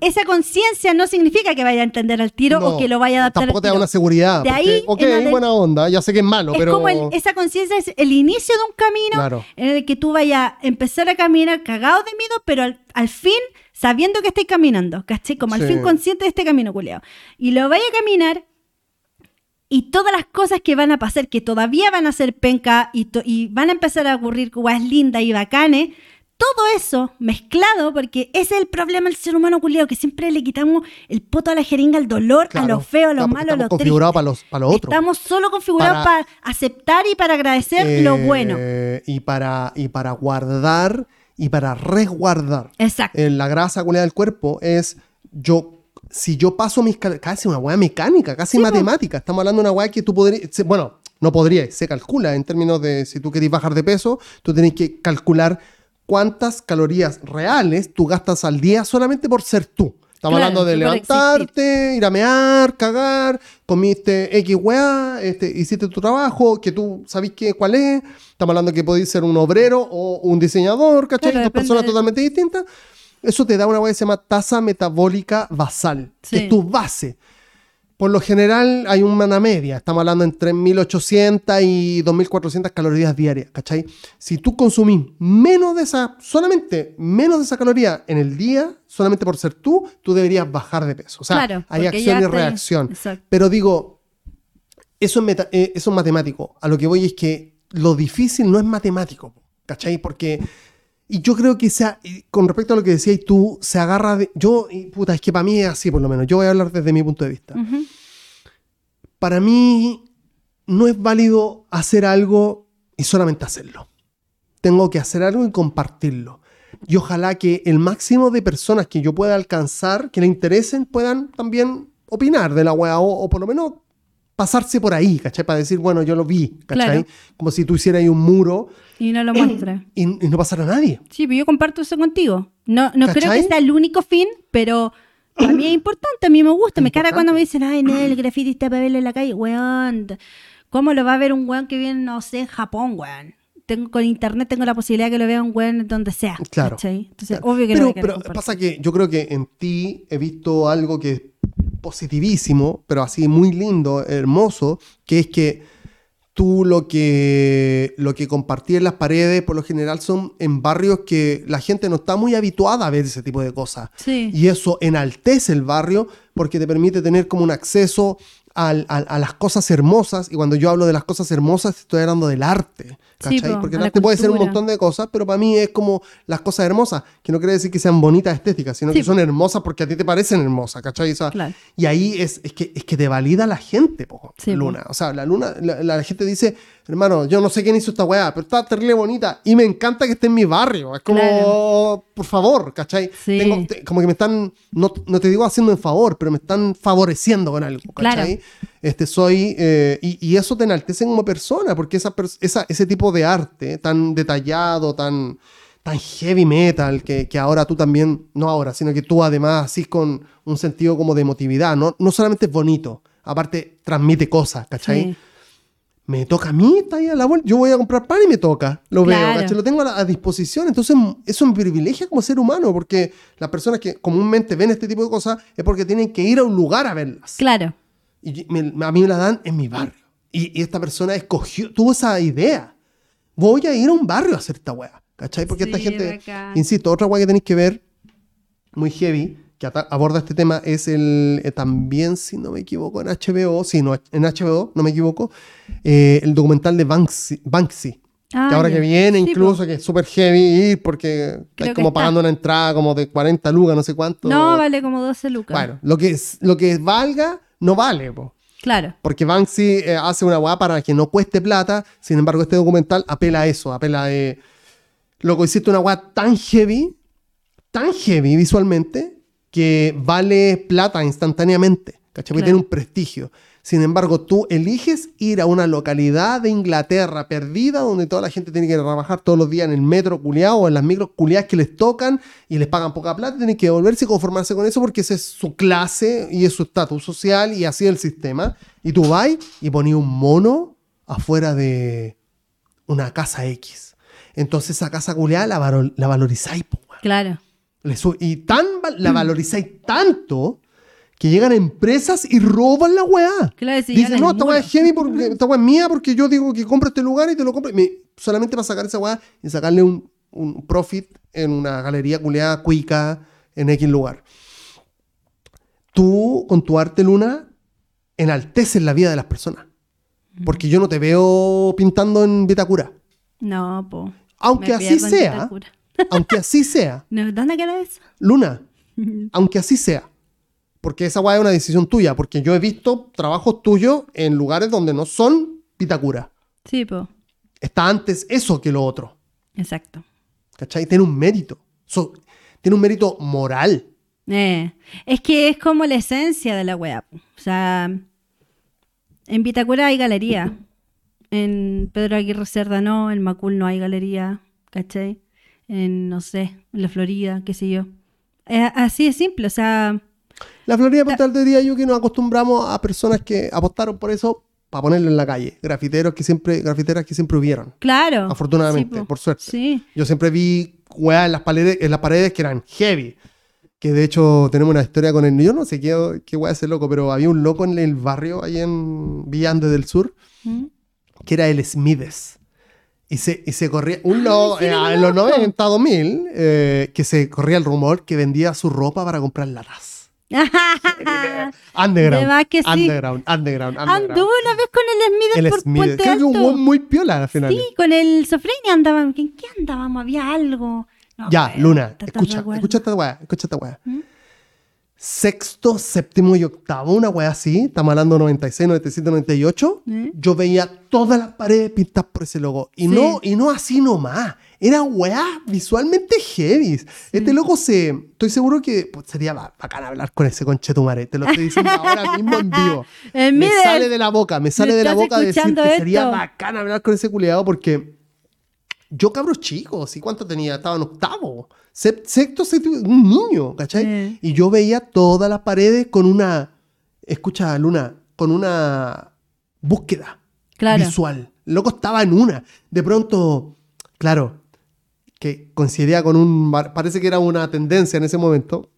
Esa conciencia no significa que vaya a entender al tiro No, o que lo vaya a adaptar Tampoco al te da tiro. una seguridad. De porque, ahí ok, en adel- buena onda, ya sé que es malo, Es pero. como el- esa conciencia es el inicio de un camino Claro. en el que tú vayas a empezar a caminar cagado de miedo, pero al, al fin sabiendo que estáis caminando, ¿cachai? Como al Sí. fin consciente de este camino, culeado. Y lo vaya a caminar y todas las cosas que van a pasar, que todavía van a ser penca y, y van a empezar a ocurrir cosas lindas y bacanes, todo eso mezclado, porque ese es el problema del ser humano culiado, que siempre le quitamos el poto a la jeringa, al dolor, a lo feo, a lo claro, malo, a lo configurados para los- para lo otro. Estamos solo configurados Para- para aceptar y para agradecer lo eh, bueno. Y para, y para guardar y para resguardar. Exacto. Eh, la grasa culiada del cuerpo es yo. Si yo paso mis. Casi una weá mecánica, casi Sí, matemática. Estamos hablando de una weá que tú podrías. Bueno, no podrías, se calcula en términos de si tú querés bajar de peso, tú tenés que calcular cuántas calorías reales tú gastas al día solamente por ser tú. Estamos Claro, hablando de levantarte, ir a mear, cagar, comiste X weá, este, hiciste tu trabajo, que tú sabés que, cuál es. Estamos hablando que podéis ser un obrero o un diseñador, ¿cachai? Claro, Dos personas de- totalmente distintas. Eso te da una weá que se llama tasa metabólica basal, que es tu base. Por lo general hay una media, estamos hablando entre 1800 y 2400 calorías diarias, ¿cachai? Si tú consumís menos de esa, solamente menos de esa caloría en el día, solamente por ser tú, tú deberías bajar de peso. O sea, Claro, hay acción y reacción. Exacto. Pero digo, eso es, meta- eh, eso es matemático. A lo que voy es que lo difícil no es matemático, ¿cachai? Porque, y yo creo que sea, con respecto a lo que decías tú, se agarra de, yo, y puta, es que para mí es así por lo menos, yo voy a hablar desde mi punto de vista. Para mí no es válido hacer algo y solamente hacerlo. Tengo que hacer algo y compartirlo. Y ojalá que el máximo de personas que yo pueda alcanzar, que le interesen, puedan también opinar de la weá o, o por lo menos pasarse por ahí, ¿cachai? Para decir, bueno, yo lo vi, ¿cachai? Claro. Como si tú hicieras ahí un muro Y no lo muestra. y, y no pasara nadie. Sí, pero yo comparto eso contigo. No, no creo que sea el único fin, pero a mí es importante, a mí me gusta. Me cara cuando me dicen, ay, no, el graffiti está para verlo en la calle. Weón, ¿cómo lo va a ver un weón que viene, no sé, en Japón, weón? Tengo, con internet tengo la posibilidad que lo vea un weón donde sea. Claro. ¿cachai? Entonces, Claro. obvio que pero, a querer pero compartir. pasa que yo creo que en ti he visto algo que positivísimo, pero así muy lindo, hermoso, que es que tú lo que, lo que compartí en las paredes por lo general son en barrios que la gente no está muy habituada a ver ese tipo de cosas. Sí. Y eso enaltece el barrio porque te permite tener como un acceso al- al- a las cosas hermosas. Y cuando yo hablo de las cosas hermosas, estoy hablando del arte. Sí, ¿cachai? po, porque el arte puede ser un montón de cosas, pero para mí es como las cosas hermosas, que no quiere decir que sean bonitas estéticas, sino Sí, que son hermosas porque a ti te parecen hermosas, ¿cachai? O sea, Claro. Y ahí es, es, que, es que te valida la gente, po, Sí, po. Luna. O sea, la Luna, la, la gente dice, hermano, yo no sé quién hizo esta weá, pero está terrible bonita y me encanta que esté en mi barrio. Es como, Claro. por favor, ¿cachai? Sí. Tengo- te- como que me están, no, no te digo haciendo en favor, pero me están favoreciendo con algo, ¿cachai? Claro. Este, soy, eh, y, y eso te enaltece como persona, porque esa, esa, ese tipo de arte tan detallado, tan, tan heavy metal, que, que ahora tú también, no ahora, sino que tú además así con un sentido como de emotividad, no, no solamente es bonito, aparte transmite cosas, ¿cachai? Sí. Me toca a mí, está ahí a la vuelta, yo voy a comprar pan y me toca, lo veo, Claro. ¿cachai? Lo tengo a, la- a disposición, entonces eso me privilegia como ser humano, porque las personas que comúnmente ven este tipo de cosas es porque tienen que ir a un lugar a verlas. Claro. Y me- a mí me la dan en mi barrio. Y, y esta persona escogió, tuvo esa idea. Voy a ir a un barrio a hacer esta weá. ¿Cachai? Porque esta gente, insisto, otra weá que tenéis que ver, muy heavy, que aborda este tema, es el, eh, también, si no me equivoco, en HBO, sí, no, en HBO, no me equivoco, eh, el documental de Banksy. Banksy Ah, que ahora que viene, Sí, incluso, que es súper heavy ir porque que como está. pagando una entrada como de 40 lucas, no sé cuánto. No, vale como 12 lucas. Bueno, lo que, es- lo que valga, no vale, po. Claro. Porque Banksy eh, hace una weá para que no cueste plata. Sin embargo, este documental apela a eso. Apela a. Loco, hiciste una weá tan heavy, tan heavy visualmente, que vale plata instantáneamente. ¿Cachai? Claro. tiene un prestigio. Sin embargo, tú eliges ir a una localidad de Inglaterra perdida donde toda la gente tiene que trabajar todos los días en el metro culiado o en las micros culiadas que les tocan y les pagan poca plata. Tienen que volverse y conformarse con eso porque esa es su clase y es su estatus social y así es el sistema. Y tú vas y ponías un mono afuera de una casa X. Entonces esa casa culiada la, valo- la valorizáis, po. Claro. Le y tan la valorizáis tanto que llegan empresas y roban la weá. Claro, si Dicen, no, esta weá muro". es heavy porque esta weá es mía porque yo digo que compro este lugar y te lo compro. Me- solamente para sacar esa weá y sacarle un, un profit en una galería culeada cuica en X lugar. Tú, con tu arte, Luna, enalteces la vida de las personas. Porque yo no te veo pintando en Vitacura. No, po. Aunque así sea, Vitacura. aunque así sea, ¿No? ¿Dónde queda eso? Luna, aunque así sea. Porque esa weá es una decisión tuya. Porque yo he visto trabajos tuyos en lugares donde no son Vitacura. Sí, po. Está antes eso que lo otro. Exacto. ¿Cachai? Tiene un mérito. So- tiene un mérito moral. Eh, es que es como la esencia de la po. O sea, en Vitacura hay galería. En Pedro Aguirre Cerda no, en Macul no hay galería, ¿cachai? En, no sé, en la Florida, qué sé yo. Es así de simple, o sea, La Florida Portal te diría yo que nos acostumbramos a personas que apostaron por eso para ponerlo en la calle. Grafiteros que siempre, grafiteras que siempre hubieron. claro. Afortunadamente, sí, po. por suerte. Sí, Yo siempre vi weas en las paredes, en las paredes que eran heavy. Que de hecho tenemos una historia con el. Yo no sé qué, qué wea es ese loco, pero había un loco en el barrio, ahí en Villa Andes del Sur, ¿Mm? que era el Smides. Y se, y se corría. Un loco, sí, eh, en los conozco. 90, 2000, eh, que se corría el rumor que vendía su ropa para comprar latas. Underground. Que sí. Underground, underground, underground. Anduvo una vez con el Smith El por Smides. Puente Creo que un Alto. weón muy piola al final. Sí, con el Sofreni andaban. ¿En qué andábamos? Había algo. No, Ya, bueno, Luna, escucha, escucha esta weá, escucha esta weá. ¿Mm? Sexto, séptimo y octavo, una wea así, estamos hablando 96, 97, 98, ¿Eh? yo veía todas las paredes pintadas por ese logo. Y, Sí. no, y no así nomás. Era weá visualmente heavy. Este loco se. Estoy seguro que pues, sería ba- bacán hablar con ese conchetumare. Te lo estoy diciendo ahora mismo en vivo. Eh, Me sale de la boca, me sale de la boca decir que sería bacán hablar con ese culiado porque yo cabros chicos, ¿y cuánto tenía? Estaba en octavo, sexto, séptimo, un niño, ¿cachai? Y yo veía todas las paredes con una, escucha Luna, con una búsqueda Claro. visual. El loco estaba en una. De pronto, claro, que coincidía con un, parece que era una tendencia en ese momento,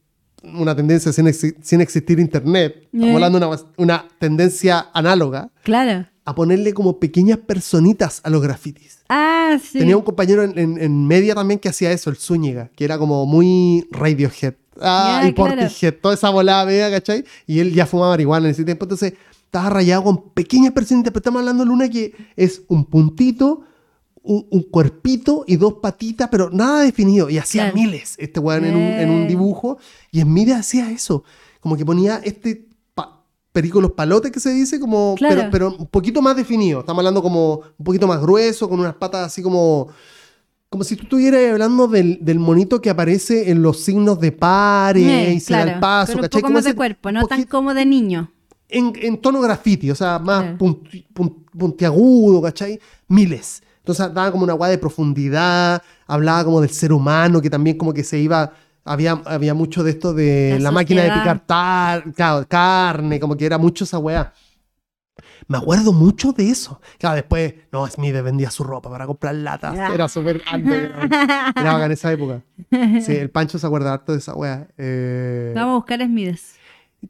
una tendencia sin, sin existir internet, estamos hablando de una, una tendencia análoga, Claro. a ponerle como pequeñas personitas a los grafitis. Ah, sí. Tenía un compañero en, en- en media también que hacía eso, el Zúñiga, que era como muy Radiohead. Ah, y claro. Portishead, toda esa volada, media, ¿cachai? Y él ya fumaba marihuana en ese tiempo, entonces estaba rayado con pequeñas personitas, pero estamos hablando de Luna que es un puntito, un, un cuerpito y dos patitas, pero nada definido. Y hacía Claro. miles este weón en un, en un Eh. dibujo. Y en media hacía eso. Como que ponía este perico los palotes que se dice, como, Claro. pero, pero un poquito más definido. Estamos hablando como un poquito más grueso, con unas patas así como. Como si tú estuvieras hablando del, del monito que aparece en los signos de pares Eh, y se da claro, el paso, pero un ¿cachai? poco más de cuerpo, no tan como de niño. en, en tono graffiti, o sea, más Claro. punti- pun- puntiagudo, ¿cachai? Miles. Entonces daba como una guada de profundidad, hablaba como del ser humano, que también como que se iba, había, había mucho de esto de La la, máquina de picar tar- claro, carne, como que era mucho esa weá. Me acuerdo mucho de eso. Claro, después, no, Smith vendía su ropa para comprar latas. Ah. Era súper underground. Era bacán en esa época. Sí, el Pancho se acuerda harto de esa weá. Eh, Vamos a buscar Esmides.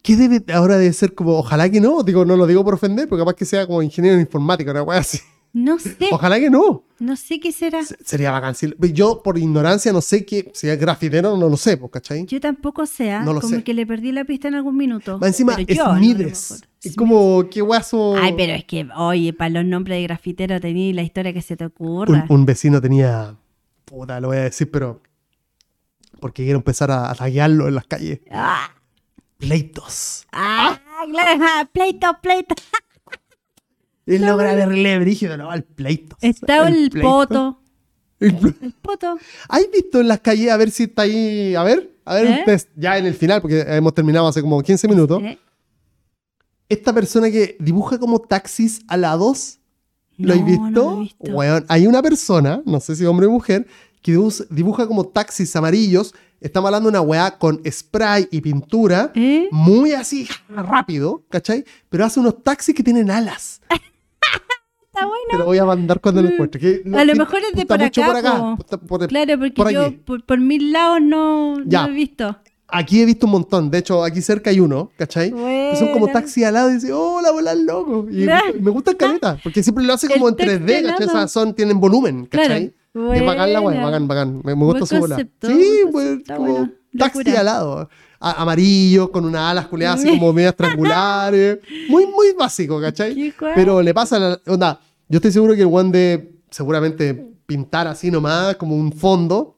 ¿Qué debe ahora de ser como, ojalá que no, digo, no lo digo por ofender, porque capaz que sea como ingeniero en informática, una wea así. No sé, Ojalá que no. no sé qué será. Se- Sería bacán. Yo, por ignorancia, no sé qué, si es grafitero, no lo sé, pues, ¿cachai? Yo tampoco sé, ¿ah? No lo como sé. que le perdí la pista en algún minuto. Más encima, Pero es yo, no. Es como, qué guaso. Ay, pero es que, oye, para los nombres de grafitero tenía la historia que se te ocurra. un vecino tenía, puta, lo voy a decir, pero porque quiero empezar a, a taguearlo en las calles. Ah, Pleitos. ah, claro, ah, pleito, pleito. Él logra verle brígido, no, al pleitos. Estaba el, pleito. poto. El poto. ¿Has visto en las calles? A ver si está ahí. A ver, a ver, ¿Eh? un test. Ya en el final, porque hemos terminado hace como 15 minutos. ¿Eh? Esta persona que dibuja como taxis alados, ¿lo No, has visto? no lo he visto. Weón, hay una persona, no sé si hombre o mujer, que dibuja como taxis amarillos. Estamos hablando de una weá con spray y pintura. ¿Eh? Muy así, rápido, ¿cachai? Pero hace unos taxis que tienen alas. Está bueno. Te lo voy a mandar cuando lo encuentre. que A lo mejor es de por acá, po. Puta, por- Claro, porque por yo por, por mil lados no, no Ya. he visto. Aquí he visto un montón. De hecho, aquí cerca hay uno, ¿cachai? Son como taxis alados y dice, hola, hola, loco. Y Ya. me gusta el caleta, porque siempre lo hace El como en taxi 3D, ¿cachai? O sea, son, tienen volumen, ¿cachai? Claro. Es bacán la weá, bacán, bacán. Me, me gusta su bola. Sí, pues, como bueno. taxi Locura. alado. A- amarillo, con unas alas culeadas así como medias triangulares. Muy, muy básico, ¿cachai? Pero le pasa la onda. Yo estoy seguro que el one de seguramente pintar así nomás, como un fondo,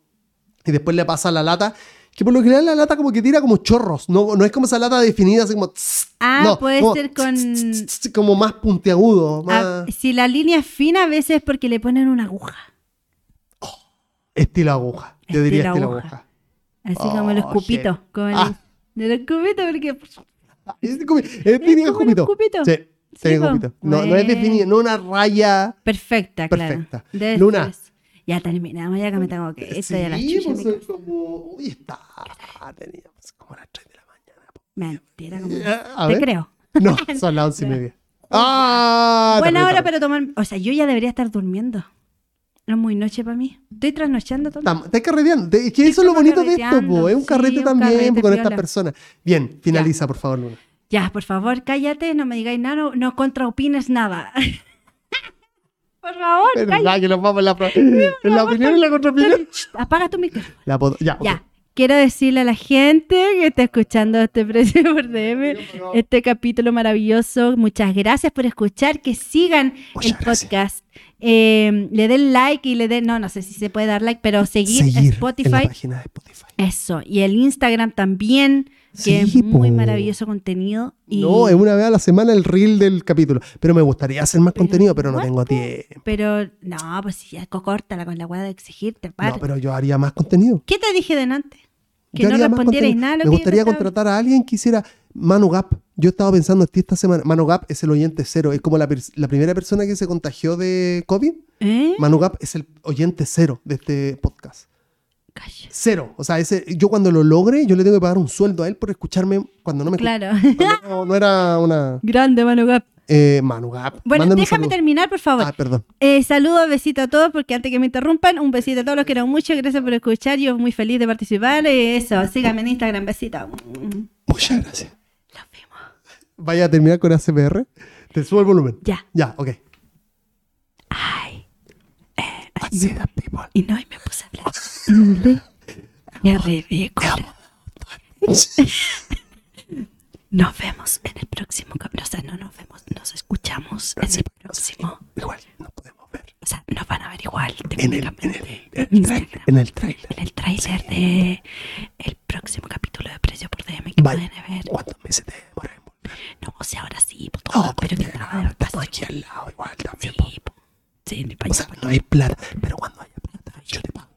y después le pasa la lata. Que por lo general la lata como que tira como chorros, no, no es como esa lata definida así como... tss, Ah, no, puede como ser con... tss, tss, tss, como más puntiagudo, más Ah, si la línea es fina, a veces es porque le ponen una aguja. Estilo aguja. Yo diría Estilo estilo aguja. aguja. Así Oh, como los cupitos. Como el- Ah. De los cupitos, porque. Es como- como jupito. los cupitos. Sí, po. jupito. No, no es definido, no una raya. Perfecta, Perfecta. claro. De Luna. Ya terminamos, ya que me tengo que. Esto ya la sí, pues como... Uy, está. Teníamos como las 3 de la mañana. Mentira, como. A Te ver. creo. No, son las once y media. ¡Ah! Buena hora para tomar. O sea, yo ya debería estar durmiendo. No es muy noche para mí. Estoy trasnochando todo. Estás carreteando. Te- Es que eso es lo bonito de esto, po. Es un sí, carrete un también carrete po, con estas personas. Bien, finaliza, por favor, Luna. Ya, por favor, cállate, no me digáis nada, no, no contraopines nada. por favor, cállate. ¿Verdad que nos vamos en la, en la opinión y la contraopinión? Apaga tu micrófono. La ya, quiero decirle a la gente que está escuchando este precio por DM, este capítulo maravilloso. Muchas gracias por escuchar. Que sigan Muchas el gracias. podcast eh, le den like y le den, no, no sé si se puede dar like, pero seguir, Seguir en la Spotify. página de Spotify. Eso, y el Instagram también, que Sí, es muy po. maravilloso contenido. Y, No, es una vez a la semana el reel del capítulo. Pero me gustaría hacer más Pero contenido, pero no igual, tengo po. tiempo. Pero, no, pues si ya córtala con la weá de exigirte, par. No, pero yo haría más contenido. ¿Qué te dije delante? Que Yo no respondierais nada a lo Me que gustaría contratar a alguien que hiciera Manu Gap. Yo estaba pensando esta semana. Manu Gap es el oyente cero. Es como la, primera persona que se contagió de COVID. ¿Eh? Manu Gap es el oyente cero de este podcast. Calla. Cero. O sea, ese, yo cuando lo logre, yo le tengo que pagar un sueldo a él por escucharme cuando no me Claro. no, no era una Grande, Manu Gap. eh, Manu Gap. Bueno, Mándame déjame terminar, por favor. Ah, perdón. Eh, saludos, besito a todos, porque antes que me interrumpan, un besito a todos, los quiero mucho, gracias por escuchar, yo muy feliz de participar. eh, eso, síganme en Instagram, besito. Muchas gracias. Vaya a terminar con ACPR. Te subo el volumen. Ya. Ya, ok. Ay. Así da people. Y no, y me puse a hablar en inglés. Qué ridículo. Nos vemos en el próximo capítulo. O sea, no nos vemos, nos escuchamos en el próximo. Igual no podemos ver. O sea, nos van a ver igual. En el, en el, en en el, trailer, en el trailer. De el próximo capítulo de Precio por DM que Vaya. pueden ver. ¿Cuántos meses te volver? No, o sea, ahora sí, pues, todo, No, pero que estaba de estamos aquí al lado igual también. Sí, po. sí, ni pa' O sea, no hay plata, pero cuando haya plata, yo te pago.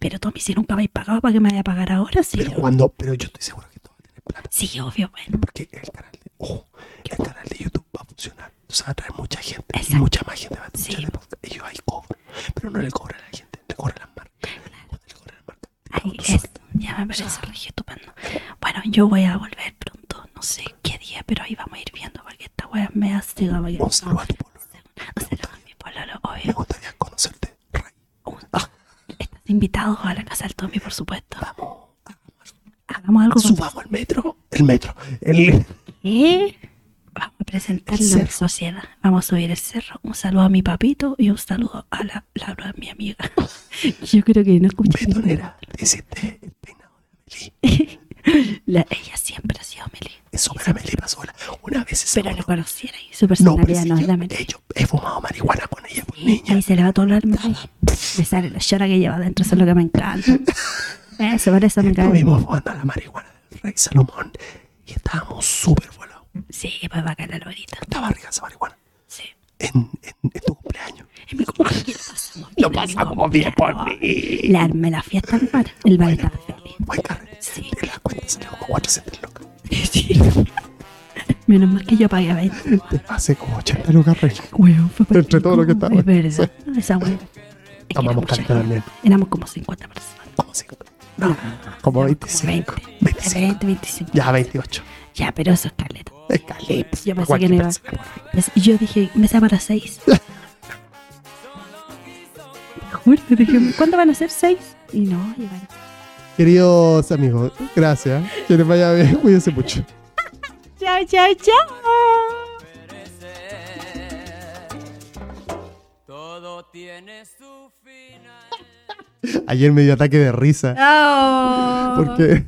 Pero Tommy, si nunca me habéis pagado, ¿para qué me vaya a pagar ahora? Sí, Pero cuando, pero yo estoy seguro que tú vas a tener plata. sí obvio, bueno. Porque el canal de, oh, el canal de YouTube va a funcionar. O sea, va a traer mucha gente. Y Exacto. mucha más gente va a escuchar Sí. el podcast. Ellos ahí cobran. Pero no le cobran a la gente, le cobran a las marcas. Cuando le cobran las marcas, tu es. Ya me parece re estupendo. Bueno, yo voy a volver pronto, no sé qué día, pero ahí vamos a ir viendo porque esta wea me hace Un saludo a tu pueblo. Un saludo a mi pololo, Me obvio. gustaría conocerte, Ray. Un- Estás invitado a la casa del Tommy, por supuesto. Vamos, Hagamos algo con subamos al metro. El metro. El, ¿Qué? Vamos a presentarlo El en sociedad. Vamos a subir el cerro. Un saludo a mi papito y un saludo a la Laura, mi amiga. Yo creo que no escuché. betonera. Hiciste el peinado de Amelie. La- ella siempre ha sido Meli. Es súper Amelie Pasola. Una vez se Pero lo conociera y su personalidad no, es yo, la Meli. de hecho, he fumado marihuana con ella, por Sí, niña. ahí se le va todo el alma. Le sale la llora que lleva adentro. Eso es lo que me encanta. Eso, por eso me encanta. Estuvimos fumando la marihuana del rey Salomón y estábamos súper volados. Sí, pues va a caer la lorita. Estaba rica esa marihuana. Sí. En, en, en tu cumpleaños. Y cumpleaños lo pasamos bien. Lo en pasamos bien por mí. Le armé la fiesta al bar. El bar estaba feliz. Buen carrete. Sí. De la cuenta salió como 400 lucas. Sí. Menos mal que yo pagué 20. Te pasé como 80 lucas, rey. Weón, fue para Entre todo lo que chico, estaba. Es verdad. Esa weón. Es Tomamos caleta también. Éramos como 50 personas. Como 5. No, como Éramos 25. 20. 25. 20, 25. Ya, 28. Ya, pero eso es caleta. Escaleta. Yo pensé que no iba. Yo dije, mesa para 6. Te juro, dije, ¿cuándo van a ser 6? Y no, llegaron. Queridos amigos, gracias. Que les vaya bien. Cuídense mucho. Chao, chao, chao. Todo tiene su final. Ayer me dio ataque de risa. Oh. Porque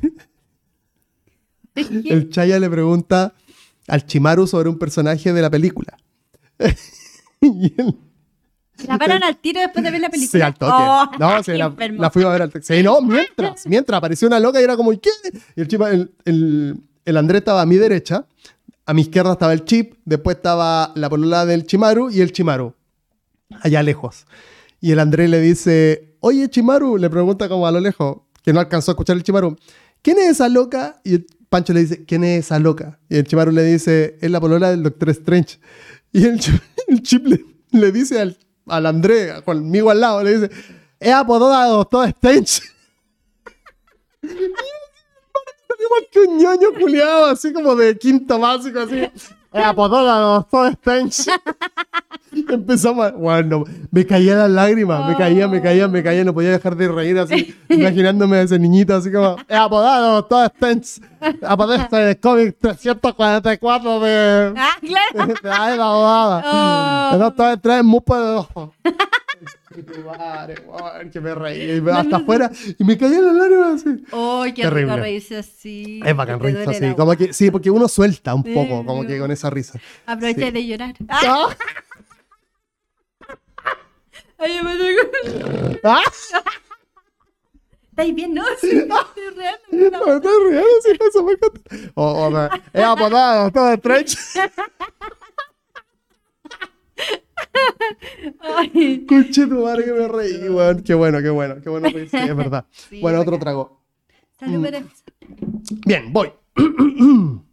el Chaya le pregunta al Chimaru sobre un personaje de la película. y él ¿La paran al tiro después de ver la película? se al toque. Oh, no, sí, la, la fuimos a ver al toque. Sí, no, mientras, mientras apareció una loca y era como, ¿qué? Y el, Chima- el, el, el Andrés estaba a mi derecha, a mi izquierda estaba el Chip, después estaba la polola del Chimaru y el Chimaru, allá lejos. Y el Andrés le dice, oye Chimaru, le pregunta como a lo lejos, que no alcanzó a escuchar el Chimaru, ¿quién es esa loca? Y el Pancho le dice, ¿quién es esa loca? Y el Chimaru le dice, es la polola del Doctor Strange. Y el, el Chip le, le dice al, al Andrés, conmigo al lado, le dice, es apodada de Doctor Strange. Igual que un ñoño culiado, así como de quinto básico, así. Es apodada de Doctor Strange. Empezamos a... Bueno, me caían las lágrimas, me caía, me caía, me caía, no podía dejar de reír así, imaginándome a ese niñito así como, es apodado todo Stens, aparece en el cómic 344 de... Ah, claro. de la era abogada. Oh. El doctor Strange muy poderoso. Madre, que me reí, hasta afuera, y me caían las lágrimas así. ¡Ay, qué Terrible. rico reírse así! Es bacán reírse así, como que, sí, porque uno suelta un poco, como que con esa risa. Aprovecha Sí. de llorar. Ah. Ay, yo me tengo- ¡Ah! ¿Estáis bien? No, sí, estoy riendo. No, me estoy riendo, sí, eso me encanta. O, o me- es apodado, todo Strange. Conche tu madre que me reí, weón. Qué bueno, qué bueno, qué bueno. que sí, es verdad. Sí, bueno, otro trago. salud, Mm. Bien, voy.